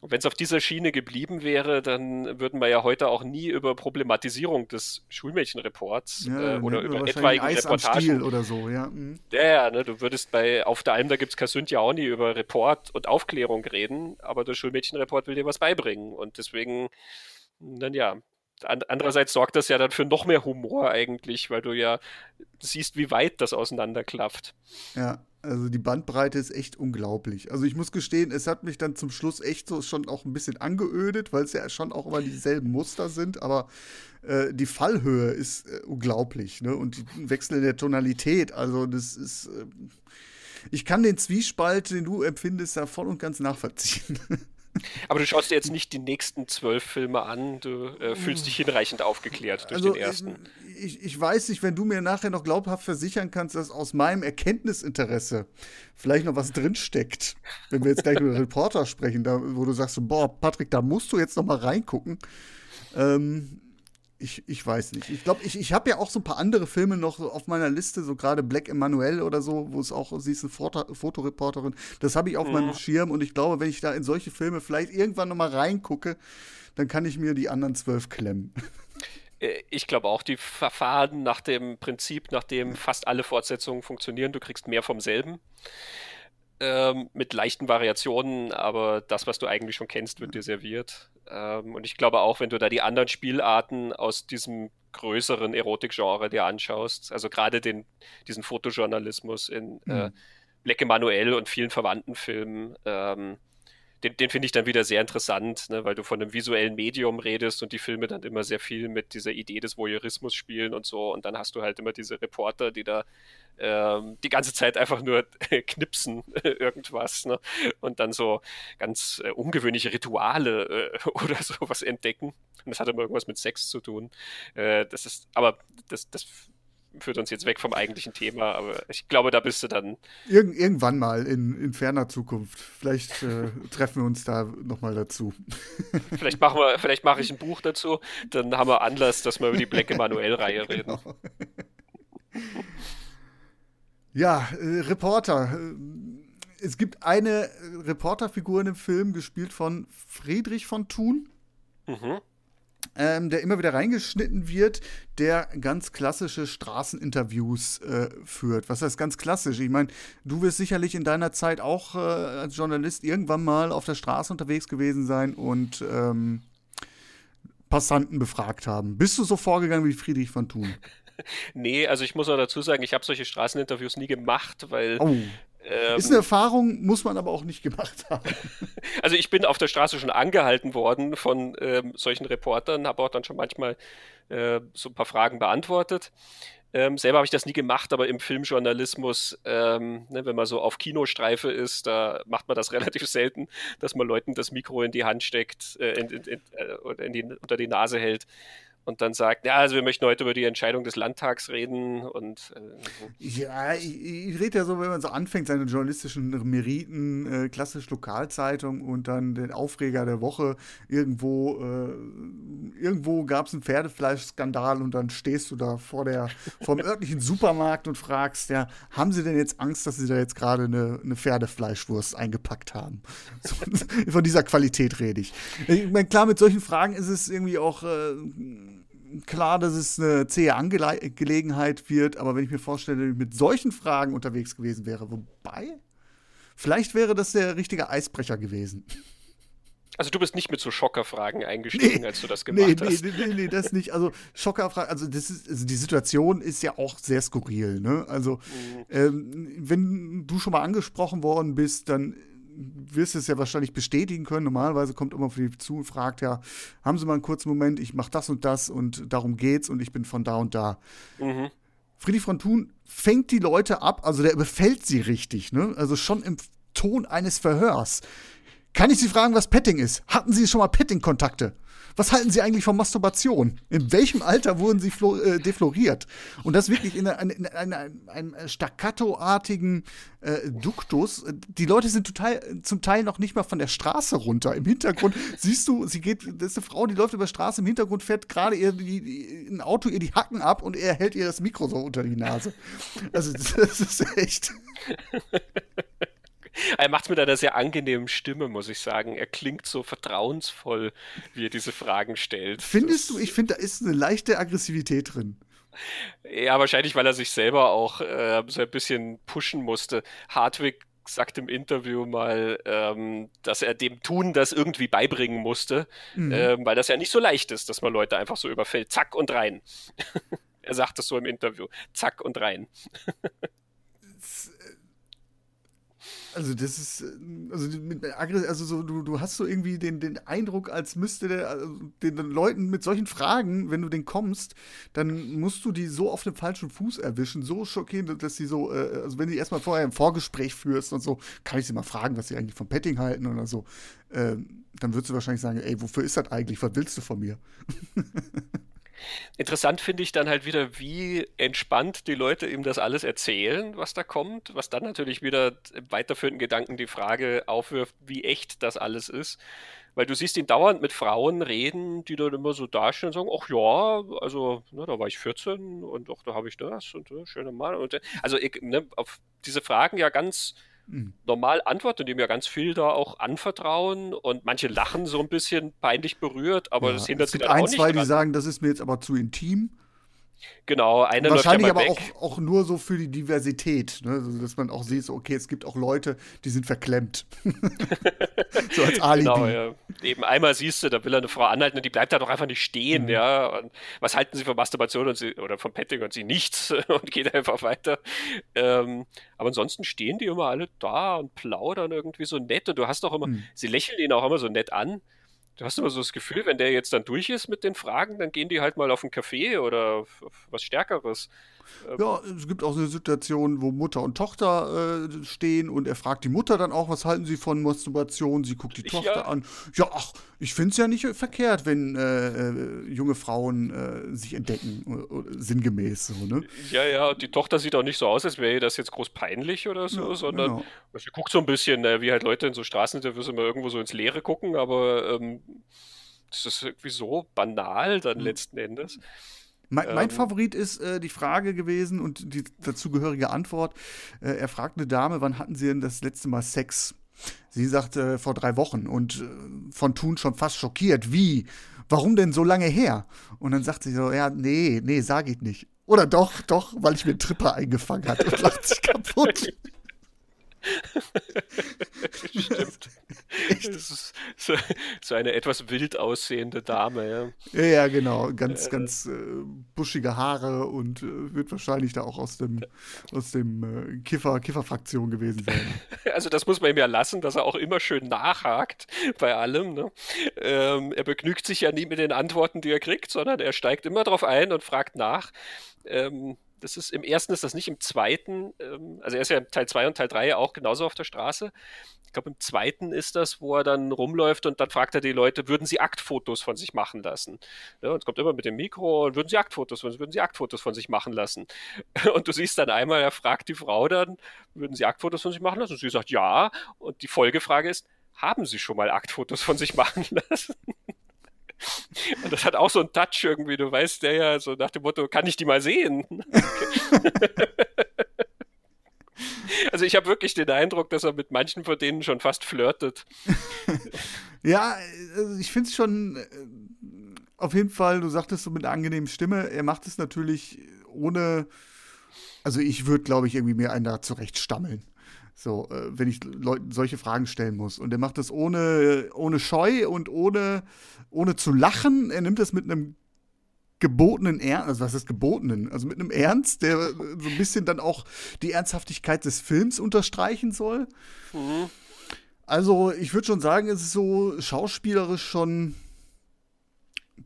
[SPEAKER 2] Und wenn es auf dieser Schiene geblieben wäre, dann würden wir ja heute auch nie über Problematisierung des Schulmädchenreports ja, äh, oder über etwaigen Eis Reportagen
[SPEAKER 3] oder so, ja. Mhm.
[SPEAKER 2] Ja, ja ne, du würdest bei Auf der Alm, da gibt es Kasünd ja auch nie über Report und Aufklärung reden, aber der Schulmädchenreport will dir was beibringen und deswegen, dann ja, andererseits sorgt das ja dann für noch mehr Humor eigentlich, weil du ja siehst, wie weit das auseinanderklafft.
[SPEAKER 3] Ja, also die Bandbreite ist echt unglaublich. Also ich muss gestehen, es hat mich dann zum Schluss echt so schon auch ein bisschen angeödet, weil es ja schon auch immer dieselben Muster sind, aber äh, die Fallhöhe ist äh, unglaublich, ne? Und die Wechsel der Tonalität, also das ist. Äh, ich kann den Zwiespalt, den du empfindest, da voll und ganz nachvollziehen.
[SPEAKER 2] Aber du schaust dir jetzt nicht die nächsten zwölf Filme an, du äh, fühlst dich hinreichend aufgeklärt durch also, den ersten.
[SPEAKER 3] Ich, ich weiß nicht, wenn du mir nachher noch glaubhaft versichern kannst, dass aus meinem Erkenntnisinteresse vielleicht noch was drinsteckt, wenn wir jetzt gleich über Reporter sprechen, da, wo du sagst, boah, Patrick, da musst du jetzt noch mal reingucken. Ähm, ich, ich weiß nicht. Ich glaube, ich, ich habe ja auch so ein paar andere Filme noch auf meiner Liste, so gerade Black Emanuel oder so, wo es auch, sie ist eine Foto Fotoreporterin. Das habe ich auf mhm. meinem Schirm und ich glaube, wenn ich da in solche Filme vielleicht irgendwann noch mal reingucke, dann kann ich mir die anderen zwölf klemmen.
[SPEAKER 2] Äh, ich glaube auch, die Verfahren nach dem Prinzip, nach dem fast alle Fortsetzungen funktionieren, du kriegst mehr vom selben ähm, mit leichten Variationen, aber das, was du eigentlich schon kennst, wird dir serviert. Ähm, und ich glaube auch, wenn du da die anderen Spielarten aus diesem größeren Erotikgenre dir anschaust, also gerade den, diesen Fotojournalismus in äh, mhm. äh, Black Emanuel und vielen verwandten Filmen, ähm, den, den finde ich dann wieder sehr interessant, ne, weil du von einem visuellen Medium redest und die Filme dann immer sehr viel mit dieser Idee des Voyeurismus spielen und so. Und dann hast du halt immer diese Reporter, die da ähm, die ganze Zeit einfach nur knipsen irgendwas ne? und dann so ganz äh, ungewöhnliche Rituale äh, oder sowas entdecken. Und das hat immer irgendwas mit Sex zu tun. Äh, das ist, aber das, das führt uns jetzt weg vom eigentlichen Thema, aber ich glaube, da bist du dann.
[SPEAKER 3] Irgend, irgendwann mal in, in ferner Zukunft. Vielleicht äh, treffen wir uns da nochmal dazu.
[SPEAKER 2] vielleicht machen wir, vielleicht mache ich ein Buch dazu, dann haben wir Anlass, dass wir über die Black Emanuel-Reihe reden. Genau.
[SPEAKER 3] Ja, äh, Reporter. Äh, es gibt eine Reporterfigur in dem Film, gespielt von Friedrich von Thun. Mhm ähm, der immer wieder reingeschnitten wird, der ganz klassische Straßeninterviews äh, führt. Was heißt ganz klassisch? Ich meine, du wirst sicherlich in deiner Zeit auch äh, als Journalist irgendwann mal auf der Straße unterwegs gewesen sein und ähm, Passanten befragt haben. Bist du so vorgegangen wie Friedrich von Thun?
[SPEAKER 2] nee, also ich muss auch dazu sagen, ich habe solche Straßeninterviews nie gemacht, weil
[SPEAKER 3] oh. Ähm, ist eine Erfahrung, muss man aber auch nicht gemacht haben.
[SPEAKER 2] Also ich bin auf der Straße schon angehalten worden von ähm, solchen Reportern, habe auch dann schon manchmal äh, so ein paar Fragen beantwortet. Ähm, selber habe ich das nie gemacht, aber im Filmjournalismus, ähm, ne, wenn man so auf Kinostreife ist, da macht man das relativ selten, dass man Leuten das Mikro in die Hand steckt äh, in, in, in, äh, die, unter die Nase hält und dann sagt, ja, also wir möchten heute über die Entscheidung des Landtags reden und äh,
[SPEAKER 3] ja, ich, ich rede ja so, wenn man so anfängt, seine journalistischen Meriten, äh, klassisch Lokalzeitung und dann den Aufreger der Woche irgendwo, äh, irgendwo gab es einen Pferdefleischskandal und dann stehst du da vor der vom örtlichen Supermarkt und fragst, ja, haben Sie denn jetzt Angst, dass Sie da jetzt gerade eine, eine Pferdefleischwurst eingepackt haben? So, von dieser Qualität rede ich. Ich meine, klar, mit solchen Fragen ist es irgendwie auch äh, klar, dass es eine zähe Angelegenheit wird, aber wenn ich mir vorstelle, mit solchen Fragen unterwegs gewesen wäre, wobei, vielleicht wäre das der richtige Eisbrecher gewesen.
[SPEAKER 2] Also du bist nicht mit so Schockerfragen eingestiegen, nee, als du das gemacht nee, hast.
[SPEAKER 3] Nee, nee, nee, das nicht. Also Schockerfragen, also das ist, also die Situation ist ja auch sehr skurril, ne? Also mhm. ähm, wenn du schon mal angesprochen worden bist, dann wirst es ja wahrscheinlich bestätigen können. Normalerweise kommt immer für die zu und fragt, ja, haben Sie mal einen kurzen Moment, ich mache das und das und darum geht's und ich bin von da und da. Mhm. Friedrich von Thun fängt die Leute ab, also der überfällt sie richtig, ne? Also schon im Ton eines Verhörs. Kann ich Sie fragen, was Petting ist? Hatten Sie schon mal Petting-Kontakte? Was halten Sie eigentlich von Masturbation? In welchem Alter wurden Sie äh, defloriert? Und das wirklich in, eine, in eine, einem staccato-artigen äh, Duktus. Die Leute sind total, zum Teil noch nicht mal von der Straße runter. Im Hintergrund siehst du, sie geht, das ist eine Frau, die läuft über die Straße, im Hintergrund fährt gerade ihr die, ein Auto ihr die Hacken ab und er hält ihr das Mikro so unter die Nase. Also das ist echt.
[SPEAKER 2] Er macht es mit einer sehr angenehmen Stimme, muss ich sagen. Er klingt so vertrauensvoll, wie er diese Fragen stellt.
[SPEAKER 3] Findest das, du? Ich finde, da ist eine leichte Aggressivität drin.
[SPEAKER 2] Ja, wahrscheinlich, weil er sich selber auch äh, so ein bisschen pushen musste. Hartwig sagt im Interview mal, ähm, dass er dem Tun das irgendwie beibringen musste, mhm. ähm, weil das ja nicht so leicht ist, dass man Leute einfach so überfällt. Zack und rein. er sagt das so im Interview. Zack und rein.
[SPEAKER 3] Also das ist, äh, also mit also so, du, du hast so irgendwie den, den Eindruck, als müsste der, also den, Leuten mit solchen Fragen, wenn du den kommst, dann musst du die so auf dem falschen Fuß erwischen, so schockierend, dass sie so, äh, also wenn du erstmal vorher ein Vorgespräch führst und so, kann ich sie mal fragen, was sie eigentlich vom Petting halten oder so, äh, dann würdest du wahrscheinlich sagen, ey, wofür ist das eigentlich? Was willst du von mir?
[SPEAKER 2] Interessant finde ich dann halt wieder, wie entspannt die Leute ihm das alles erzählen, was da kommt, was dann natürlich wieder weiterführenden Gedanken die Frage aufwirft, wie echt das alles ist. Weil du siehst ihn dauernd mit Frauen reden, die dann immer so dastehen und sagen, ach ja, also ne, da war ich 14 und ach, da habe ich das und ne, schöner Mann. Und, also ich, ne, auf diese Fragen ja ganz Mhm. normal antworten, dem ja ganz viel da auch anvertrauen und manche lachen so ein bisschen peinlich berührt, aber ja, das hindert
[SPEAKER 3] sie dann ein, auch nicht. Ein, zwei, dran. die sagen, das ist mir jetzt aber zu intim.
[SPEAKER 2] Genau,
[SPEAKER 3] eine Wahrscheinlich ja aber auch, auch, nur so für die Diversität, ne? also, dass man auch sieht, okay, es gibt auch Leute, die sind verklemmt. so als Alibi. Genau,
[SPEAKER 2] ja. Eben einmal siehst du, da will er eine Frau anhalten und die bleibt da doch einfach nicht stehen, mhm. ja. Und was halten sie von Masturbation und sie, oder von Petting und sie nichts und geht einfach weiter. Ähm, aber ansonsten stehen die immer alle da und plaudern irgendwie so nett und du hast auch immer, mhm. sie lächeln ihn auch immer so nett an. Du hast immer so das Gefühl, wenn der jetzt dann durch ist mit den Fragen, dann gehen die halt mal auf einen Café oder auf was Stärkeres.
[SPEAKER 3] Ja, es gibt auch eine Situation, wo Mutter und Tochter äh, stehen und er fragt die Mutter dann auch, was halten sie von Masturbation? Sie guckt die Tochter ja. an. Ja, ach, ich finde es ja nicht verkehrt, wenn äh, äh, junge Frauen äh, sich entdecken, sinngemäß so, ne?
[SPEAKER 2] Ja, ja, die Tochter sieht auch nicht so aus, als wäre ihr das jetzt groß peinlich oder so, ja, sondern genau. sie guckt so ein bisschen, äh, wie halt Leute in so Straßeninterviews immer irgendwo so ins Leere gucken, aber ähm, das ist irgendwie so banal dann mhm. letzten Endes.
[SPEAKER 3] Mein, mein ähm, Favorit ist äh, die Frage gewesen und die dazugehörige Antwort. Äh, er fragt eine Dame, wann hatten sie denn das letzte Mal Sex? Sie sagt äh, vor drei Wochen und äh, von Thun schon fast schockiert. Wie? Warum denn so lange her? Und dann sagt sie so, ja, nee, nee, sag ich nicht. Oder doch, doch, weil ich mir einen Tripper eingefangen hatte und lacht sich kaputt.
[SPEAKER 2] Stimmt. Das ist so, so, eine etwas wild aussehende Dame,
[SPEAKER 3] ja. Ja, ja genau. Ganz, äh, ganz äh, buschige Haare und äh, wird wahrscheinlich da auch aus dem, aus dem äh, Kiffer, Kifferfraktion gewesen sein.
[SPEAKER 2] Also das muss man ihm ja lassen, dass er auch immer schön nachhakt bei allem. Ne? Ähm, er begnügt sich ja nie mit den Antworten, die er kriegt, sondern er steigt immer drauf ein und fragt nach. Ähm, das ist im ersten ist das nicht, im zweiten, ähm, also er ist ja Teil 2 und Teil 3 auch genauso auf der Straße. Ich glaube, im zweiten ist das, wo er dann rumläuft und dann fragt er die Leute, würden sie Aktfotos von sich machen lassen? Ja, und es kommt immer mit dem Mikro und würden sie Aktfotos, würden sie Aktfotos von sich machen lassen? Und du siehst dann einmal, er fragt die Frau dann, würden sie Aktfotos von sich machen lassen? Und sie sagt ja. Und die Folgefrage ist, haben sie schon mal Aktfotos von sich machen lassen? Und das hat auch so einen Touch irgendwie, du weißt, der ja so nach dem Motto, kann ich die mal sehen? also ich habe wirklich den Eindruck, dass er mit manchen von denen schon fast flirtet.
[SPEAKER 3] ja, also ich finde es schon äh, auf jeden Fall, du sagtest so mit einer angenehmen Stimme, er macht es natürlich ohne, also ich würde, glaube ich, irgendwie mir einen da zurecht stammeln. So, äh, wenn ich Leuten solche Fragen stellen muss. Und er macht das ohne, ohne Scheu und ohne, ohne zu lachen. Er nimmt das mit einem gebotenen Ernst, also was ist gebotenen? Also mit einem Ernst, der so ein bisschen dann auch die Ernsthaftigkeit des Films unterstreichen soll. Mhm. Also ich würde schon sagen, es ist so schauspielerisch schon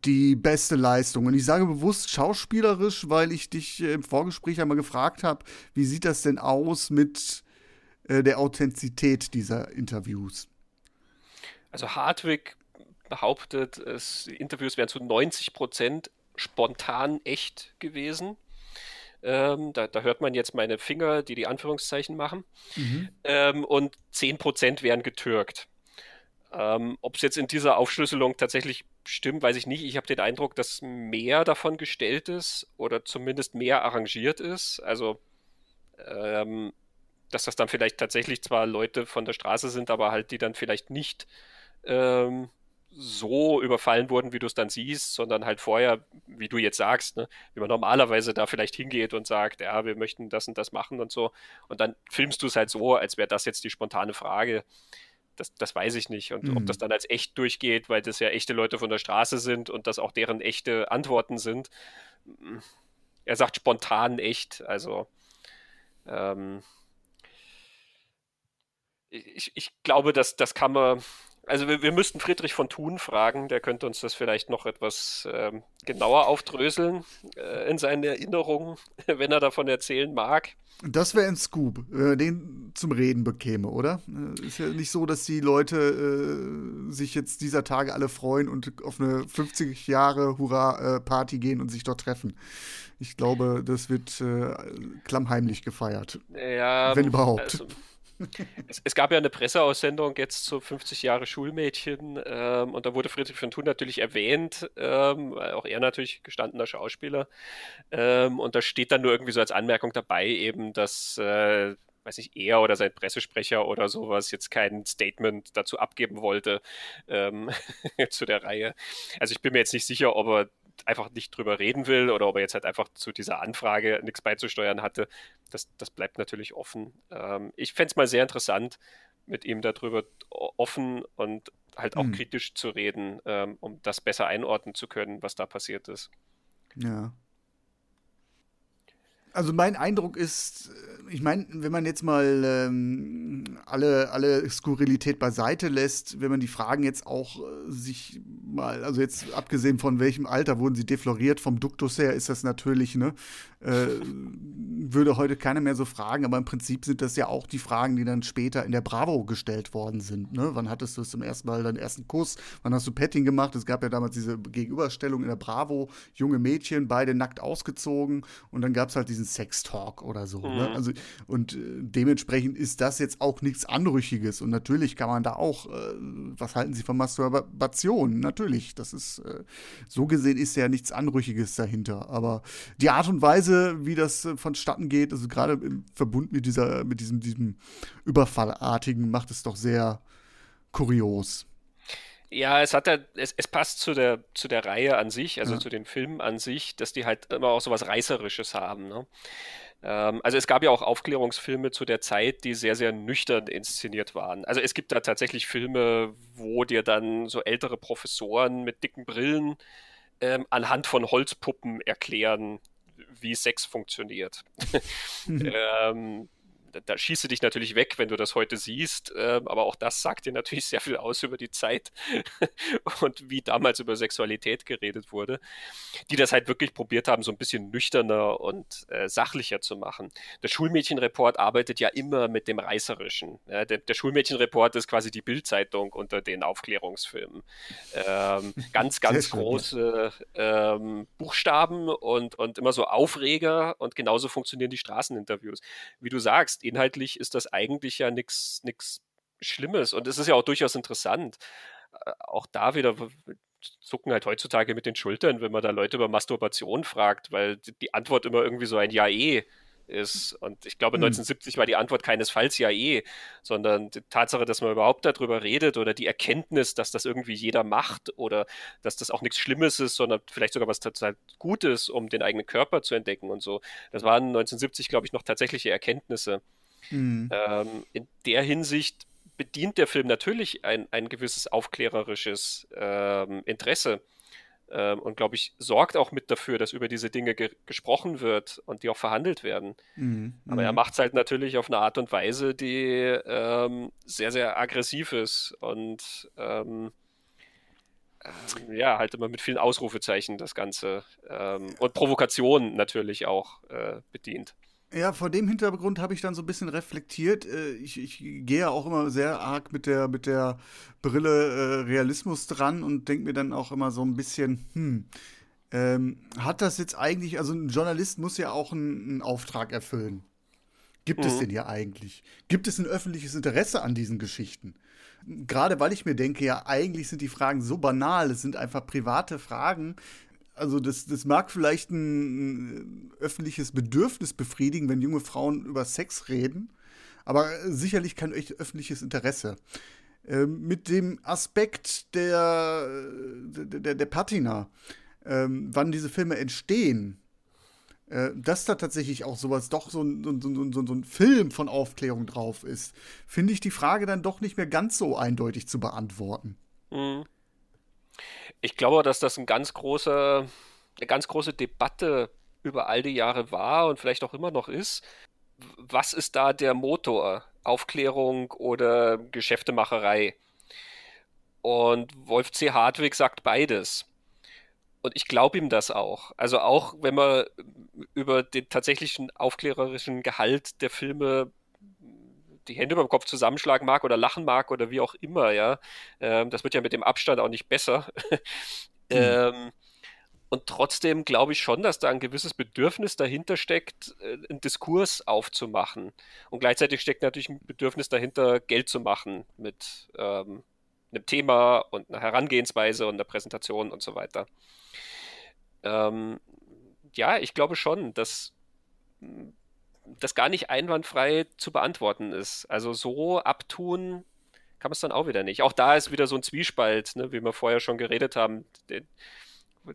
[SPEAKER 3] die beste Leistung. Und ich sage bewusst schauspielerisch, weil ich dich im Vorgespräch einmal gefragt habe, wie sieht das denn aus mit äh, der Authentizität dieser Interviews.
[SPEAKER 2] Also Hartwig behauptet, es, die Interviews wären zu 90 Prozent spontan echt gewesen. Ähm, da, da, hört man jetzt meine Finger, die die Anführungszeichen machen. Mhm. Ähm, und 10 Prozent wären getürkt. Ähm, Ob es jetzt in dieser Aufschlüsselung tatsächlich stimmt, weiß ich nicht. Ich habe den Eindruck, dass mehr davon gestellt ist oder zumindest mehr arrangiert ist. Also ähm, dass das dann vielleicht tatsächlich zwar Leute von der Straße sind, aber halt die dann vielleicht nicht ähm, so überfallen wurden, wie du es dann siehst, sondern halt vorher, wie du jetzt sagst, ne, wie man normalerweise da vielleicht hingeht und sagt, ja, wir möchten das und das machen und so. Und dann filmst du es halt so, als wäre das jetzt die spontane Frage. Das, das weiß ich nicht. Und mhm. ob das dann als echt durchgeht, weil das ja echte Leute von der Straße sind und das auch deren echte Antworten sind. Er sagt spontan echt, also ähm, ich, ich glaube, dass das kann man also wir, wir müssten Friedrich von Thun fragen, der könnte uns das vielleicht noch etwas ähm, genauer aufdröseln äh, in seinen Erinnerungen, wenn er davon erzählen mag.
[SPEAKER 3] Das wäre ein Scoop, wenn man den zum Reden bekäme, oder? Äh, ist ja nicht so, dass die Leute äh, sich jetzt dieser Tage alle freuen und auf eine 50 Jahre Hurra-Party gehen und sich dort treffen. Ich glaube, das wird äh, klammheimlich gefeiert.
[SPEAKER 2] Ja,
[SPEAKER 3] wenn überhaupt. Also,
[SPEAKER 2] es, es, gab ja eine Presseaussendung jetzt zu 50 Jahre Schulmädchen ähm, und da wurde Friedrich von Thun natürlich erwähnt, ähm, auch er natürlich gestandener Schauspieler. Ähm, und da steht dann nur irgendwie so als Anmerkung dabei eben, dass äh, weiß nicht, er oder sein Pressesprecher oder sowas jetzt kein Statement dazu abgeben wollte ähm, zu der Reihe. Also ich bin mir jetzt nicht sicher, ob er einfach nicht drüber reden will oder ob er jetzt halt einfach zu dieser Anfrage nichts beizusteuern hatte, das, das bleibt natürlich offen. Ähm, ich fände es mal sehr interessant, mit ihm darüber offen und halt auch mhm. kritisch zu reden, ähm, um das besser einordnen zu können, was da passiert ist.
[SPEAKER 3] Ja. Also mein Eindruck ist, ich meine, wenn man jetzt mal ähm, alle, alle Skurrilität beiseite lässt, wenn man die Fragen jetzt auch äh, sich mal, also jetzt abgesehen von welchem Alter wurden sie defloriert, vom Duktus her ist das natürlich, ne, äh, würde heute keiner mehr so fragen, aber im Prinzip sind das ja auch die Fragen, die dann später in der Bravo gestellt worden sind. Ne? Wann hattest du es zum ersten Mal deinen ersten Kuss? Wann hast du Petting gemacht? Es gab ja damals diese Gegenüberstellung in der Bravo, junge Mädchen, beide nackt ausgezogen und dann gab es halt diesen Sex-Talk oder so. Ne? Mhm. Ne? Also, und äh, dementsprechend ist das jetzt auch nichts Anrüchiges und natürlich kann man da auch, äh, was halten Sie von Masturbation? Natürlich, das ist, äh, so gesehen ist ja nichts Anrüchiges dahinter, aber die Art und Weise, Weise, wie das äh, vonstatten geht, also gerade im Verbund mit dieser, mit diesem, diesem Überfallartigen, macht es doch sehr kurios.
[SPEAKER 2] Ja, es hat ja, es, es passt zu der, zu der Reihe an sich, also ja. zu den Filmen an sich, dass die halt immer auch so was Reißerisches haben. Ne? Ähm, also es gab ja auch Aufklärungsfilme zu der Zeit, die sehr, sehr nüchtern inszeniert waren. Also es gibt da tatsächlich Filme, wo dir dann so ältere Professoren mit dicken Brillen ähm, anhand von Holzpuppen erklären, wie Sex funktioniert. Mhm. ähm, da schießt du dich natürlich weg, wenn du das heute siehst, äh, aber auch das sagt dir natürlich sehr viel aus über die Zeit und wie damals über Sexualität geredet wurde, die das halt wirklich probiert haben, so ein bisschen nüchterner und äh, sachlicher zu machen. Der Schulmädchenreport arbeitet ja immer mit dem Reißerischen. Ja, der, der Schulmädchenreport ist quasi die Bildzeitung unter den Aufklärungsfilmen. Ähm, ganz, ganz große ähm, Buchstaben und, und immer so Aufreger und genauso funktionieren die Straßeninterviews. Wie du sagst, inhaltlich ist das eigentlich ja nichts Schlimmes und es ist ja auch durchaus interessant. Äh, auch da wieder zucken halt heutzutage mit den Schultern, wenn man da Leute über Masturbation fragt, weil die Antwort immer irgendwie so ein Ja eh ist. Und ich glaube, 1970 hm. war die Antwort keinesfalls ja eh, sondern die Tatsache, dass man überhaupt darüber redet oder die Erkenntnis, dass das irgendwie jeder macht oder dass das auch nichts Schlimmes ist, sondern vielleicht sogar was total Gutes, um den eigenen Körper zu entdecken und so. Das waren 1970, glaube ich, noch tatsächliche Erkenntnisse. Mhm. Ähm, in der Hinsicht bedient der Film natürlich ein, ein gewisses aufklärerisches ähm, Interesse ähm, und, glaube ich, sorgt auch mit dafür, dass über diese Dinge ge gesprochen wird und die auch verhandelt werden. Mhm. Aber er mhm. macht es halt natürlich auf eine Art und Weise, die ähm, sehr, sehr aggressiv ist und ähm, ähm, ja, halt immer mit vielen Ausrufezeichen das Ganze ähm, und Provokationen natürlich auch äh, bedient.
[SPEAKER 3] Ja, vor dem Hintergrund habe ich dann so ein bisschen reflektiert. Äh, ich, ich gehe ja auch immer sehr arg mit der, mit der Brille äh, Realismus dran und denke mir dann auch immer so ein bisschen, hm, ähm, hat das jetzt eigentlich, also ein Journalist muss ja auch einen, einen Auftrag erfüllen. Gibt mhm. es den ja eigentlich? Gibt es ein öffentliches Interesse an diesen Geschichten? Gerade weil ich mir denke, ja, eigentlich sind die Fragen so banal, es sind einfach private Fragen, also das, das mag vielleicht ein, öffentliches Bedürfnis befriedigen, wenn junge Frauen über Sex reden, aber sicherlich kein öffentliches Interesse. ähm, mit dem Aspekt der, der, der Patina, ähm, wann diese Filme entstehen, äh, dass da tatsächlich auch sowas, doch so ein, so, so, so, so ein Film von Aufklärung drauf ist, finde ich die Frage dann doch nicht mehr ganz so eindeutig zu beantworten. Mhm.
[SPEAKER 2] Ich glaube, dass das ein ganz großer, eine ganz große Debatte über all die Jahre war und vielleicht auch immer noch ist. Was ist da der Motor? Aufklärung oder Geschäftemacherei? Und Wolf C. Hartwig sagt beides. Und ich glaube ihm das auch. Also auch wenn man über den tatsächlichen aufklärerischen Gehalt der Filme die Hände über dem Kopf zusammenschlagen mag oder lachen mag oder wie auch immer, ja. Ähm, das wird ja mit dem Abstand auch nicht besser. mhm. ähm, und trotzdem glaube ich schon, dass da ein gewisses Bedürfnis dahinter steckt, äh, einen Diskurs aufzumachen. Und gleichzeitig steckt natürlich ein Bedürfnis dahinter, Geld zu machen mit ähm, einem Thema und einer Herangehensweise und einer Präsentation und so weiter. Ähm, ja, ich glaube schon, dass das gar nicht einwandfrei zu beantworten ist. Also so abtun kann man es dann auch wieder nicht. Auch da ist wieder so ein Zwiespalt, ne, wie wir vorher schon geredet haben. Die,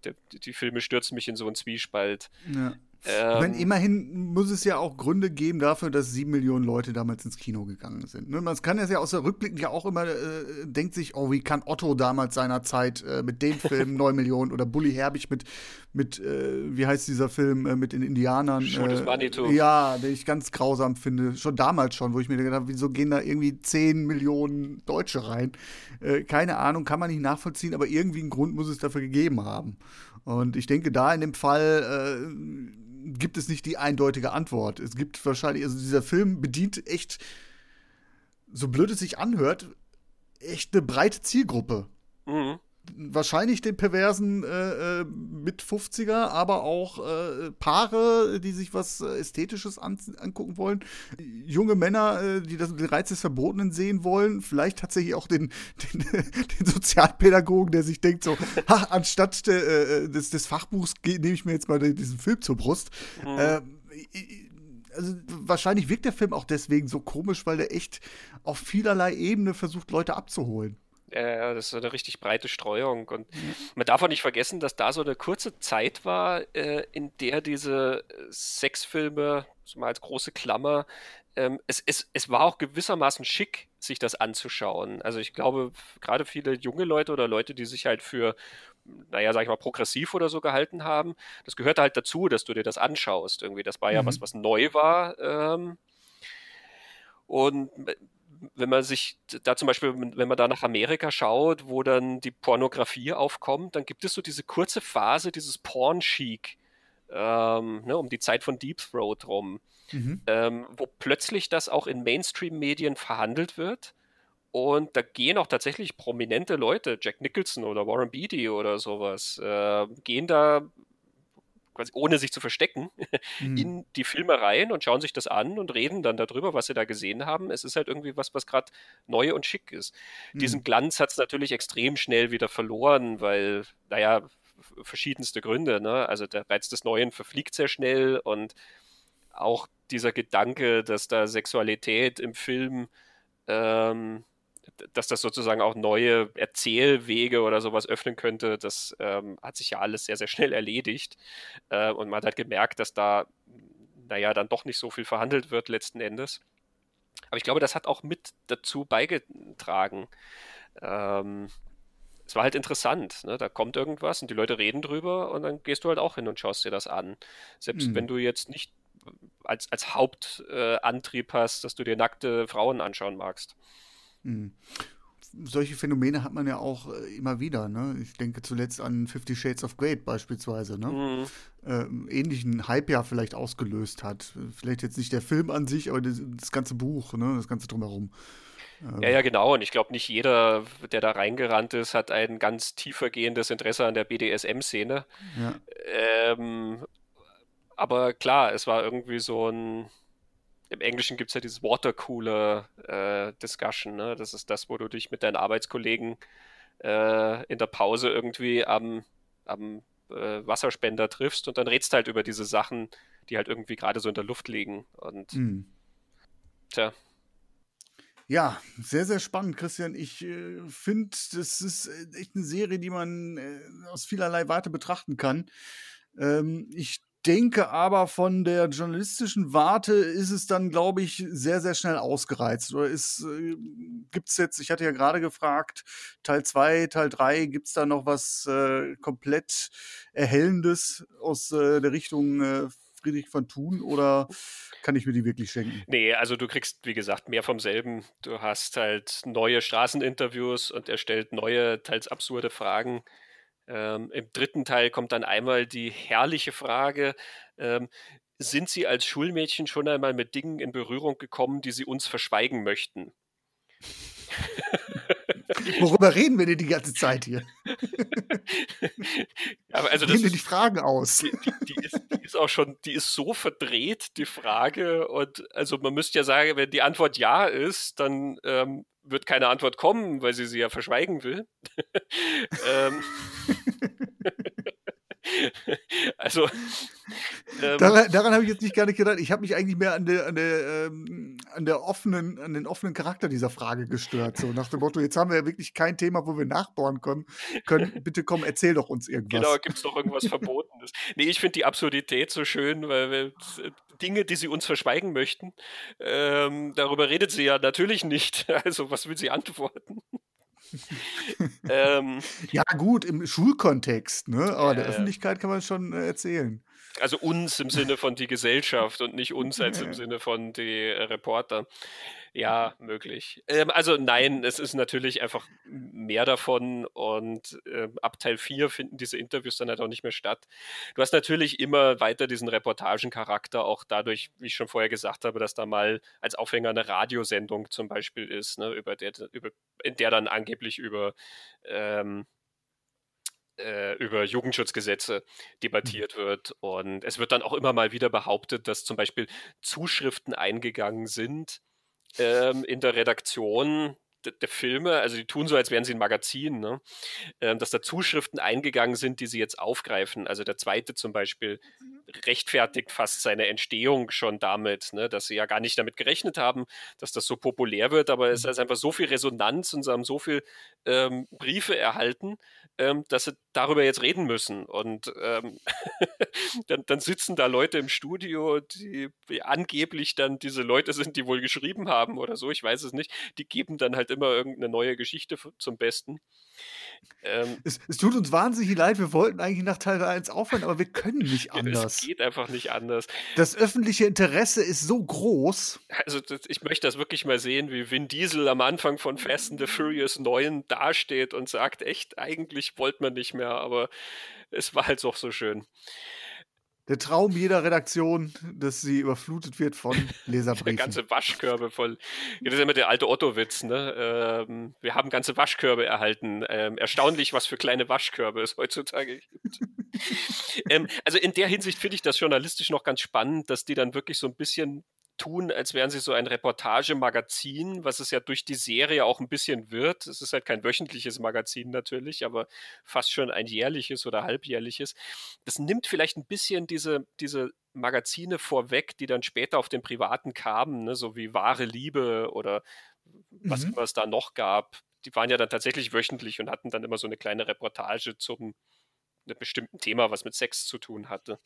[SPEAKER 2] die, die Filme stürzen mich in so einen Zwiespalt.
[SPEAKER 3] Ja. Ähm, ich meine, immerhin muss es ja auch Gründe geben dafür, dass sieben Millionen Leute damals ins Kino gegangen sind. Ne? Man kann das ja aus der Rückblick ja auch immer, äh, denkt sich, oh, wie kann Otto damals seiner Zeit äh, mit dem Film neun Millionen oder Bully Herbig mit, mit äh, wie heißt dieser Film, äh, mit den Indianern?
[SPEAKER 2] Des Manitou.
[SPEAKER 3] Ja, den ich ganz grausam finde. Schon damals schon, wo ich mir gedacht habe, wieso gehen da irgendwie zehn Millionen Deutsche rein? Äh, keine Ahnung, kann man nicht nachvollziehen, aber irgendwie einen Grund muss es dafür gegeben haben. Und ich denke, da in dem Fall äh, gibt es nicht die eindeutige Antwort. Es gibt wahrscheinlich, also dieser Film bedient echt, so blöd es sich anhört, echt eine breite Zielgruppe. Mhm wahrscheinlich den perversen äh, äh mit 50er, aber auch äh, Paare, die sich was äh, Ästhetisches an, angucken wollen, junge Männer, äh, die das, den Reiz des Verbotenen sehen wollen, vielleicht tatsächlich auch den, den, den Sozialpädagogen, der sich denkt so, ha, anstatt de, äh, des, des Fachbuchs nehme ich mir jetzt mal diesen Film zur Brust. Mhm. also wahrscheinlich wirkt der Film auch deswegen so komisch, weil er echt auf vielerlei Ebene versucht, Leute abzuholen.
[SPEAKER 2] Ja, das ist eine richtig breite Streuung. Und man darf auch nicht vergessen, dass da so eine kurze Zeit war, äh, in der diese äh, Sexfilme, so mal als große Klammer, ähm, es, es, es war auch gewissermaßen schick, sich das anzuschauen. Also ich glaube, gerade viele junge Leute oder Leute, die sich halt für, naja, sag ich mal, progressiv oder so gehalten haben, das gehört halt dazu, dass du dir das anschaust. Irgendwie, das war ja mhm. was, was neu war. Ähm, und wenn man sich da zum Beispiel, wenn man da nach Amerika schaut, wo dann die Pornografie aufkommt, dann gibt es so diese kurze Phase, dieses Porn-Chic, ähm, ne, um die Zeit von Deep Throat rum, mhm. ähm, wo plötzlich das auch in Mainstream-Medien verhandelt wird. Und da gehen auch tatsächlich prominente Leute, Jack Nicholson oder Warren Beatty oder sowas, äh, gehen da quasi ohne sich zu verstecken, mhm. in die Filme rein und schauen sich das an und reden dann darüber, was sie da gesehen haben. Es ist halt irgendwie was, was gerade neu und schick ist. Mhm. Diesen Glanz hat es natürlich extrem schnell wieder verloren, weil, naja, verschiedenste Gründe. Ne? Also der Reiz des Neuen verfliegt sehr schnell und auch dieser Gedanke, dass da Sexualität im Film ähm, dass das sozusagen auch neue Erzählwege oder sowas öffnen könnte, das ähm, hat sich ja alles sehr, sehr schnell erledigt. Äh, und man hat gemerkt, dass da, naja, dann doch nicht so viel verhandelt wird letzten Endes. Aber ich glaube, das hat auch mit dazu beigetragen. Ähm, es war halt interessant. Ne? Da kommt irgendwas und die Leute reden drüber und dann gehst du halt auch hin und schaust dir das an. Selbst mhm. wenn du jetzt nicht als, als Hauptantrieb äh, hast, dass du dir nackte Frauen anschauen magst.
[SPEAKER 3] Mhm. Solche Phänomene hat man ja auch äh, immer wieder. Ne? Ich denke zuletzt an Fifty Shades of Grey beispielsweise. Ne? Mhm. Äh, ähnlichen Hype ja vielleicht ausgelöst hat. Vielleicht jetzt nicht der Film an sich, aber das, das ganze Buch, ne? das ganze drumherum.
[SPEAKER 2] Ja, ja, genau. Und ich glaube, nicht jeder, der da reingerannt ist, hat ein ganz tiefergehendes Interesse an der BDSM-Szene. Ja. Ähm, aber klar, es war irgendwie so ein im Englischen gibt es ja dieses Watercooler-Discussion. Äh, ne? Das ist das, wo du dich mit deinen Arbeitskollegen äh, in der Pause irgendwie am, am äh, Wasserspender triffst und dann redst halt über diese Sachen, die halt irgendwie gerade so in der Luft liegen. Und mhm. tja.
[SPEAKER 3] Ja, sehr, sehr spannend, Christian. Ich äh, finde, das ist äh, echt eine Serie, die man äh, aus vielerlei Warte betrachten kann. Ähm, ich denke aber, von der journalistischen Warte ist es dann, glaube ich, sehr, sehr schnell ausgereizt. Oder äh, gibt es jetzt, ich hatte ja gerade gefragt, Teil 2, Teil 3, gibt es da noch was äh, komplett Erhellendes aus äh, der Richtung äh, Friedrich von Thun oder kann ich mir die wirklich schenken?
[SPEAKER 2] Nee, also du kriegst, wie gesagt, mehr vom selben. Du hast halt neue Straßeninterviews und er stellt neue, teils absurde Fragen. Ähm, Im dritten Teil kommt dann einmal die herrliche Frage, ähm, sind Sie als Schulmädchen schon einmal mit Dingen in Berührung gekommen, die Sie uns verschweigen möchten?
[SPEAKER 3] Worüber reden wir denn die ganze Zeit hier?
[SPEAKER 2] Aber also
[SPEAKER 3] wir die Fragen aus.
[SPEAKER 2] Die, die, die, ist, die, ist, auch schon, die ist so verdreht, die Frage. Und also man müsste ja sagen, wenn die Antwort ja ist, dann ähm, wird keine Antwort kommen, weil sie sie ja verschweigen will. ähm, also.
[SPEAKER 3] Ähm, daran, daran habe ich jetzt nicht gar nicht gedacht. Ich habe mich eigentlich mehr an der, an der, ähm, an der offenen, an den offenen Charakter dieser Frage gestört. So nach dem Motto, jetzt haben wir ja wirklich kein Thema, wo wir nachbohren können. können bitte komm, erzähl doch uns irgendwas.
[SPEAKER 2] Genau, gibt es doch irgendwas Verbotenes. Nee, ich finde die Absurdität so schön, weil wir, Dinge, die sie uns verschweigen möchten, ähm, darüber redet sie ja natürlich nicht. Also, was will sie antworten?
[SPEAKER 3] Ähm, ja, gut, im Schulkontext, ne? aber äh, der Öffentlichkeit kann man schon äh, erzählen.
[SPEAKER 2] Also uns im Sinne von die Gesellschaft und nicht uns als im Sinne von die äh, Reporter. Ja, möglich. Ähm, also nein, es ist natürlich einfach mehr davon und äh, ab Teil 4 finden diese Interviews dann halt auch nicht mehr statt. Du hast natürlich immer weiter diesen Reportagencharakter, auch dadurch, wie ich schon vorher gesagt habe, dass da mal als Aufhänger eine Radiosendung zum Beispiel ist, ne, über der, über, in der dann angeblich über ähm, äh, über Jugendschutzgesetze debattiert mhm. wird. Und es wird dann auch immer mal wieder behauptet, dass zum Beispiel Zuschriften eingegangen sind ähm, in der Redaktion der, der, Filme, also die tun so, als wären sie ein Magazin, ne? ähm, dass da Zuschriften eingegangen sind, die sie jetzt aufgreifen. Also der zweite zum Beispiel mhm. Rechtfertigt fast seine Entstehung schon damit, ne? dass sie ja gar nicht damit gerechnet haben, dass das so populär wird, aber es mhm. ist einfach so viel Resonanz und sie haben so viele ähm, Briefe erhalten, ähm, dass sie darüber jetzt reden müssen. Und ähm, dann, dann, sitzen da Leute im Studio, die, die angeblich dann diese Leute sind, die wohl geschrieben haben oder so, ich weiß es nicht, die geben dann halt immer irgendeine neue Geschichte zum Besten.
[SPEAKER 3] Ähm, es, es, tut uns wahnsinnig leid, wir wollten eigentlich nach Teil 1 aufhören, aber wir können nicht anders.
[SPEAKER 2] Es geht einfach nicht anders.
[SPEAKER 3] Das öffentliche Interesse ist so groß.
[SPEAKER 2] Also das, ich möchte das wirklich mal sehen, wie Vin Diesel am Anfang von Fast and the Furious 9 dasteht und sagt, echt, eigentlich wollte man nicht mehr, aber es war halt doch so schön
[SPEAKER 3] der Traum jeder Redaktion, dass sie überflutet wird von Leserbriefen. Der
[SPEAKER 2] ganze Waschkörbe voll. Das ist immer der alte Otto-Witz, ne? Ähm, wir haben ganze Waschkörbe erhalten. Ähm, erstaunlich, was für kleine Waschkörbe es heutzutage gibt. ähm, also in der Hinsicht finde ich das journalistisch noch ganz spannend, dass die dann wirklich so ein bisschen tun, als wären sie so ein Reportagemagazin, was es ja durch die Serie auch ein bisschen wird. Es ist halt kein wöchentliches Magazin natürlich, aber fast schon ein jährliches oder halbjährliches. Das nimmt vielleicht ein bisschen diese, diese Magazine vorweg, die dann später auf den Privaten kamen, ne, so wie Wahre Liebe oder was mhm. immer es da noch gab. Die waren ja dann tatsächlich wöchentlich und hatten dann immer so eine kleine Reportage zum bestimmten Thema, was mit Sex zu tun hatte.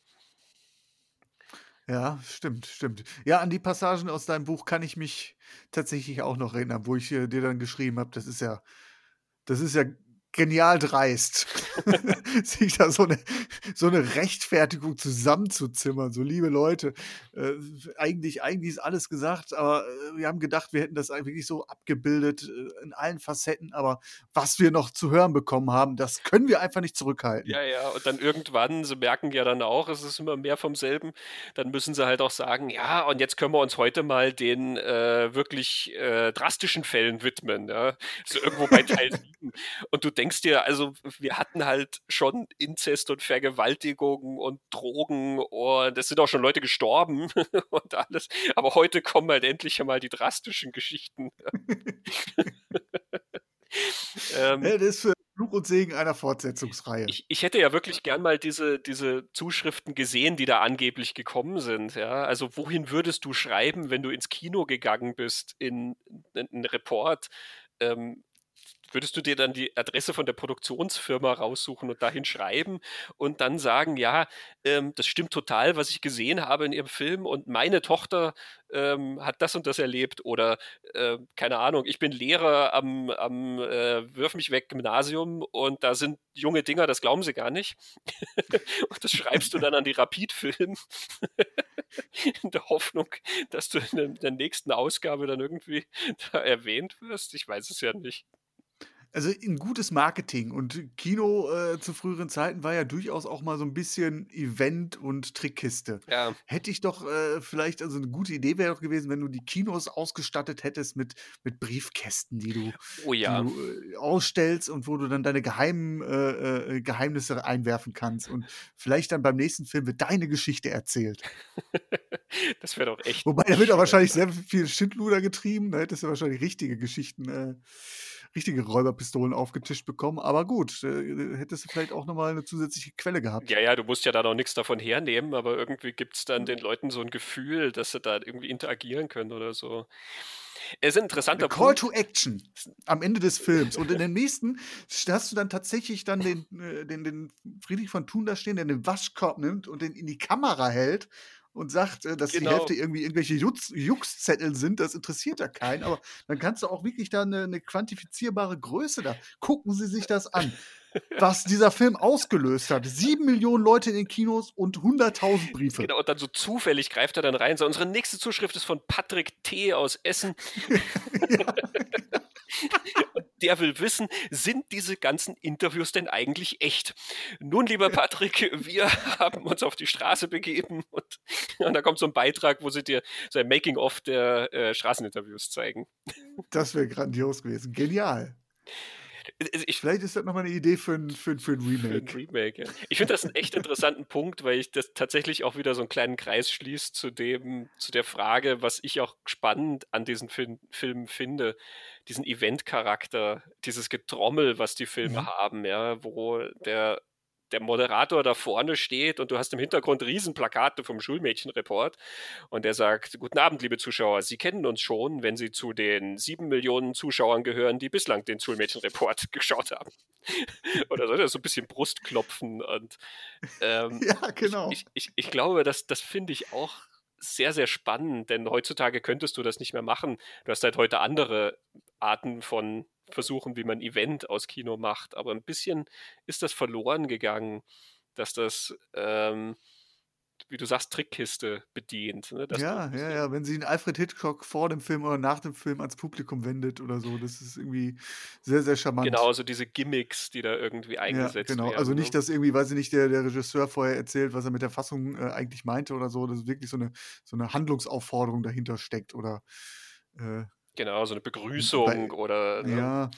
[SPEAKER 3] Ja, stimmt, stimmt. Ja, an die Passagen aus deinem Buch kann ich mich tatsächlich auch noch erinnern, wo ich äh, dir dann geschrieben habe, das ist ja, das ist ja genial dreist, sich da so eine, so eine Rechtfertigung zusammenzuzimmern. So, liebe Leute, äh, eigentlich, eigentlich ist alles gesagt, aber äh, wir haben gedacht, wir hätten das wirklich so abgebildet äh, in allen Facetten, aber was wir noch zu hören bekommen haben, das können wir einfach nicht zurückhalten.
[SPEAKER 2] Ja, ja, und dann irgendwann, sie merken ja dann auch, es ist immer mehr vom selben, dann müssen sie halt auch sagen, ja, und jetzt können wir uns heute mal den äh, wirklich äh, drastischen Fällen widmen. Ja? So irgendwo bei Teil 7. Und du denkst, denkst dir, also wir hatten halt schon Inzest und Vergewaltigung und Drogen und es sind auch schon Leute gestorben und alles. Aber heute kommen halt endlich einmal die drastischen Geschichten.
[SPEAKER 3] ähm, ja, das ist für Fluch und Segen einer Fortsetzungsreihe.
[SPEAKER 2] Ich, ich, hätte ja wirklich gern mal diese, diese Zuschriften gesehen, die da angeblich gekommen sind. Ja? Also wohin würdest du schreiben, wenn du ins Kino gegangen bist, in, in, in Report? Ähm, würdest du dir dann die Adresse von der Produktionsfirma raussuchen und dahin schreiben und dann sagen, ja, ähm, das stimmt total, was ich gesehen habe in ihrem Film und meine Tochter ähm, hat das und das erlebt oder äh, keine Ahnung, ich bin Lehrer am, am äh, Wirf mich weg Gymnasium und da sind junge Dinger, das glauben sie gar nicht. und das schreibst du dann an die Rapid-Film in der Hoffnung, dass du in der nächsten Ausgabe dann irgendwie da erwähnt wirst. Ich weiß es ja nicht
[SPEAKER 3] also ein gutes Marketing und Kino äh, zu früheren Zeiten war ja durchaus auch mal so ein bisschen Event und Trickkiste.
[SPEAKER 2] Ja.
[SPEAKER 3] Hätte ich doch äh, vielleicht, also eine gute Idee wäre doch gewesen, wenn du die Kinos ausgestattet hättest mit, mit Briefkästen, die du,
[SPEAKER 2] oh ja.
[SPEAKER 3] die du äh, ausstellst und wo du dann deine geheimen äh, äh, Geheimnisse einwerfen kannst und vielleicht dann beim nächsten Film wird deine Geschichte erzählt.
[SPEAKER 2] das wäre doch echt.
[SPEAKER 3] Wobei, da wird auch wahrscheinlich sehr viel Schindluder getrieben, da hättest du wahrscheinlich richtige Geschichten äh, richtige Räuberpistolen aufgetischt bekommen. Aber gut, äh, hättest du vielleicht auch nochmal eine zusätzliche Quelle gehabt.
[SPEAKER 2] Ja, ja, du musst ja da noch nichts davon hernehmen, aber irgendwie gibt es dann den Leuten so ein Gefühl, dass sie da irgendwie interagieren können oder so. Es ist ein interessanter
[SPEAKER 3] Call Punkt. to Action am Ende des Films. Und in den nächsten hast du dann tatsächlich dann den, äh, den, den Friedrich von Thun da stehen, der den Waschkorb nimmt und den in die Kamera hält und sagt, äh, dass genau. die Hälfte irgendwie irgendwelche Juxzettel sind, das interessiert ja keinen. Aber dann kannst du auch wirklich da eine, eine quantifizierbare Größe da. Gucken Sie sich das an. was dieser Film ausgelöst hat. Sieben Millionen Leute in den Kinos und 100.000 Briefe.
[SPEAKER 2] Genau, und dann so zufällig greift er dann rein. So, unsere nächste Zuschrift ist von Patrick T. aus Essen. ja. Der will wissen, sind diese ganzen Interviews denn eigentlich echt? Nun, lieber Patrick, wir haben uns auf die Straße begeben und, und da kommt so ein Beitrag, wo sie dir so ein Making-of der äh, Straßeninterviews zeigen.
[SPEAKER 3] Das wäre grandios gewesen. Genial. Ich, Vielleicht ist das nochmal eine Idee für ein, für, für ein Remake.
[SPEAKER 2] Für ein Remake ja. Ich finde das einen echt interessanten Punkt, weil ich das tatsächlich auch wieder so einen kleinen Kreis schließt zu dem, zu der Frage, was ich auch spannend an diesen Film, Filmen finde, diesen Event-Charakter, dieses Getrommel, was die Filme mhm. haben, ja, wo der der Moderator da vorne steht und du hast im Hintergrund Riesenplakate vom Schulmädchenreport und der sagt, guten Abend, liebe Zuschauer, Sie kennen uns schon, wenn Sie zu den sieben Millionen Zuschauern gehören, die bislang den Schulmädchenreport geschaut haben. Oder so, so ein bisschen Brustklopfen und ähm,
[SPEAKER 3] ja, genau.
[SPEAKER 2] Ich, ich, ich glaube, das, das finde ich auch sehr, sehr spannend, denn heutzutage könntest du das nicht mehr machen. Du hast halt heute andere Arten von versuchen, wie man Event aus Kino macht. Aber ein bisschen ist das verloren gegangen, dass das, ähm, wie du sagst, Trickkiste bedient. Ne?
[SPEAKER 3] ja, ja, ja. Wenn sie einen Alfred Hitchcock vor dem Film oder nach dem Film ans Publikum wendet oder so, das ist irgendwie sehr, sehr charmant.
[SPEAKER 2] Genau, so diese Gimmicks, die da irgendwie eingesetzt ja, genau.
[SPEAKER 3] werden. Also nicht, ne? dass irgendwie, weiß ich nicht, der, der Regisseur vorher erzählt, was er mit der Fassung äh, eigentlich meinte oder so, dass wirklich so eine, so eine Handlungsaufforderung dahinter steckt oder äh,
[SPEAKER 2] Genau, so eine Begrüßung Bei, oder.
[SPEAKER 3] Ne, ja.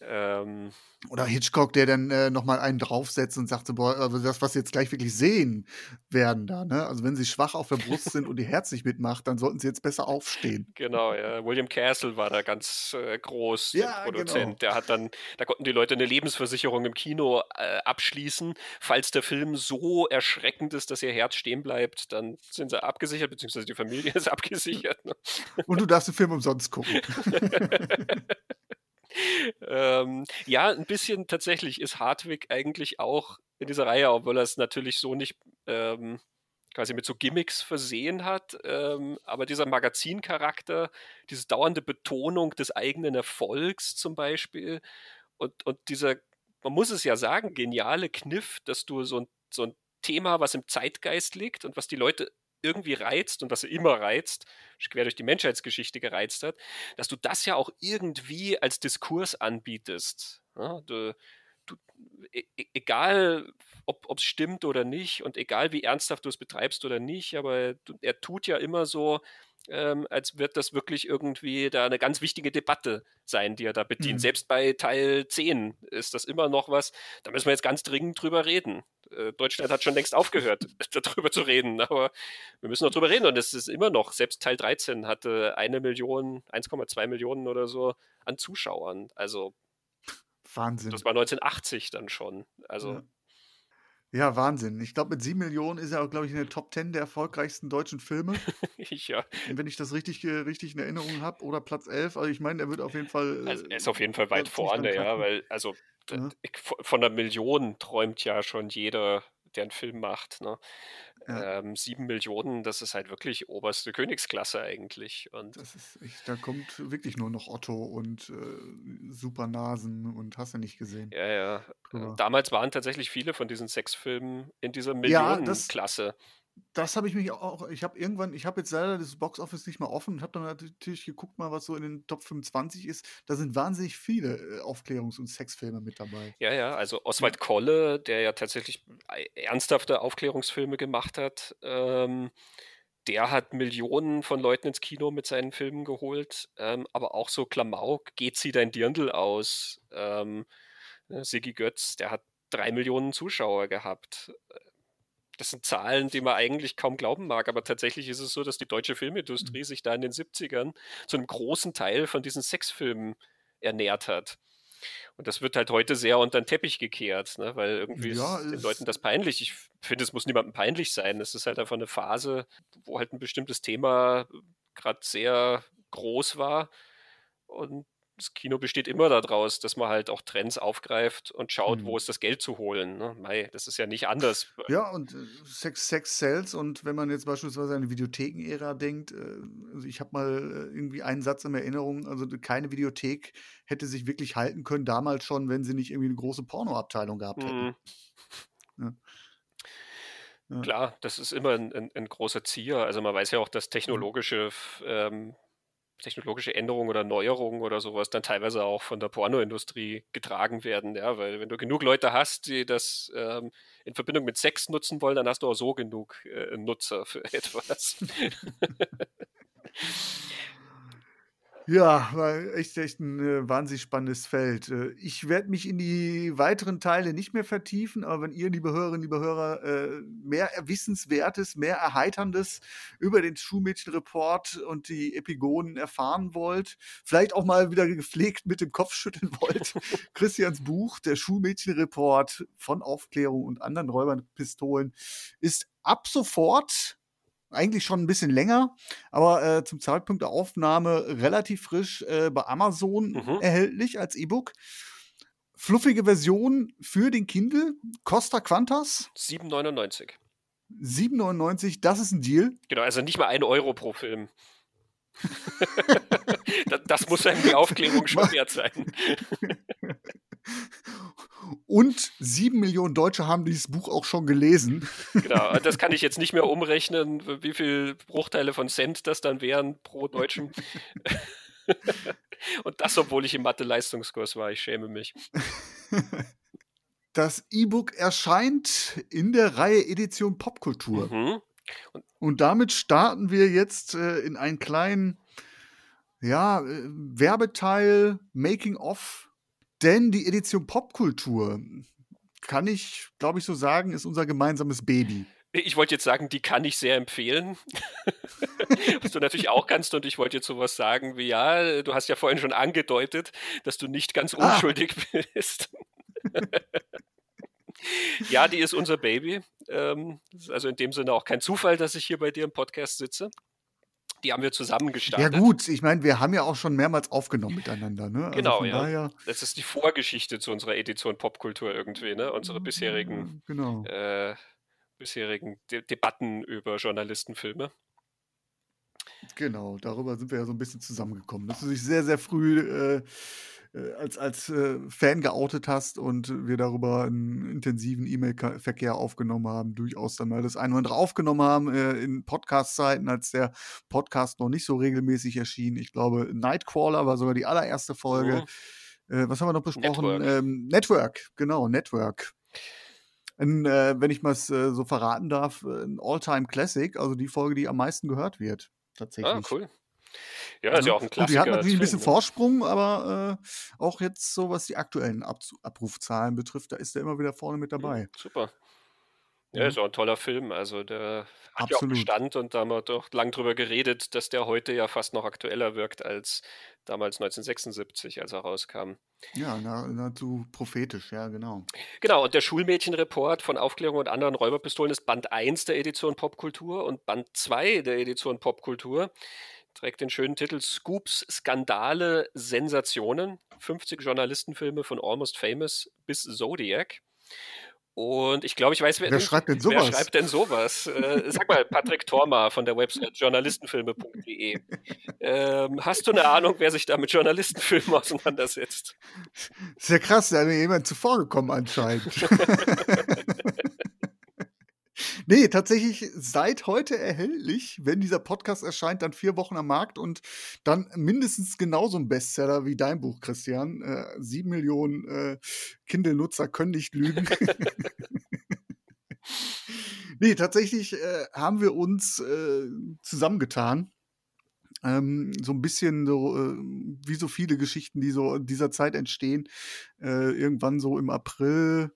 [SPEAKER 3] Ähm, oder Hitchcock, der dann äh, nochmal einen draufsetzt und sagt, so, boah, also das, was Sie jetzt gleich wirklich sehen werden da, ne? Also wenn Sie schwach auf der Brust sind und Ihr Herz nicht mitmacht, dann sollten Sie jetzt besser aufstehen.
[SPEAKER 2] Genau, ja. William Castle war da ganz äh, groß, ja, Produzent. Genau. Der hat dann, da konnten die Leute eine Lebensversicherung im Kino äh, abschließen. Falls der Film so erschreckend ist, dass ihr Herz stehen bleibt, dann sind sie abgesichert, beziehungsweise die Familie ist abgesichert. Ne?
[SPEAKER 3] Und du darfst den Film umsonst gucken.
[SPEAKER 2] ähm, ja, ein bisschen tatsächlich ist Hartwig eigentlich auch in dieser Reihe, obwohl er es natürlich so nicht ähm, quasi mit so Gimmicks versehen hat. Ähm, aber dieser Magazincharakter, diese dauernde Betonung des eigenen Erfolgs zum Beispiel und, und dieser, man muss es ja sagen, geniale Kniff, dass du so ein, so ein Thema, was im Zeitgeist liegt und was die Leute irgendwie reizt und was er immer reizt, quer durch die Menschheitsgeschichte gereizt hat, dass du das ja auch irgendwie als Diskurs anbietest. Ja, du, du, e, e egal, ob es stimmt oder nicht und egal, wie ernsthaft du es betreibst oder nicht, aber du, er tut ja immer so, ähm, als wird das wirklich irgendwie da eine ganz wichtige Debatte sein, die er da bedient. Mhm. Selbst bei Teil 10 ist das immer noch was, da müssen wir jetzt ganz dringend drüber reden. Äh, Deutschland hat schon längst aufgehört, darüber zu reden, aber wir müssen noch drüber reden und es ist immer noch, selbst Teil 13 hatte eine Million, 1,2 Millionen oder so an Zuschauern. Also
[SPEAKER 3] Wahnsinn.
[SPEAKER 2] Das war 1980 dann schon. Also.
[SPEAKER 3] Ja. Ja, Wahnsinn. Ich glaube, mit sieben Millionen ist er auch, glaube ich, in der Top 10 der erfolgreichsten deutschen Filme.
[SPEAKER 2] ja.
[SPEAKER 3] Wenn ich das richtig, richtig in Erinnerung habe. Oder Platz 11. Also ich meine, er wird auf jeden Fall.
[SPEAKER 2] Also er ist auf jeden Fall weit vorne, ja, weil, also ja. von einer Million träumt ja schon jeder, der einen Film macht. Ne? Ja. Ähm, sieben Millionen, das ist halt wirklich oberste Königsklasse eigentlich. Und
[SPEAKER 3] echt, da kommt wirklich nur noch Otto und äh, Supernasen und hast du nicht gesehen.
[SPEAKER 2] Ja, ja. Drüber. Damals waren tatsächlich viele von diesen Sexfilmen in dieser Millionenklasse. Ja,
[SPEAKER 3] das habe ich mich auch, ich habe irgendwann, ich habe jetzt leider das Boxoffice nicht mehr offen und habe dann natürlich geguckt mal, was so in den Top 25 ist. Da sind wahnsinnig viele äh, Aufklärungs- und Sexfilme mit dabei.
[SPEAKER 2] Ja, ja, also Oswald Kolle, der ja tatsächlich äh, ernsthafte Aufklärungsfilme gemacht hat, ähm, der hat Millionen von Leuten ins Kino mit seinen Filmen geholt, ähm, aber auch so Klamauk, geht sie dein Dirndl aus, ähm, ne, Siggi Götz, der hat drei Millionen Zuschauer gehabt das sind Zahlen, die man eigentlich kaum glauben mag, aber tatsächlich ist es so, dass die deutsche Filmindustrie mhm. sich da in den 70ern zu einem großen Teil von diesen Sexfilmen ernährt hat. Und das wird halt heute sehr unter den Teppich gekehrt, ne? weil irgendwie ja, ist den Leuten das peinlich. Ich finde, es muss niemandem peinlich sein. Es ist halt einfach eine Phase, wo halt ein bestimmtes Thema gerade sehr groß war. Und das Kino besteht immer daraus, dass man halt auch Trends aufgreift und schaut, mhm. wo ist das Geld zu holen. Ne? Mei, das ist ja nicht anders.
[SPEAKER 3] Ja, und äh, Sex, Sex sells. Und wenn man jetzt beispielsweise an die Videotheken-Ära denkt, äh, also ich habe mal äh, irgendwie einen Satz in Erinnerung, also keine Videothek hätte sich wirklich halten können, damals schon, wenn sie nicht irgendwie eine große Pornoabteilung gehabt hätten. Mhm.
[SPEAKER 2] Ja. Ja. Klar, das ist immer ein, ein, ein, großer Zier. Also man weiß ja auch, dass mhm. technologische ähm, technologische Änderungen oder Neuerungen oder sowas dann teilweise auch von der Pornoindustrie getragen werden, ja, weil wenn du genug Leute hast, die das ähm, in Verbindung mit Sex nutzen wollen, dann hast du auch so genug äh, Nutzer für etwas.
[SPEAKER 3] Ja, war echt, echt ein äh, wahnsinnig spannendes Feld. Äh, ich werde mich in die weiteren Teile nicht mehr vertiefen, aber wenn ihr, liebe Hörerinnen, liebe Hörer, äh, mehr Wissenswertes, mehr Erheiterndes über den Schulmädchenreport und die Epigonen erfahren wollt, vielleicht auch mal wieder gepflegt mit dem Kopf schütteln wollt, Christians Buch, der Schulmädchenreport von Aufklärung und anderen Räubernpistolen, ist ab sofort eigentlich schon ein bisschen länger, aber äh, zum Zeitpunkt der Aufnahme relativ frisch äh, bei Amazon mhm. erhältlich als E-Book. Fluffige Version für den Kindle, Costa Quantas?
[SPEAKER 2] 7,99.
[SPEAKER 3] 7,99, das ist ein Deal.
[SPEAKER 2] Genau, also nicht mal ein Euro pro Film. das, das, muss einem die Aufklärung schon wert sein.
[SPEAKER 3] Und sieben Millionen Deutsche haben dieses Buch auch schon gelesen.
[SPEAKER 2] Genau, das kann ich jetzt nicht mehr umrechnen, wie viele Bruchteile von Cent das dann wären pro Deutschen. Und das, obwohl ich im Mathe-Leistungskurs war, ich schäme mich.
[SPEAKER 3] Das E-Book erscheint in der Reihe Edition Popkultur. Mhm. Und, Und, damit starten wir jetzt äh, in einen kleinen ja, äh, Werbeteil, Making of denn die Edition Popkultur, kann ich, glaube ich, so sagen, ist unser gemeinsames Baby.
[SPEAKER 2] Ich wollte jetzt sagen, die kann ich sehr empfehlen. Was du natürlich auch kannst. Und ich wollte jetzt sowas sagen wie, ja, du hast ja vorhin schon angedeutet, dass du nicht ganz ah. unschuldig ah. bist. ja, die ist unser Baby. Ähm, also in dem Sinne auch kein Zufall, dass ich hier bei dir im Podcast sitze. Die haben wir zusammen gestartet.
[SPEAKER 3] Ja gut, ich meine, wir haben ja auch schon mehrmals aufgenommen miteinander. Ne?
[SPEAKER 2] Also genau, ja. Daher... Das ist die Vorgeschichte zu unserer Edition Popkultur irgendwie, ne? Unsere bisherigen, genau. äh, bisherigen De Debatten über Journalistenfilme.
[SPEAKER 3] Genau, darüber sind wir ja so ein bisschen zusammengekommen. Dass du dich sehr, sehr früh äh, als, als äh, Fan geoutet hast und wir darüber einen intensiven E-Mail-Verkehr aufgenommen haben, durchaus dann mal das eine oder andere aufgenommen haben äh, in Podcast-Zeiten, als der Podcast noch nicht so regelmäßig erschien. Ich glaube, Nightcrawler war sogar die allererste Folge. Äh, was haben wir noch besprochen? Network, ähm, Network genau, Network. Ein, äh, wenn ich mal äh, so verraten darf, ein All-Time-Classic, also die Folge, die am meisten gehört wird. Ah, tatsächlich. Ah,
[SPEAKER 2] cool. Ja, ist ja auch ein Klassiker. Und
[SPEAKER 3] die hat natürlich ein bisschen ne? Vorsprung, aber äh, auch jetzt so, was die aktuellen Ab Abrufzahlen betrifft, da ist er immer wieder vorne mit dabei.
[SPEAKER 2] Super. Ja, ist auch ein toller Film. Also der hat ja auch
[SPEAKER 3] Absolut.
[SPEAKER 2] Bestand und da haben wir doch lang drüber geredet, dass der heute ja fast noch aktueller wirkt als damals 1976, als er rauskam.
[SPEAKER 3] Ja, na, nahezu prophetisch, ja, genau.
[SPEAKER 2] Genau, und der Schulmädchenreport von Aufklärung und anderen Räuberpistolen ist Band 1 der Edition Popkultur und Band 2 der Edition Popkultur trägt den schönen Titel Scoops, Skandale, Sensationen. 50 Journalistenfilme von Almost Famous bis Zodiac. Und ich glaube, ich weiß,
[SPEAKER 3] Wer schreibt denn sowas?
[SPEAKER 2] Wer schreibt denn sowas? äh, sag mal, Patrick Torma von der Website journalistenfilme.de. Ähm, hast du eine Ahnung, wer sich da mit Journalistenfilmen auseinandersetzt?
[SPEAKER 3] Ja krass, da ist mir jemand zuvor gekommen anscheinend. nee, tatsächlich seit heute erhältlich. Wenn dieser Podcast erscheint, dann vier Wochen am Markt und dann mindestens genauso ein Bestseller wie dein Buch, Christian. Äh, sieben Millionen äh, Kindle-Nutzer können nicht lügen. nee, tatsächlich äh, haben wir uns äh, zusammengetan. Ähm, so ein bisschen so, äh, wie so viele Geschichten, die so in dieser Zeit entstehen. Äh, irgendwann so im April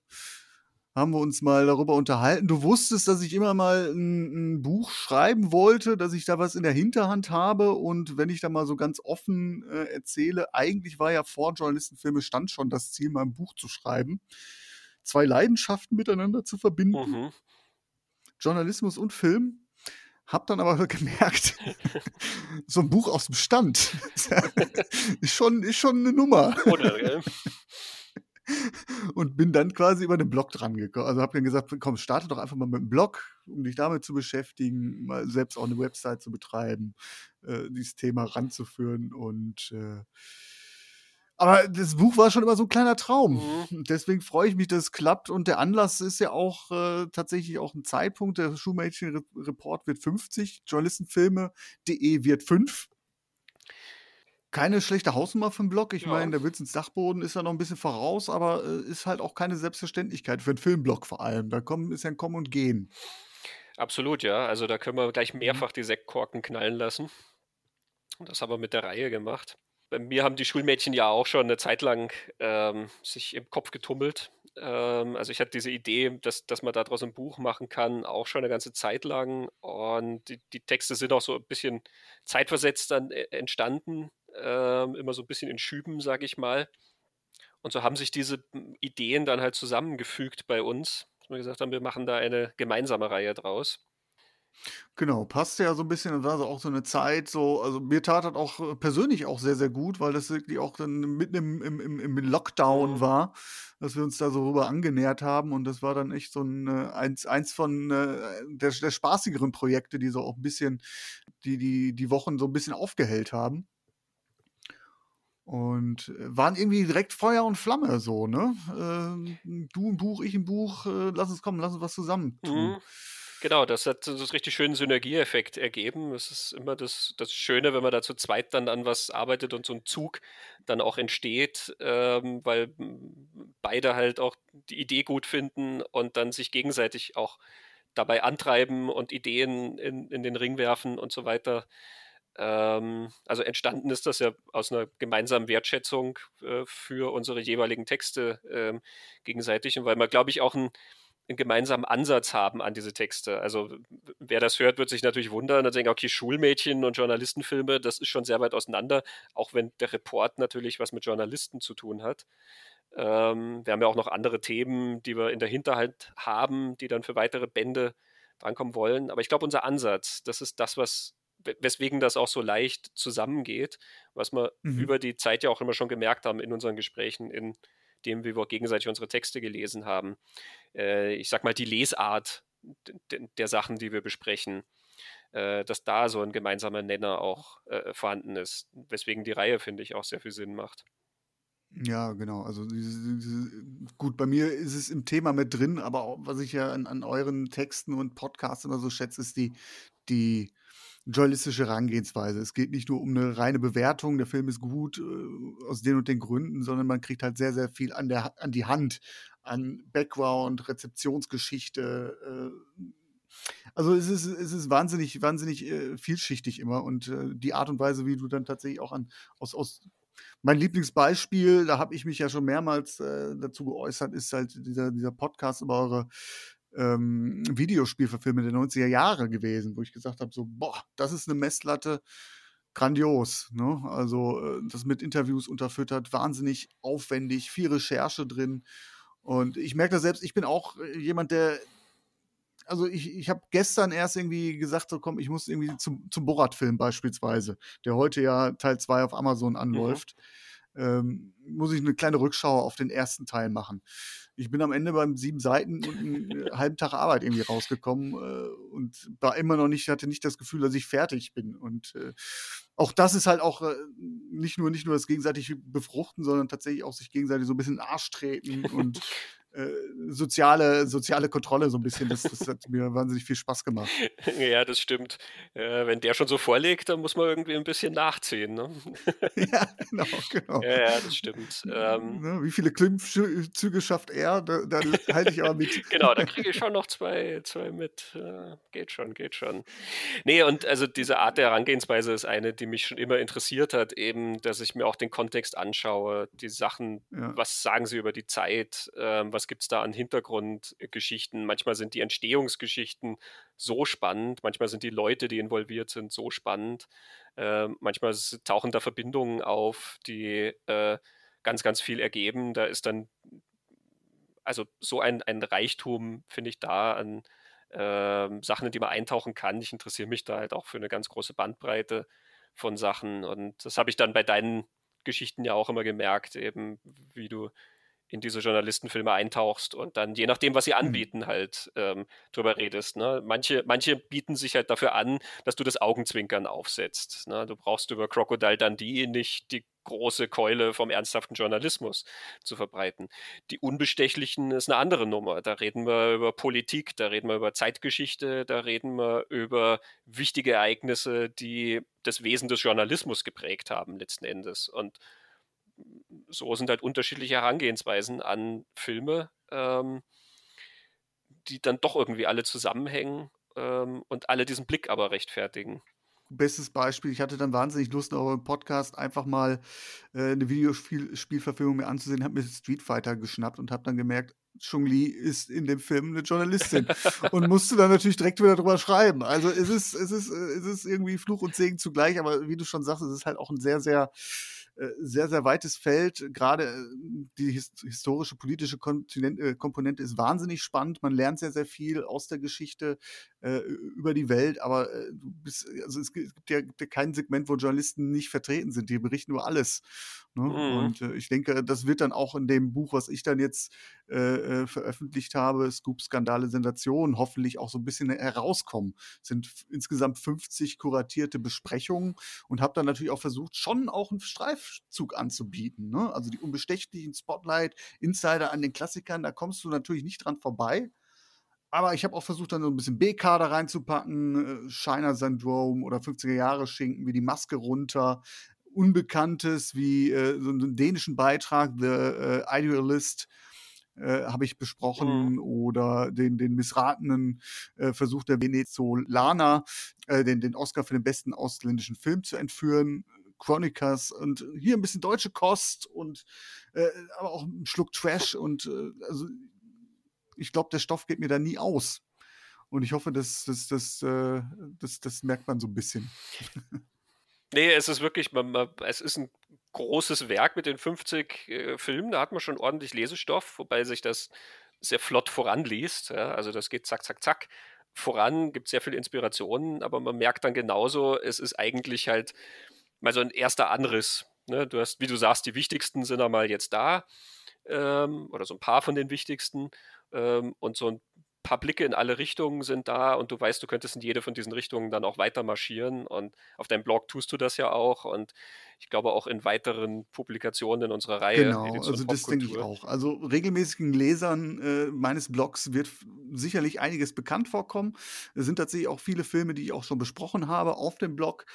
[SPEAKER 3] haben wir uns mal darüber unterhalten. Du wusstest, dass ich immer mal ein, ein, Buch schreiben wollte, dass ich da was in der Hinterhand habe. Und wenn ich da mal so ganz offen äh, erzähle, eigentlich war ja vor Journalistenfilme stand schon das Ziel, mal ein Buch zu schreiben. Zwei Leidenschaften miteinander zu verbinden. Mhm. Journalismus und Film. Hab dann aber gemerkt, so ein Buch aus dem Stand ist schon, ist schon eine Nummer. Oder, gell? Und bin dann quasi über den Blog dran gekommen. Also habe dann gesagt, komm, starte doch einfach mal mit dem Blog, um dich damit zu beschäftigen, mal selbst auch eine Website zu betreiben, äh, dieses Thema ranzuführen und äh, aber das Buch war schon immer so ein kleiner Traum. Mhm. Deswegen freue ich mich, dass es klappt. Und der Anlass ist ja auch äh, tatsächlich auch ein Zeitpunkt. Der Schulmädchen-Report wird 50, Journalistenfilme.de wird 5 keine schlechte Hausnummer für einen Blog. Ich ja. meine, der Witz ins Dachboden ist ja noch ein bisschen voraus, aber äh, ist halt auch keine Selbstverständlichkeit für einen Filmblog vor allem. Da kommen, ist ja ein Kommen und Gehen.
[SPEAKER 2] Absolut, ja. Also da können wir gleich mhm. mehrfach die Sektkorken knallen lassen. Das haben wir mit der Reihe gemacht. Bei mir haben die Schulmädchen ja auch schon eine Zeit lang ähm, sich im Kopf getummelt. Ähm, also ich hatte diese Idee, dass, dass man daraus ein Buch machen kann, auch schon eine ganze Zeit lang. Und die, die Texte sind auch so ein bisschen zeitversetzt dann äh, entstanden ähm, immer so ein bisschen in Schüben, sage ich mal. Und so haben sich diese hm, Ideen dann halt zusammengefügt bei uns, dass wir gesagt haben, wir machen da eine gemeinsame Reihe draus.
[SPEAKER 3] Genau, passt ja so ein bisschen, das war so auch so eine Zeit, so, also mir tat das auch äh, persönlich auch sehr, sehr gut, weil das wirklich auch dann mitten im, im, im Lockdown mhm. war, dass wir uns da so rüber angenähert haben und das war dann echt so ein, äh, eins, eins von äh, der, der spaßigeren Projekte, die so auch ein bisschen, die, die, die Wochen so ein bisschen aufgehellt haben. Und äh, waren irgendwie direkt Feuer und Flamme so, ne? Äh, du ein Buch, ich ein Buch, äh, lass uns kommen, lass uns was zusammen tun. Mhm.
[SPEAKER 2] Genau, das hat so einen richtig schönen Synergieeffekt ergeben. Es ist immer das, das Schöne, wenn man da zu zweit dann an was arbeitet und so ein Zug dann auch entsteht, ähm, weil beide halt auch die Idee gut finden und dann sich gegenseitig auch dabei antreiben und Ideen in, in den Ring werfen und so weiter. Ähm, also entstanden ist das ja aus einer gemeinsamen Wertschätzung äh, für unsere jeweiligen Texte ähm, gegenseitig und weil wir, glaube ich, auch einen, einen, gemeinsamen Ansatz haben an diese Texte. Also wer das hört, wird sich natürlich wundern und denken, okay, Schulmädchen und Journalistenfilme, das ist schon sehr weit auseinander, auch wenn der Report natürlich was mit Journalisten zu tun hat. Ähm, wir haben ja auch noch andere Themen, die wir in der Hinterhand haben, die dann für weitere Bände drankommen wollen. Aber ich glaube, unser Ansatz, das ist das, was weswegen das auch so leicht zusammengeht, was wir mhm. über die Zeit ja auch immer schon gemerkt haben in unseren Gesprächen, in dem, wir gegenseitig unsere Texte gelesen haben. Äh, ich sag mal, die Lesart der Sachen, die wir besprechen, äh, dass da so ein gemeinsamer Nenner auch äh, vorhanden ist, weswegen die Reihe, finde ich, auch sehr viel Sinn macht.
[SPEAKER 3] Ja, genau. Also diese, diese, gut, bei mir ist es im Thema mit drin, aber auch, was ich ja an, an euren Texten und Podcasts immer so schätze, ist die, die journalistische Herangehensweise. Es geht nicht nur um eine reine Bewertung, der Film ist gut äh, aus den und den Gründen, sondern man kriegt halt sehr, sehr viel an, der, an die Hand, an Background, Rezeptionsgeschichte. Äh, also es ist, es ist wahnsinnig, wahnsinnig äh, vielschichtig immer und äh, die Art und Weise, wie du dann tatsächlich auch an, aus, aus mein Lieblingsbeispiel, da habe ich mich ja schon mehrmals äh, dazu geäußert, ist halt dieser, dieser Podcast über eure ähm, Videospielverfilme der 90er Jahre gewesen, wo ich gesagt habe, so, boah, das ist eine Messlatte, grandios. Ne? Also äh, das mit Interviews unterfüttert, wahnsinnig aufwendig, viel Recherche drin. Und ich merke das selbst, ich bin auch äh, jemand, der also ich, ich habe gestern erst irgendwie gesagt, so komm, ich muss irgendwie zum, zum Borat-Film beispielsweise, der heute ja Teil 2 auf Amazon mhm. anläuft. Mhm ähm, muss ich eine kleine Rückschau auf den ersten Teil machen. Ich bin am Ende beim sieben Seiten und einen äh, halben Tag Arbeit irgendwie rausgekommen äh, und war immer noch nicht, hatte nicht das Gefühl, dass ich fertig bin. Und äh, auch das ist halt auch äh, nicht nur nicht nur das gegenseitige Befruchten, sondern tatsächlich auch sich gegenseitig so ein bisschen Arsch treten und äh, soziale, soziale Kontrolle so ein bisschen. Das, das, hat mir wahnsinnig viel Spaß gemacht.
[SPEAKER 2] Ja, das stimmt. Äh, wenn der schon so vorlegt, dann muss man irgendwie ein bisschen nachziehen. Ne?
[SPEAKER 3] ja, genau, genau.
[SPEAKER 2] Ja, ja das stimmt. Ähm,
[SPEAKER 3] ne, Wie viele Klimmzüge schafft er? Da, da halte ich aber mit.
[SPEAKER 2] genau, da kriege ich schon noch zwei, zwei mit. Äh, geht schon, geht schon. Nee, und also diese Art der Herangehensweise ist eine, die mich schon immer interessiert hat, eben, dass ich mir auch den Kontext anschaue, die Sachen, ja. was sagen sie über die Zeit, ähm, was gibt es da an Hintergrundgeschichten. Manchmal sind die Entstehungsgeschichten so spannend, manchmal sind die Leute, die involviert sind, so spannend. Äh, manchmal tauchen da Verbindungen auf, die äh, ganz, ganz viel ergeben. Da ist dann also so ein, ein Reichtum, finde ich, da an äh, Sachen, in die man eintauchen kann. Ich interessiere mich da halt auch für eine ganz große Bandbreite von Sachen. Und das habe ich dann bei deinen Geschichten ja auch immer gemerkt, eben wie du in diese Journalistenfilme eintauchst und dann je nachdem, was sie mhm. anbieten, halt ähm, drüber redest. Ne? Manche, manche bieten sich halt dafür an, dass du das Augenzwinkern aufsetzt. Ne? Du brauchst über Crocodile Dundee nicht die große Keule vom ernsthaften Journalismus zu verbreiten. Die Unbestechlichen ist eine andere Nummer. Da reden wir über Politik, da reden wir über Zeitgeschichte, da reden wir über wichtige Ereignisse, die das Wesen des Journalismus geprägt haben letzten Endes. Und so sind halt unterschiedliche Herangehensweisen an Filme, ähm, die dann doch irgendwie alle zusammenhängen ähm, und alle diesen Blick aber rechtfertigen.
[SPEAKER 3] Bestes Beispiel, ich hatte dann wahnsinnig Lust, auf einen Podcast einfach mal äh, eine Videospielverfilmung mir anzusehen, habe mir Street Fighter geschnappt und habe dann gemerkt, Chung Li ist in dem Film eine Journalistin und musste dann natürlich direkt wieder drüber schreiben. Also es ist, es ist, es ist irgendwie Fluch und Segen zugleich, aber wie du schon sagst, es ist halt auch ein sehr, sehr äh, sehr, sehr weites Feld. Gerade äh, die historische, politische äh, Komponente ist wahnsinnig spannend. Man lernt sehr, sehr viel aus der Geschichte äh, über die Welt, aber äh, bist, also es gibt ja, kein Segment, wo Journalisten nicht vertreten sind. Die berichten über alles. Ne? Mhm. Und äh, ich denke, das wird dann auch in dem Buch, was ich dann jetzt veröffentlicht habe, Scoop, Skandale, Sensationen, hoffentlich auch so ein bisschen herauskommen. Es sind insgesamt 50 kuratierte Besprechungen und habe dann natürlich auch versucht, schon auch einen Streif Streifzug anzubieten. Ne? Also die unbestechlichen Spotlight, Insider an den Klassikern, da kommst du natürlich nicht dran vorbei. Aber ich habe auch versucht, dann so ein bisschen B-Kader reinzupacken, äh, Shiner Syndrome oder 50er Jahre Schinken wie die Maske runter, Unbekanntes wie äh, so einen dänischen Beitrag, The äh, Idealist, äh, habe ich besprochen mhm. oder den, den missratenen äh, Versuch der Venezolaner, äh, den, den Oscar für den besten ausländischen Film zu entführen. Chronicles und hier ein bisschen deutsche Kost und äh, aber auch ein Schluck Trash und äh, also ich glaube, der Stoff geht mir da nie aus. Und ich hoffe, das, das, das, äh, das, das merkt man so ein bisschen.
[SPEAKER 2] Nee, es ist wirklich, man, man, es ist ein großes Werk mit den 50 äh, Filmen, da hat man schon ordentlich Lesestoff, wobei sich das sehr flott voranliest. Ja? Also das geht zack, zack, zack voran, gibt sehr viel Inspirationen, aber man merkt dann genauso, es ist eigentlich halt mal so ein erster Anriss. Ne? Du hast, wie du sagst, die wichtigsten sind einmal jetzt da ähm, oder so ein paar von den wichtigsten ähm, und so ein paar Blicke in alle Richtungen sind da und du weißt, du könntest in jede von diesen Richtungen dann auch weiter marschieren und auf deinem Blog tust du das ja auch und ich glaube auch in weiteren Publikationen in unserer Reihe.
[SPEAKER 3] Genau, also das denke ich auch. Also regelmäßigen Lesern äh, meines Blogs wird sicherlich einiges bekannt vorkommen. Es sind tatsächlich auch viele Filme, die ich auch schon besprochen habe auf dem Blog.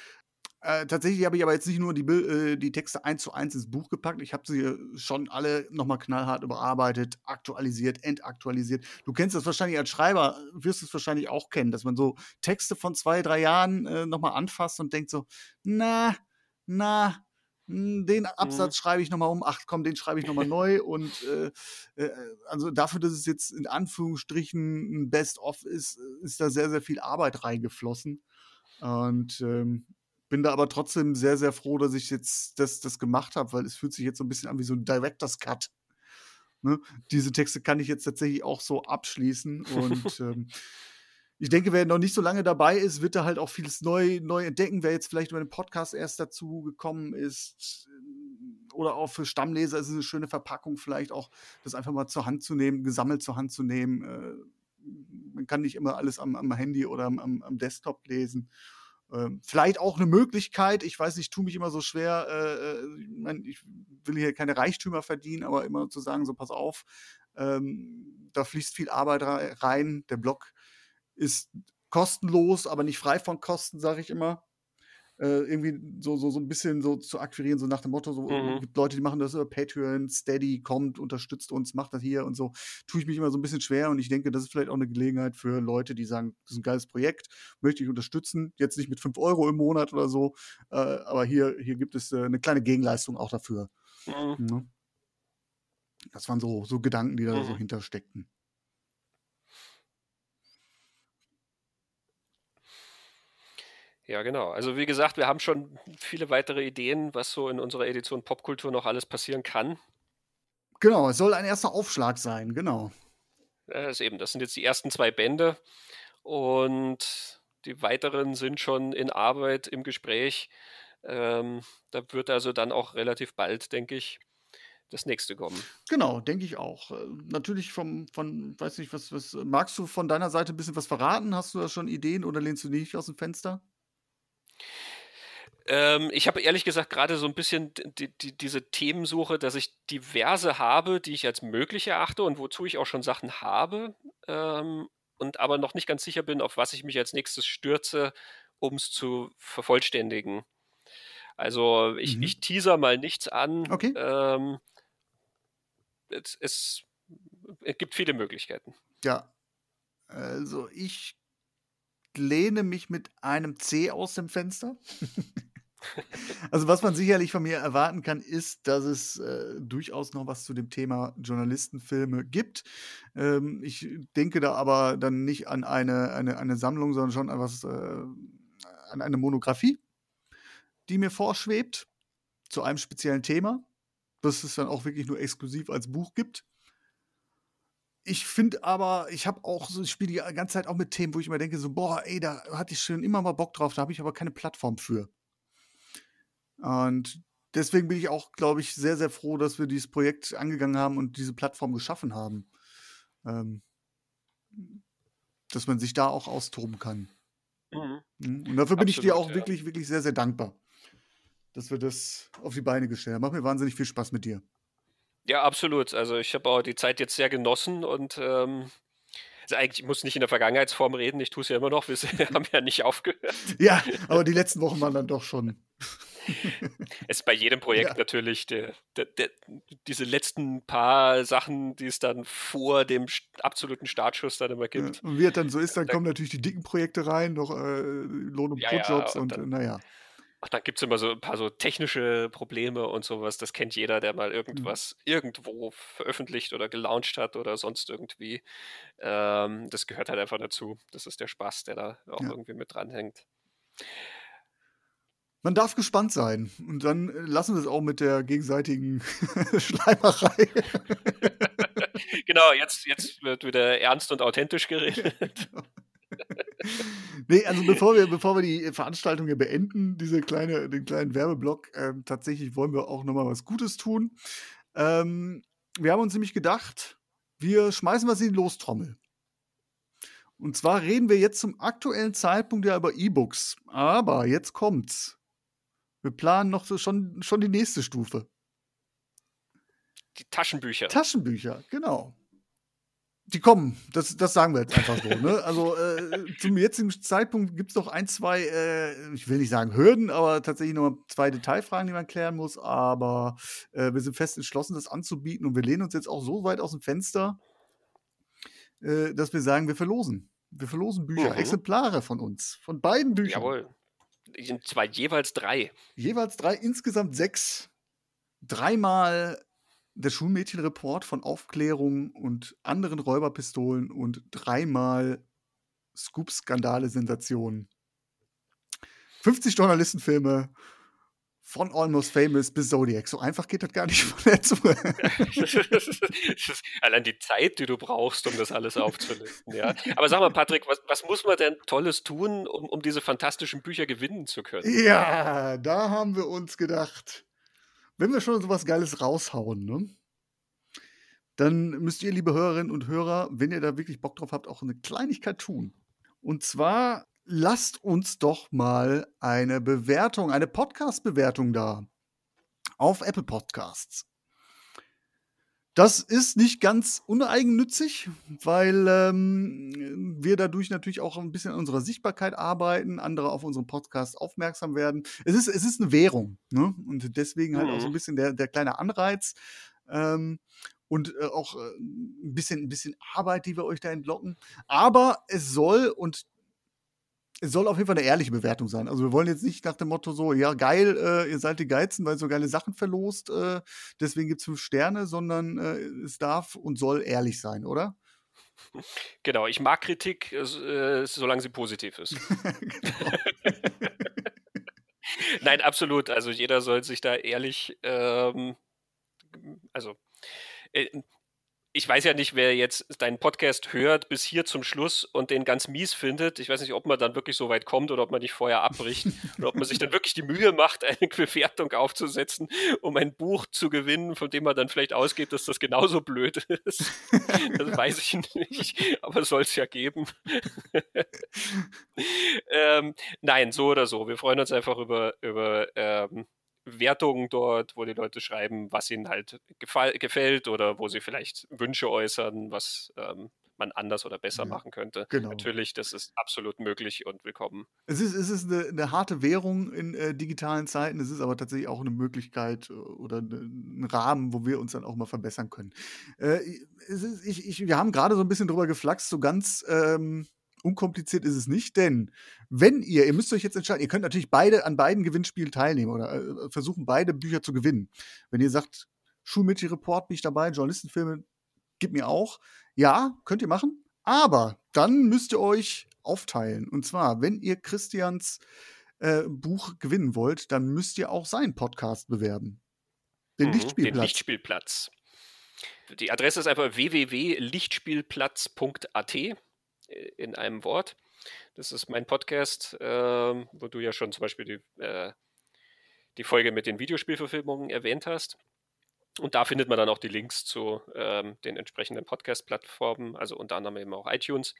[SPEAKER 3] Äh, tatsächlich habe ich aber jetzt nicht nur die, äh, die Texte eins zu eins ins Buch gepackt, ich habe sie schon alle nochmal knallhart überarbeitet, aktualisiert, entaktualisiert. Du kennst das wahrscheinlich als Schreiber, wirst es wahrscheinlich auch kennen, dass man so Texte von zwei, drei Jahren äh, nochmal anfasst und denkt so, na, na, hm, den Absatz mhm. schreibe ich nochmal um, ach komm, den schreibe ich nochmal neu. Und äh, äh, also dafür, dass es jetzt in Anführungsstrichen ein Best-of ist, ist da sehr, sehr viel Arbeit reingeflossen. Und ähm, bin da aber trotzdem sehr, sehr froh, dass ich jetzt das, das gemacht habe, weil es fühlt sich jetzt so ein bisschen an wie so ein Director's Cut. Ne? Diese Texte kann ich jetzt tatsächlich auch so abschließen. Und ähm, ich denke, wer noch nicht so lange dabei ist, wird da halt auch vieles neu, neu entdecken. Wer jetzt vielleicht über den Podcast erst dazu gekommen ist äh, oder auch für Stammleser ist es eine schöne Verpackung, vielleicht auch das einfach mal zur Hand zu nehmen, gesammelt zur Hand zu nehmen. Äh, man kann nicht immer alles am, am Handy oder am, am Desktop lesen. Ähm, vielleicht auch eine Möglichkeit, ich weiß nicht, ich tue mich immer so schwer, äh, äh, ich, will hier keine Reichtümer verdienen, aber immer zu sagen, so pass auf, ähm, da fließt viel Arbeit rein, der Blog ist kostenlos, aber nicht frei von Kosten, sage ich immer. Äh, irgendwie so, so, so ein bisschen so zu akquirieren, so nach dem Motto, so mhm. gibt Leute, die machen das über Patreon, Steady, kommt, unterstützt uns, macht das hier und so. Tue ich mich immer so ein bisschen schwer und ich denke, das ist vielleicht auch eine Gelegenheit für Leute, die sagen, das ist ein geiles Projekt, möchte ich unterstützen. Jetzt nicht mit 5 Euro im Monat oder so, äh, aber hier, hier gibt es äh, eine kleine Gegenleistung auch dafür. Mhm. Ja. Das waren so, so Gedanken, die da mhm. so hintersteckten.
[SPEAKER 2] Ja, genau. Also wie gesagt, wir haben schon viele weitere Ideen, was so in unserer Edition Popkultur noch alles passieren kann.
[SPEAKER 3] Genau, es soll ein erster Aufschlag sein, genau.
[SPEAKER 2] Ja, das, eben, das sind jetzt die ersten zwei Bände und die weiteren sind schon in Arbeit, im Gespräch. Ähm, da wird also dann auch relativ bald, denke ich, das nächste kommen.
[SPEAKER 3] Genau, denke ich auch. Äh, natürlich vom, von, weiß nicht, was, was, magst du von deiner Seite ein bisschen was verraten? Hast du da schon Ideen oder lehnst du nicht aus dem Fenster?
[SPEAKER 2] Ähm, ich habe ehrlich gesagt gerade so ein bisschen die, die, diese Themensuche, dass ich diverse habe, die ich als möglich erachte und wozu ich auch schon Sachen habe ähm, und aber noch nicht ganz sicher bin, auf was ich mich als nächstes stürze, um es zu vervollständigen. Also ich, mhm. ich teaser mal nichts an.
[SPEAKER 3] Okay.
[SPEAKER 2] Ähm, es, es, es gibt viele Möglichkeiten.
[SPEAKER 3] Ja. Also ich lehne mich mit einem C aus dem Fenster. also was man sicherlich von mir erwarten kann, ist, dass es äh, durchaus noch was zu dem Thema Journalistenfilme gibt. Ähm, ich denke da aber dann nicht an eine, eine, eine Sammlung, sondern schon an was, äh, an eine Monographie, die mir vorschwebt zu einem speziellen Thema, das es dann auch wirklich nur exklusiv als Buch gibt. Ich finde aber, ich habe auch so, ich spiele die ganze Zeit auch mit Themen, wo ich immer denke, so, boah, ey, da hatte ich schon immer mal Bock drauf, da habe ich aber keine Plattform für. Und deswegen bin ich auch, glaube ich, sehr, sehr froh, dass wir dieses Projekt angegangen haben und diese Plattform geschaffen haben. Ähm, dass man sich da auch austoben kann. Mhm. mhm. Und dafür bin Absolut, ich dir auch ja. wirklich, wirklich sehr, sehr dankbar, dass wir das auf die Beine gestellt haben. Macht mir wahnsinnig viel Spaß mit dir.
[SPEAKER 2] Ja, absolut. Also ich habe auch die Zeit jetzt sehr genossen und ähm, also eigentlich ich muss nicht in der Vergangenheitsform reden, ich tue es ja immer noch, wir haben ja nicht aufgehört.
[SPEAKER 3] Ja, aber die letzten Wochen waren dann doch schon.
[SPEAKER 2] es ist bei jedem Projekt ja. natürlich der, der, der, diese letzten paar Sachen, die es dann vor dem absoluten Startschuss dann immer gibt.
[SPEAKER 3] Ja, und wie es dann so ist, dann da, kommen natürlich die dicken Projekte rein, noch äh, Lohn- und ja, Brotjobs und, und naja.
[SPEAKER 2] Ach, da gibt es immer so ein paar so technische Probleme und sowas. Das kennt jeder, der mal mhm. irgendwas mhm. irgendwo veröffentlicht oder gelauncht hat oder sonst irgendwie. Ähm, das gehört halt einfach dazu. Das ist der Spaß, der da auch ja. irgendwie mit dranhängt.
[SPEAKER 3] Man darf gespannt sein. Und dann äh, lassen wir es auch mit der gegenseitigen Schleimerei.
[SPEAKER 2] genau, jetzt, jetzt wird wieder ernst und authentisch geredet. Genau
[SPEAKER 3] nee, also bevor wir, bevor wir die Veranstaltung hier beenden, diese kleine, den kleinen Werbeblock, ähm, tatsächlich wollen wir auch nochmal was Gutes tun. Ähm, wir haben uns nämlich gedacht, wir schmeißen was in die Lostrommel. Und zwar reden wir jetzt zum aktuellen Zeitpunkt ja über E-Books. Aber jetzt kommt's. Wir planen noch so schon, schon die nächste Stufe.
[SPEAKER 2] Die Taschenbücher.
[SPEAKER 3] Taschenbücher, genau. Die kommen, das, das sagen wir jetzt einfach so. Ne? Also äh, zum jetzigen Zeitpunkt gibt es noch ein, zwei, äh, ich will nicht sagen Hürden, aber tatsächlich noch zwei Detailfragen, die man klären muss. Aber äh, wir sind fest entschlossen, das anzubieten und wir lehnen uns jetzt auch so weit aus dem Fenster, äh, dass wir sagen, wir verlosen. Wir verlosen Bücher, mhm. Exemplare von uns, von beiden Büchern.
[SPEAKER 2] Jawohl. Zwar jeweils drei.
[SPEAKER 3] Jeweils drei, insgesamt sechs. Dreimal der Schulmädchenreport von Aufklärung und anderen Räuberpistolen und dreimal Scoop-Skandale, Sensationen. 50 Journalistenfilme von Almost Famous bis Zodiac. So einfach geht das gar nicht von der Zunge.
[SPEAKER 2] Allein die Zeit, die du brauchst, um das alles aufzulisten. Ja. Aber sag mal, Patrick, was, was muss man denn Tolles tun, um, um diese fantastischen Bücher gewinnen zu können?
[SPEAKER 3] Ja, da haben wir uns gedacht, wenn wir schon sowas Geiles raushauen, ne? dann müsst ihr, liebe Hörerinnen und Hörer, wenn ihr da wirklich Bock drauf habt, auch eine Kleinigkeit tun. Und zwar lasst uns doch mal eine Bewertung, eine Podcast-Bewertung da auf Apple Podcasts. Das ist nicht ganz uneigennützig, weil ähm, wir dadurch natürlich auch ein bisschen an unserer Sichtbarkeit arbeiten, andere auf unseren Podcast aufmerksam werden. Es ist, es ist eine Währung ne? und deswegen halt mhm. auch so ein bisschen der, der kleine Anreiz ähm, und äh, auch äh, ein, bisschen, ein bisschen Arbeit, die wir euch da entlocken. Aber es soll, und es soll auf jeden Fall eine ehrliche Bewertung sein. Also wir wollen jetzt nicht nach dem Motto so, ja geil, äh, ihr seid die Geizten, weil ihr so geile Sachen verlost, äh, deswegen gibt es fünf Sterne, sondern äh, es darf und soll ehrlich sein, oder?
[SPEAKER 2] Genau, ich mag Kritik, äh, solange sie positiv ist. Nein, absolut. Also jeder soll sich da ehrlich, ähm, also äh, ich weiß ja nicht, wer jetzt deinen Podcast hört bis hier zum Schluss und den ganz mies findet. Ich weiß nicht, ob man dann wirklich so weit kommt oder ob man nicht vorher abbricht oder ob man sich dann wirklich die Mühe macht, eine Bewertung aufzusetzen, um ein Buch zu gewinnen, von dem man dann vielleicht ausgeht, dass das genauso blöd ist. Das weiß ich nicht, aber soll es ja geben. ähm, nein, so oder so. Wir freuen uns einfach über, über ähm, Wertungen dort, wo die Leute schreiben, was ihnen halt gefällt oder wo sie vielleicht Wünsche äußern, was ähm, man anders oder besser ja, machen könnte. Genau. Natürlich, das ist absolut möglich und willkommen.
[SPEAKER 3] Es ist, es ist eine, eine harte Währung in äh, digitalen Zeiten, es ist aber tatsächlich auch eine Möglichkeit äh, oder ein Rahmen, wo wir uns dann auch mal verbessern können. Äh, ist, ich, ich, wir haben gerade so ein bisschen drüber geflaxt, so ganz ähm, unkompliziert ist es nicht, denn wenn ihr, ihr müsst euch jetzt entscheiden, ihr könnt natürlich beide an beiden Gewinnspielen teilnehmen oder äh, versuchen, beide Bücher zu gewinnen. Wenn ihr sagt, Schulmädchen-Report bin ich dabei, Journalistenfilme, gib mir auch. Ja, könnt ihr machen, aber dann müsst ihr euch aufteilen. Und zwar, wenn ihr Christians äh, Buch gewinnen wollt, dann müsst ihr auch seinen Podcast bewerben.
[SPEAKER 2] Den mhm, Lichtspielplatz. Den Lichtspielplatz. Die Adresse ist einfach www.lichtspielplatz.at in einem Wort. Das ist mein Podcast, äh, wo du ja schon zum Beispiel die, äh, die Folge mit den Videospielverfilmungen erwähnt hast. Und da findet man dann auch die Links zu ähm, den entsprechenden Podcast-Plattformen, also unter anderem eben auch iTunes.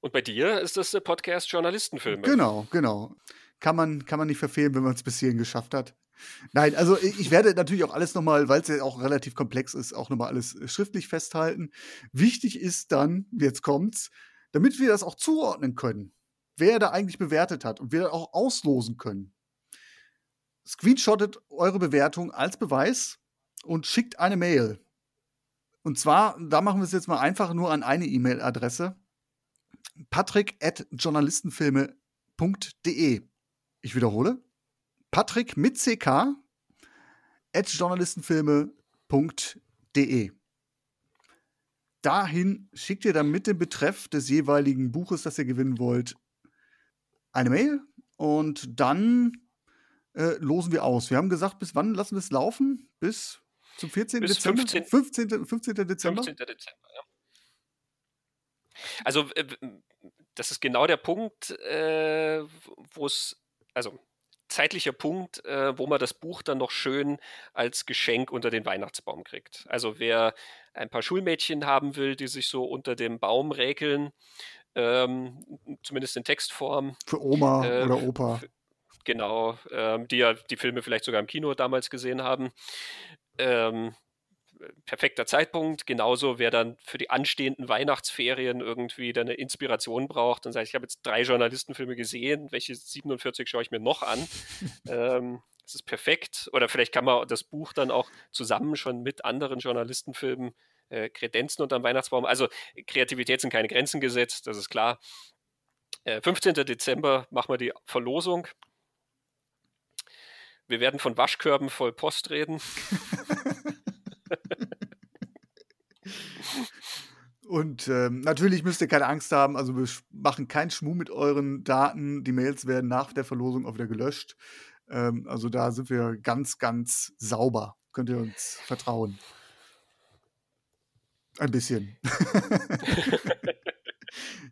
[SPEAKER 2] Und bei dir ist das der Podcast Journalistenfilme.
[SPEAKER 3] Genau, genau. Kann man, kann man nicht verfehlen, wenn man es bis hierhin geschafft hat. Nein, also ich werde natürlich auch alles nochmal, weil es ja auch relativ komplex ist, auch nochmal alles äh, schriftlich festhalten. Wichtig ist dann, jetzt kommt's, damit wir das auch zuordnen können, wer da eigentlich bewertet hat und wir auch auslosen können. Screenshottet eure Bewertung als Beweis und schickt eine Mail. Und zwar, da machen wir es jetzt mal einfach nur an eine E-Mail-Adresse. patrick at journalistenfilme.de. Ich wiederhole, Patrick mit CK at journalistenfilme.de. Dahin schickt ihr dann mit dem Betreff des jeweiligen Buches, das ihr gewinnen wollt, eine Mail und dann äh, losen wir aus. Wir haben gesagt, bis wann lassen wir es laufen? Bis zum 14. Bis Dezember? 15. 15. 15. Dezember? 15. Dezember, ja.
[SPEAKER 2] Also, äh, das ist genau der Punkt, äh, wo es, also zeitlicher Punkt, äh, wo man das Buch dann noch schön als Geschenk unter den Weihnachtsbaum kriegt. Also wer ein paar Schulmädchen haben will, die sich so unter dem Baum räkeln, ähm, zumindest in Textform.
[SPEAKER 3] Für Oma äh, oder Opa.
[SPEAKER 2] Genau, ähm, die ja die Filme vielleicht sogar im Kino damals gesehen haben. Ähm, perfekter Zeitpunkt. Genauso, wer dann für die anstehenden Weihnachtsferien irgendwie dann eine Inspiration braucht und sagt, ich habe jetzt drei Journalistenfilme gesehen, welche 47 schaue ich mir noch an. ähm, das ist perfekt. Oder vielleicht kann man das Buch dann auch zusammen schon mit anderen Journalistenfilmen äh, kredenzen unterm Weihnachtsbaum. Also Kreativität sind keine Grenzen gesetzt, das ist klar. Äh, 15. Dezember machen wir die Verlosung. Wir werden von Waschkörben voll Post reden.
[SPEAKER 3] Und ähm, natürlich müsst ihr keine Angst haben. Also wir machen keinen Schmuh mit euren Daten. Die Mails werden nach der Verlosung auch wieder gelöscht. Ähm, also da sind wir ganz, ganz sauber. Könnt ihr uns vertrauen. Ein bisschen.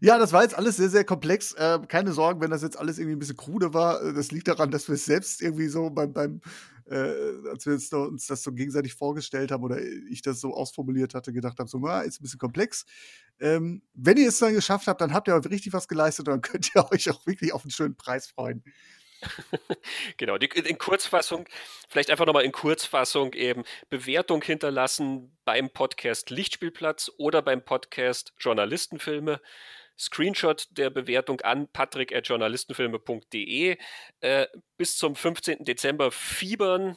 [SPEAKER 3] ja, das war jetzt alles sehr, sehr komplex. Äh, keine Sorgen, wenn das jetzt alles irgendwie ein bisschen krude war. Äh, das liegt daran, dass wir es selbst irgendwie so beim, beim äh, als wir uns das so gegenseitig vorgestellt haben oder ich das so ausformuliert hatte, gedacht habe, so, na, ist ein bisschen komplex. Ähm, wenn ihr es dann geschafft habt, dann habt ihr richtig was geleistet und dann könnt ihr euch auch wirklich auf einen schönen Preis freuen.
[SPEAKER 2] genau, die, in Kurzfassung, vielleicht einfach nochmal in Kurzfassung eben Bewertung hinterlassen beim Podcast Lichtspielplatz oder beim Podcast Journalistenfilme. Screenshot der Bewertung an patrick.journalistenfilme.de äh, bis zum 15. Dezember fiebern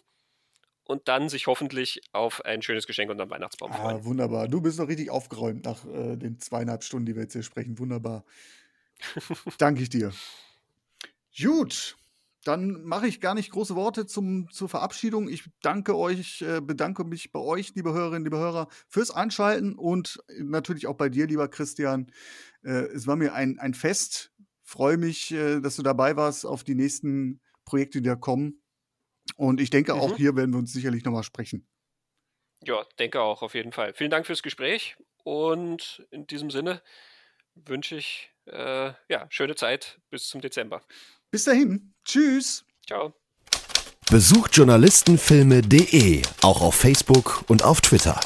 [SPEAKER 2] und dann sich hoffentlich auf ein schönes Geschenk unter dem Weihnachtsbaum ah, freuen.
[SPEAKER 3] Ah, wunderbar. Du bist noch richtig aufgeräumt nach äh, den zweieinhalb Stunden, die wir jetzt hier sprechen. Wunderbar. Danke ich dir. Gut, dann mache ich gar nicht große Worte zum, zur Verabschiedung. Ich danke euch, äh, bedanke mich bei euch, liebe Hörerinnen, liebe Hörer, fürs Einschalten und natürlich auch bei dir, lieber Christian. Äh, es war mir ein, ein Fest. Freue mich, äh, dass du dabei warst auf die nächsten Projekte, die da kommen. Und ich denke, mhm. auch hier werden wir uns sicherlich nochmal sprechen.
[SPEAKER 2] Ja, denke auch, auf jeden Fall. Vielen Dank fürs Gespräch und in diesem Sinne wünsche ich äh, ja, schöne Zeit bis zum Dezember.
[SPEAKER 3] Bis dahin. Tschüss.
[SPEAKER 2] Ciao.
[SPEAKER 1] Besucht journalistenfilme.de auch auf Facebook und auf Twitter.